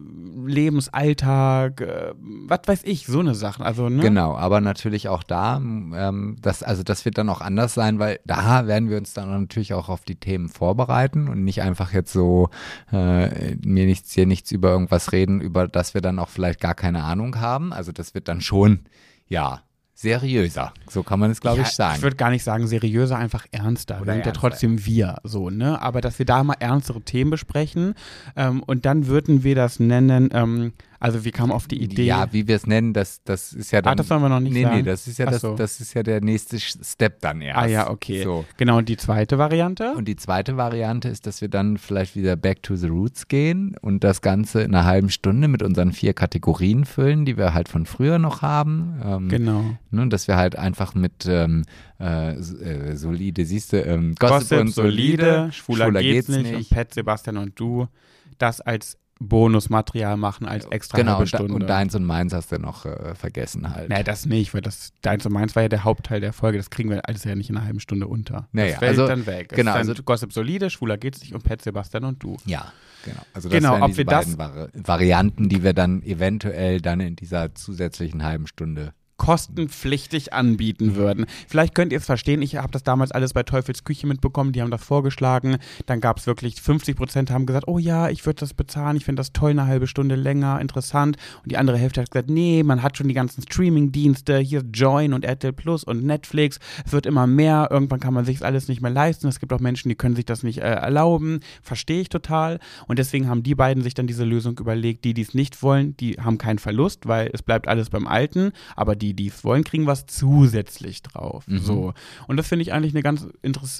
Lebensalltag, äh, was weiß ich, so eine Sache. Also, ne? Genau, aber natürlich auch da, ähm, das, also das wird dann auch anders sein, weil da werden wir uns dann natürlich auch auf die Themen vorbereiten und nicht einfach jetzt so äh, mir nichts hier nichts über irgendwas reden, über das wir dann auch vielleicht gar keine Ahnung haben. Also das wird dann schon, ja, seriöser. So kann man es, glaube ja, ich, sagen. Ich würde gar nicht sagen seriöser, einfach ernster. Oder wir sind ja trotzdem wir, so, ne? Aber dass wir da mal ernstere Themen besprechen ähm, und dann würden wir das nennen, ähm, also wie kam auf die Idee? Ja, wie wir es nennen, das, das ist ja dann. Ah, das sollen wir noch nicht nee, sagen. Nee, das ist ja das, so. das ist ja der nächste Step dann erst. Ah ja, okay. So. Genau, und die zweite Variante? Und die zweite Variante ist, dass wir dann vielleicht wieder back to the roots gehen und das Ganze in einer halben Stunde mit unseren vier Kategorien füllen, die wir halt von früher noch haben. Ähm, genau. Ne, dass wir halt einfach mit ähm, äh, äh solide, siehst du, ähm, Gossip, Gossip und solide, schwuler, schwuler geht's, geht's nicht, nicht und Pet, Sebastian und du das als Bonusmaterial machen als extra genau, halbe Stunde. und deins und meins hast du noch äh, vergessen halt. Nee, das nicht, weil das deins und meins war ja der Hauptteil der Folge. Das kriegen wir alles ja nicht in einer halben Stunde unter. Naja, das fällt also, dann weg. Genau, dann also, Gossip solide, schwuler geht's nicht und Pet Sebastian und du. Ja, genau. Also das genau, wären wir beiden das Vari Varianten, die wir dann eventuell dann in dieser zusätzlichen halben Stunde kostenpflichtig anbieten würden. Vielleicht könnt ihr es verstehen, ich habe das damals alles bei Teufels Küche mitbekommen, die haben das vorgeschlagen, dann gab es wirklich 50 Prozent haben gesagt, oh ja, ich würde das bezahlen, ich finde das toll, eine halbe Stunde länger, interessant. Und die andere Hälfte hat gesagt, nee, man hat schon die ganzen Streaming-Dienste, hier Join und RTL Plus und Netflix, es wird immer mehr, irgendwann kann man sich alles nicht mehr leisten, es gibt auch Menschen, die können sich das nicht äh, erlauben, verstehe ich total. Und deswegen haben die beiden sich dann diese Lösung überlegt, die, die es nicht wollen, die haben keinen Verlust, weil es bleibt alles beim Alten, aber die, die es wollen, kriegen was zusätzlich drauf. Mhm. So. Und das finde ich eigentlich eine ganz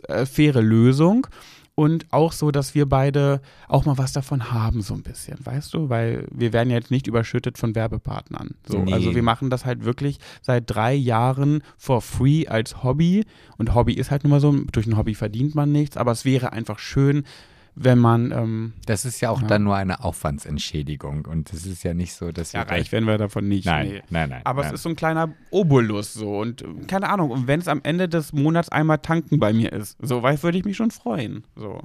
äh, faire Lösung. Und auch so, dass wir beide auch mal was davon haben, so ein bisschen, weißt du? Weil wir werden ja jetzt nicht überschüttet von Werbepartnern. So, nee. Also wir machen das halt wirklich seit drei Jahren for free als Hobby. Und Hobby ist halt nun mal so, durch ein Hobby verdient man nichts, aber es wäre einfach schön, wenn man. Ähm, das ist ja auch ja. dann nur eine Aufwandsentschädigung und es ist ja nicht so, dass ja, reich werden wir davon nicht. Nein, nee. nein, nein. Aber nein. es ist so ein kleiner Obolus so und äh, keine Ahnung. Und wenn es am Ende des Monats einmal tanken bei mir ist, so weit würde ich mich schon freuen. So.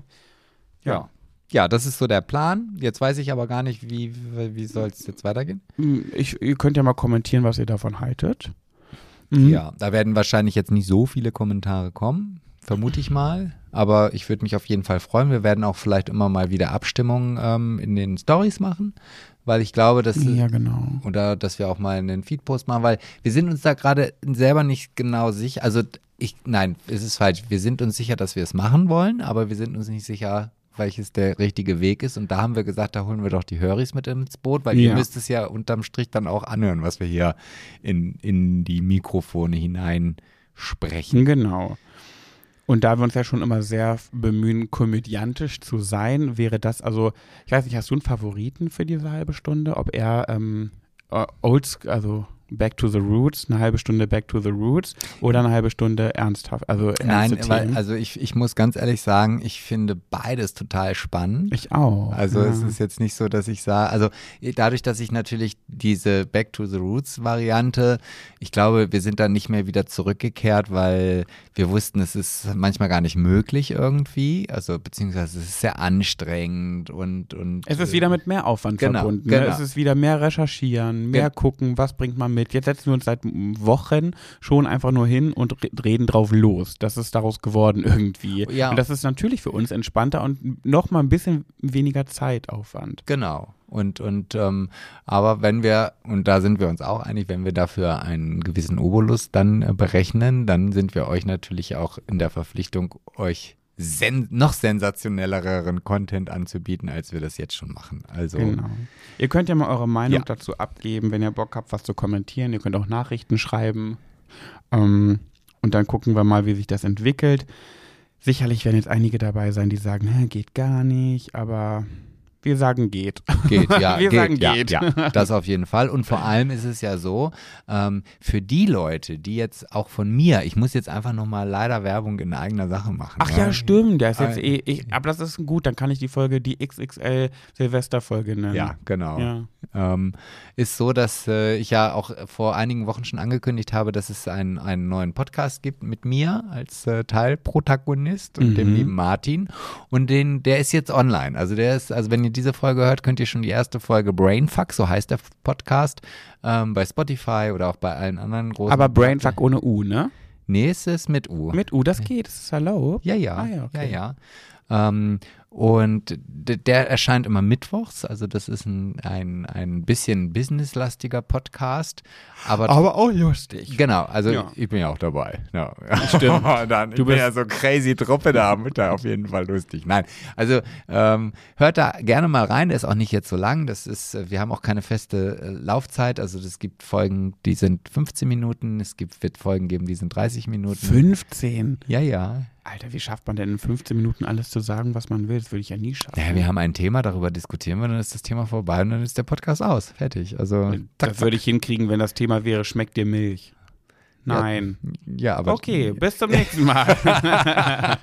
ja. ja. Ja, das ist so der Plan. Jetzt weiß ich aber gar nicht, wie, wie soll es jetzt weitergehen. Hm, ich, ihr könnt ja mal kommentieren, was ihr davon haltet. Mhm. Ja, da werden wahrscheinlich jetzt nicht so viele Kommentare kommen vermute ich mal. Aber ich würde mich auf jeden Fall freuen. Wir werden auch vielleicht immer mal wieder Abstimmungen ähm, in den Stories machen, weil ich glaube, dass ja genau oder dass wir auch mal einen Feedpost machen, weil wir sind uns da gerade selber nicht genau sicher. Also ich, nein, es ist falsch. Wir sind uns sicher, dass wir es machen wollen, aber wir sind uns nicht sicher, welches der richtige Weg ist. Und da haben wir gesagt, da holen wir doch die Höris mit ins Boot, weil ja. ihr müsst es ja unterm Strich dann auch anhören, was wir hier in, in die Mikrofone hinein sprechen. Genau. Und da wir uns ja schon immer sehr bemühen, komödiantisch zu sein, wäre das, also, ich weiß nicht, hast du einen Favoriten für diese halbe Stunde? Ob er ähm, old, also Back to the Roots, eine halbe Stunde Back to the Roots oder eine halbe Stunde ernsthaft? Also Nein, weil, also ich, ich muss ganz ehrlich sagen, ich finde beides total spannend. Ich auch. Also ja. es ist jetzt nicht so, dass ich sage, also dadurch, dass ich natürlich diese Back to the Roots Variante, ich glaube, wir sind dann nicht mehr wieder zurückgekehrt, weil wir wussten, es ist manchmal gar nicht möglich irgendwie, also beziehungsweise es ist sehr anstrengend und und es ist wieder mit mehr Aufwand genau, verbunden. Genau. Ne? Es ist wieder mehr recherchieren, mehr Gen gucken, was bringt man mit mit. Jetzt setzen wir uns seit Wochen schon einfach nur hin und reden drauf los. Das ist daraus geworden irgendwie. Ja. Und das ist natürlich für uns entspannter und noch mal ein bisschen weniger Zeitaufwand. Genau. Und, und ähm, aber wenn wir, und da sind wir uns auch einig, wenn wir dafür einen gewissen Obolus dann äh, berechnen, dann sind wir euch natürlich auch in der Verpflichtung, euch sen noch sensationelleren Content anzubieten, als wir das jetzt schon machen. Also genau. Ihr könnt ja mal eure Meinung ja. dazu abgeben, wenn ihr Bock habt, was zu kommentieren. Ihr könnt auch Nachrichten schreiben. Ähm, und dann gucken wir mal, wie sich das entwickelt. Sicherlich werden jetzt einige dabei sein, die sagen, "Hä, geht gar nicht, aber wir sagen geht. Geht, ja. Wir geht, sagen ja, geht. Ja, das auf jeden Fall. Und vor allem ist es ja so, ähm, für die Leute, die jetzt auch von mir, ich muss jetzt einfach nochmal leider Werbung in eigener Sache machen. Ach ja, stimmt. Der ist jetzt Ein- eh, ich, aber das ist gut, dann kann ich die Folge die XXL Silvesterfolge nennen. Ja, genau. Ja. Ähm, ist so, dass äh, ich ja auch vor einigen Wochen schon angekündigt habe, dass es einen, einen neuen Podcast gibt mit mir als äh, Teilprotagonist und dem Mhm. lieben Martin. Und den, der ist jetzt online. Also der ist, also wenn ihr diese Folge hört, könnt ihr schon die erste Folge Brainfuck, so heißt der Podcast, ähm, bei Spotify oder auch bei allen anderen großen. Aber Brainfuck ohne U, ne? Nee, es ist mit U. Mit U, das geht, das ist erlaubt. Ja, ja. Ah, ja, okay. ja, ja. Ähm, und der erscheint immer mittwochs, also das ist ein, ein, ein bisschen businesslastiger Podcast, aber Aber auch lustig. Genau, also Ja. ich bin ja auch dabei. Ja. Stimmt. Dann, ich Du bist- ja so crazy Truppe da, mit da auf jeden Fall lustig. Nein, also ähm, hört da gerne mal rein, der ist auch nicht jetzt so lang, das ist, äh, wir haben auch keine feste äh, Laufzeit, also es gibt Folgen, die sind 15 Minuten, es gibt, wird Folgen geben, die sind 30 Minuten. 15. Ja, ja. Alter, wie schafft man denn in 15 Minuten alles zu sagen, was man will? Das würde ich ja nie schaffen. Ja, wir haben ein Thema, darüber diskutieren wir, dann ist das Thema vorbei und dann ist der Podcast aus. Fertig. Also, zack, das würde ich hinkriegen, wenn das Thema wäre, schmeckt dir Milch? Nein. Ja, aber. Okay, bis zum nächsten Mal.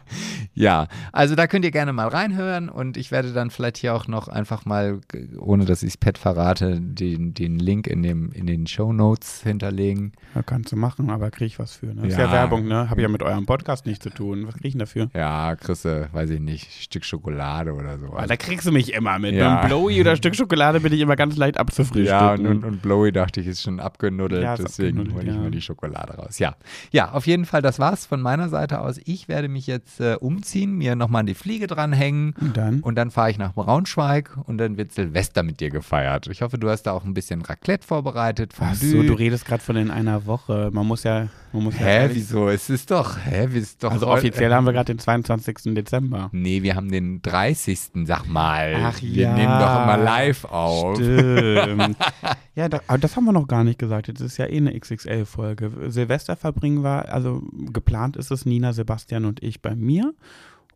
Ja, also da könnt ihr gerne mal reinhören und ich werde dann vielleicht hier auch noch einfach mal, ohne dass ich es Pet verrate, den, den Link in, dem, in den Show Notes hinterlegen. ja, kannst du machen, aber krieg ich was für. Ne? Ist Ja. ja Werbung, ne? Habe ich ja mit eurem Podcast nichts zu tun. Was krieg ich denn dafür? Ja, kriegst du, weiß ich nicht, Stück Schokolade oder so. Ah, da kriegst du mich immer mit. Ja. Beim Blowy oder Stück Schokolade bin ich immer ganz leicht abzufrühstücken. Ja, und, und, und Blowy dachte ich, ist schon abgenuddelt, Ja, deswegen abgenuddelt, hole ich ja. mal die Schokolade raus. Ja, ja, auf jeden Fall, das war's von meiner Seite aus. Ich werde mich jetzt äh, umziehen, mir nochmal an die Fliege dranhängen Und dann? und dann fahre ich nach Braunschweig und dann wird Silvester mit dir gefeiert. Ich hoffe, du hast da auch ein bisschen Raclette vorbereitet. Ach so, du redest gerade von in einer Woche. Man muss ja, man muss ja Hä, ehrlich- wieso? Es ist doch, hä, wir ist doch Also offiziell haben wir gerade den 22. Dezember. Nee, wir haben den 30. Sag mal. Ach wir ja. nehmen doch immer live auf. Stimmt. ja, da, aber das haben wir noch gar nicht gesagt. Jetzt ist ja eh eine XXL-Folge. Silvester verbringen wir, also geplant ist es Nina, Sebastian und ich bei mir.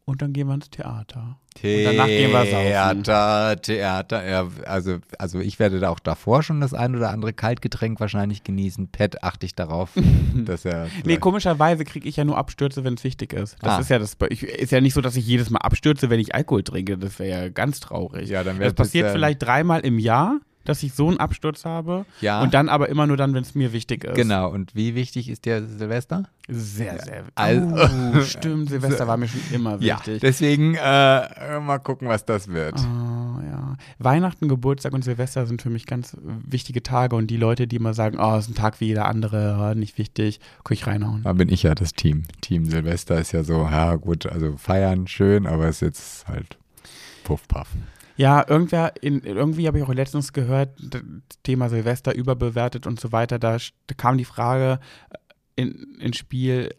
Und dann gehen wir ins Theater. Und danach gehen wir saufen. Theater, Theater. Ja, also, also ich werde da auch davor schon das ein oder andere Kaltgetränk wahrscheinlich genießen. Pet achte ich darauf, dass er. Nee, komischerweise kriege ich ja nur Abstürze, wenn es wichtig ist. Das Ah. ist ja das. Ich, ist ja nicht so, dass ich jedes Mal abstürze, wenn ich Alkohol trinke. Das wäre ja ganz traurig. Ja, dann wäre das passiert vielleicht dreimal im Jahr, dass ich so einen Absturz habe. Ja. Und dann aber immer nur dann, wenn es mir wichtig ist. Genau. Und wie wichtig ist der Silvester? Sehr, sehr. Also- oh, stimmt, Silvester war mir schon immer Ja. wichtig. Deswegen äh, mal gucken, was das wird. Oh, ja. Weihnachten, Geburtstag und Silvester sind für mich ganz wichtige Tage und die Leute, die immer sagen, oh, es ist ein Tag wie jeder andere, oh, nicht wichtig, kann ich reinhauen. Da bin ich ja das Team. Team Silvester ist ja so, ja gut, also feiern schön, aber es ist jetzt halt Puff Puff. Ja, irgendwer in, irgendwie habe ich auch letztens gehört, Thema Silvester überbewertet und so weiter. Da kam die Frage äh, in, ins Spiel,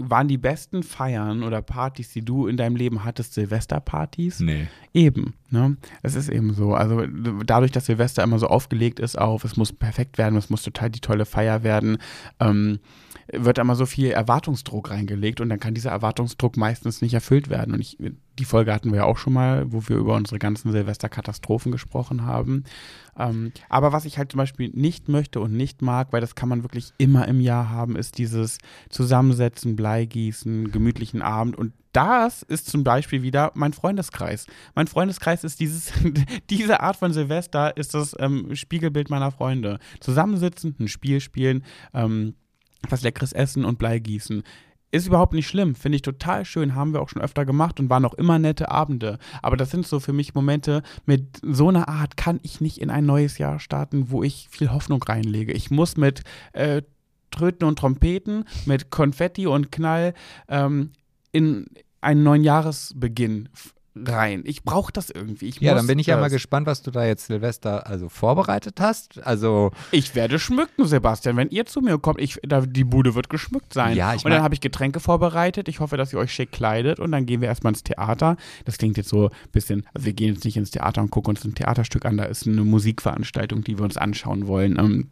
waren die besten Feiern oder Partys, die du in deinem Leben hattest, Silvesterpartys? Nee. Eben, ne? Es ist eben so. Also dadurch, dass Silvester immer so aufgelegt ist auf, es muss perfekt werden, es muss total die tolle Feier werden, ähm, wird immer so viel Erwartungsdruck reingelegt und dann kann dieser Erwartungsdruck meistens nicht erfüllt werden. Und ich, die Folge hatten wir ja auch schon mal, wo wir über unsere ganzen Silvesterkatastrophen gesprochen haben. Ähm, aber was ich halt zum Beispiel nicht möchte und nicht mag, weil das kann man wirklich immer im Jahr haben, ist dieses Zusammensetzen, Bleigießen, gemütlichen Abend und das ist zum Beispiel wieder mein Freundeskreis. Mein Freundeskreis ist dieses, diese Art von Silvester ist das ähm, Spiegelbild meiner Freunde. Zusammensitzen, ein Spiel spielen, ähm, was Leckeres essen und Bleigießen. Ist überhaupt nicht schlimm, finde ich total schön, haben wir auch schon öfter gemacht und waren auch immer nette Abende. Aber das sind so für mich Momente, mit so einer Art kann ich nicht in ein neues Jahr starten, wo ich viel Hoffnung reinlege. Ich muss mit äh, Tröten und Trompeten, mit Konfetti und Knall ähm, in einen neuen Jahresbeginn rein. Ich brauche das irgendwie. Ich Ja, dann bin ich ja das. mal gespannt, was du da jetzt Silvester also vorbereitet hast. Also Ich werde schmücken, Sebastian. Wenn ihr zu mir kommt, ich, da, die Bude wird geschmückt sein. Ja, ich und dann habe ich Getränke vorbereitet. Ich hoffe, dass ihr euch schick kleidet. Und dann gehen wir erstmal ins Theater. Das klingt jetzt so ein bisschen, also wir gehen jetzt nicht ins Theater und gucken uns ein Theaterstück an. Da ist eine Musikveranstaltung, die wir uns anschauen wollen. Ähm,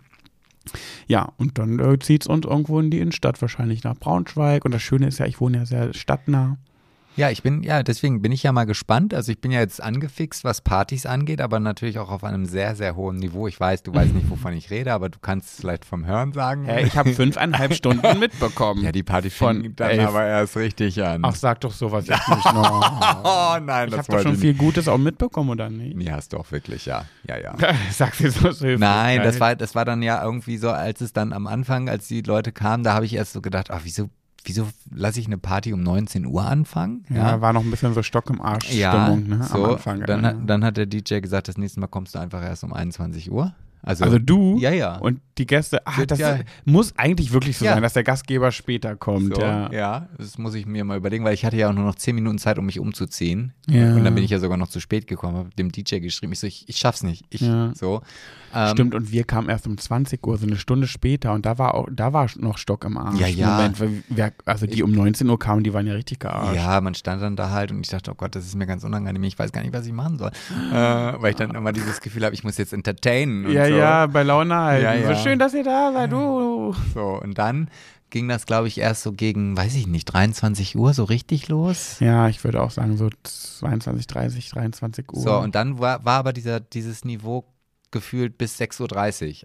Ja, und dann äh, zieht es uns irgendwo in die Innenstadt, wahrscheinlich nach Braunschweig. Und das Schöne ist ja, ich wohne ja sehr stadtnah. Ja, ich bin, ja, deswegen bin ich ja mal gespannt. Also ich bin ja jetzt angefixt, was Partys angeht, aber natürlich auch auf einem sehr, sehr hohen Niveau. Ich weiß, du weißt nicht, wovon ich rede, aber du kannst es vielleicht vom Hören sagen. Ja, ich habe fünfeinhalb Stunden mitbekommen. Ja, die Party Von fing dann elf. aber erst richtig an. Ach, sag doch sowas jetzt nicht noch. oh nein, Ich das habe doch schon ich viel Gutes auch mitbekommen, oder nicht? Nee, hast du auch wirklich, ja. Ja, ja. Sagst du so so Nein, das war, das war dann ja irgendwie so, als es dann am Anfang, als die Leute kamen, da habe ich erst so gedacht, ach, wieso, wieso lasse ich eine Party um 19 Uhr anfangen? Ja, war noch ein bisschen so Stock im Arsch Ja, Stimmung, ne? so, am Anfang. dann, ja. hat, dann hat der DJ gesagt, das nächste Mal kommst du einfach erst um 21 Uhr. Also, also du ja, ja. und die Gäste, ach, das ja- muss eigentlich wirklich so Ja. sein, dass der Gastgeber später kommt. so, ja. ja. das muss ich mir mal überlegen, weil ich hatte ja auch nur noch 10 Minuten Zeit, um mich umzuziehen. Ja. Und dann bin ich ja sogar noch zu spät gekommen, habe dem DJ geschrieben, ich so, ich, ich schaff's nicht. Ich, Ja. so. Ähm, Stimmt, und wir kamen erst um 20 Uhr, so eine Stunde später, und da war auch, da war noch Stock im Arsch. Ja, ja. Moment, wir, also die um 19 Uhr kamen, die waren ja richtig gearscht. Ja, man stand dann da halt und ich dachte, oh Gott, das ist mir ganz unangenehm, ich weiß gar nicht, was ich machen soll. Äh, weil ich dann immer dieses Gefühl habe, ich muss jetzt entertainen. Ja, so. ja, bei Laune halten. Ja, ja. So schön, dass ihr da seid, du. So, und dann ging das, glaube ich, erst so gegen, weiß ich nicht, 23 Uhr so richtig los. Ja, ich würde auch sagen, so 22, 30, 23 Uhr. So, und dann war, war aber dieser, dieses Niveau gefühlt bis 6.30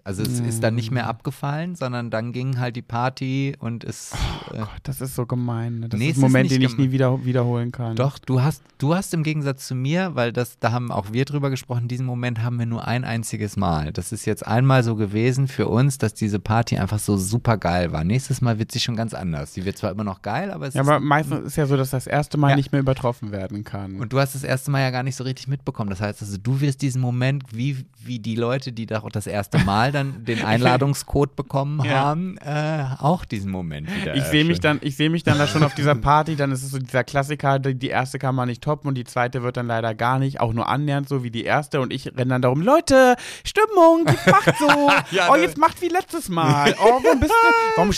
Uhr. Also es ist dann nicht mehr Mm. abgefallen, sondern dann ging halt die Party und es. äh, Gott, das ist so gemein. Ne? Das Nee, ist ein ist Moment, nicht den ich nie wieder wiederholen kann. Doch, du hast, du hast im Gegensatz zu mir, weil das, da haben auch wir drüber gesprochen, diesen Moment haben wir nur ein einziges Mal. Das ist jetzt einmal so gewesen für uns, dass diese Party einfach so super geil war. Nächstes Mal wird sie schon ganz anders. Die wird zwar immer noch geil, aber es Ja, ist. aber meistens ist ja so, dass das erste Mal Ja. nicht mehr übertroffen werden kann. und du hast das erste Mal ja gar nicht so richtig mitbekommen. Das heißt also, du wirst diesen Moment, wie, wie die Leute, die da auch das erste Mal dann den Einladungscode bekommen Ja. haben, äh, auch diesen Moment wieder. ich sehe mich dann, ich sehe mich dann da schon auf dieser Party, dann ist es so dieser Klassiker, die, die erste kann man nicht toppen und die zweite wird dann leider gar nicht, auch nur annähernd so wie die erste und ich renne dann darum, Leute, Stimmung, jetzt macht so, Ja, oh jetzt macht wie letztes Mal, oh warum bist du, warum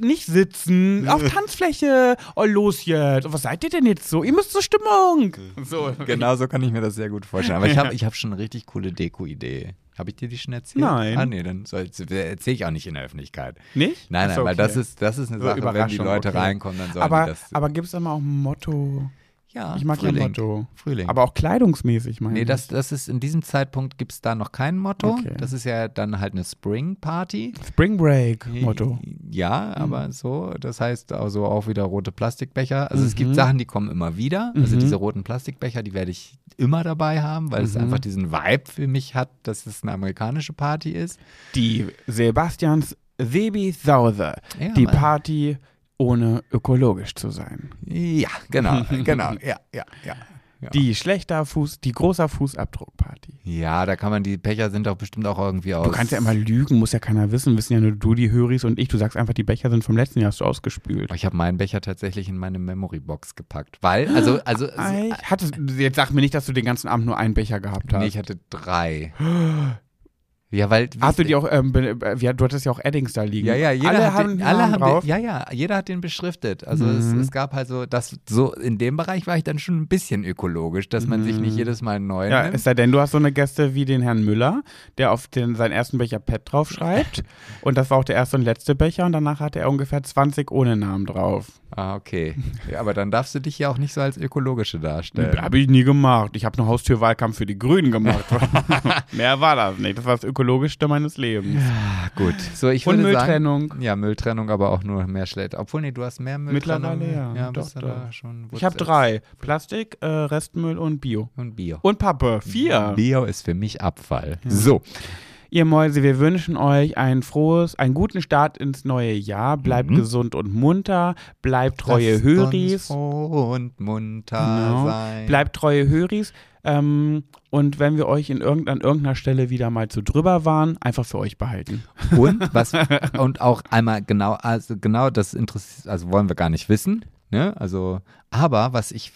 nicht sitzen, auf Tanzfläche, oh los jetzt, was seid ihr denn jetzt so, ihr müsst zur Stimmung, so. Genau so kann ich mir das sehr gut vorstellen. Aber ich habe ich hab schon eine richtig coole Deko-Idee. Habe ich dir die schon erzählt? Nein. Ah, nee, dann erzähle ich auch nicht in der Öffentlichkeit. Nicht? Nein, nein, so, weil okay. das ist, das ist eine Sache, wenn die Leute okay. reinkommen, dann sollen aber, die das. aber gibt es immer auch ein Motto? Ja, Ich mag Frühling. ja Motto. Frühling. Aber auch kleidungsmäßig, meine nee, das, das ist in diesem Zeitpunkt gibt es da noch kein Motto. Okay. Das ist ja dann halt eine Spring Party. Spring Break Motto. Ja, aber so, das heißt also auch wieder rote Plastikbecher. Also es Mhm. gibt Sachen, die kommen immer wieder. Also Mhm. diese roten Plastikbecher, die werde ich immer dabei haben, weil es Mhm. einfach diesen Vibe für mich hat, dass es eine amerikanische Party ist. Die Sebastians Sebi Sauser. Ja, die Mann. Party ohne ökologisch zu sein. Ja, genau, genau, ja, ja, ja. Ja. Die schlechter Fuß, die großer Fußabdruckparty. ja, da kann man, die Becher sind doch bestimmt auch irgendwie aus. Du kannst ja immer lügen, muss ja keiner wissen, wissen ja nur du, die Höris und ich. Du sagst einfach, die Becher sind vom letzten Jahr, hast du ausgespült. Ich habe meinen Becher tatsächlich in meine Memory-Box gepackt. Weil, also, also, Hattest, jetzt sag mir nicht, dass du den ganzen Abend nur einen Becher gehabt hast. nee, ich hatte drei. Ja, weil. Hast du die auch, ähm, äh, ja, du hattest ja auch Eddings da liegen. Ja, ja, jeder alle hat haben den, alle Namen haben drauf. Den, ja, ja, jeder hat den beschriftet. Also es, Mhm. es gab halt so, das so in dem Bereich war ich dann schon ein bisschen ökologisch, dass man sich nicht Mhm. jedes Mal einen neuen Ja, nimmt. es sei denn, du hast so eine Gäste wie den Herrn Müller, der auf den, seinen ersten Becher Pet draufschreibt. und das war auch der erste und letzte Becher und danach hatte er ungefähr 20 ohne Namen drauf. Ah, okay. Ja, aber dann darfst du dich ja auch nicht so als ökologische darstellen. Habe ich nie gemacht. Ich habe einen Haustürwahlkampf für die Grünen gemacht. Mehr war das nicht. Das war das ökologischste meines Lebens. Ah, gut. So, ich Und würde sagen, Mülltrennung. ja, Mülltrennung, aber auch nur mehr schlecht. Obwohl, nee, du hast mehr Mülltrennung. Mittlerweile ja. Ja, Doch, doch. schon. Ich habe drei. Plastik, äh, Restmüll und Bio. Und Bio. Und Pappe. Vier. Bio ist für mich Abfall. So. Ihr Mäuse, wir wünschen euch ein frohes, einen guten Start ins neue Jahr. Bleibt Mhm. gesund und munter. Bleibt treue Lasst Höris. froh und munter Genau. sein. Bleibt treue Höris. Ähm, und wenn wir euch in irgend, an irgendeiner Stelle wieder mal zu drüber waren, einfach für euch behalten. Und was und auch einmal genau, also genau das interessiert, also wollen wir gar nicht wissen, ne? Also, aber was ich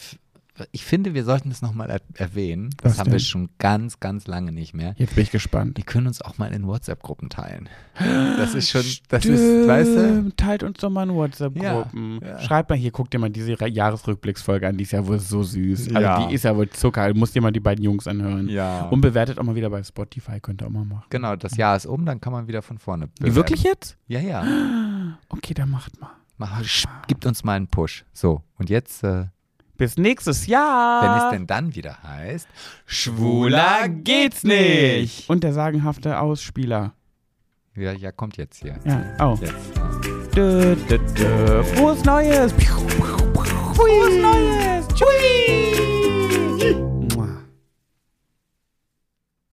ich finde, wir sollten das nochmal er erwähnen. Das Was haben wir denn? schon ganz, ganz lange nicht mehr. Jetzt bin ich gespannt. Wir können uns auch mal in WhatsApp-Gruppen teilen. Das ist schon, das ist, weißt du? Stimmt, Teilt uns doch mal in WhatsApp-Gruppen. Ja, ja. Schreibt mal hier, guck dir mal diese Jahresrückblicksfolge an, die ist ja wohl so süß. Also Ja. die ist ja wohl Zucker. Muss dir mal die beiden Jungs anhören. Ja. Und bewertet auch mal wieder bei Spotify, könnt ihr auch mal machen. Genau, das Jahr ist um, dann kann man wieder von vorne bewerten. Wirklich jetzt? Ja, ja. Okay, dann macht mal. Mach, gibt uns mal einen Push. So, und jetzt, äh, Bis nächstes Jahr. wenn es denn dann wieder heißt, Schwuler geht's nicht. Und der sagenhafte Ausspieler. Ja, ja, kommt jetzt hier. Ja, oh. Jetzt. Dö, dö, dö. Frohes Neues. Frohes Neues. Tschüss.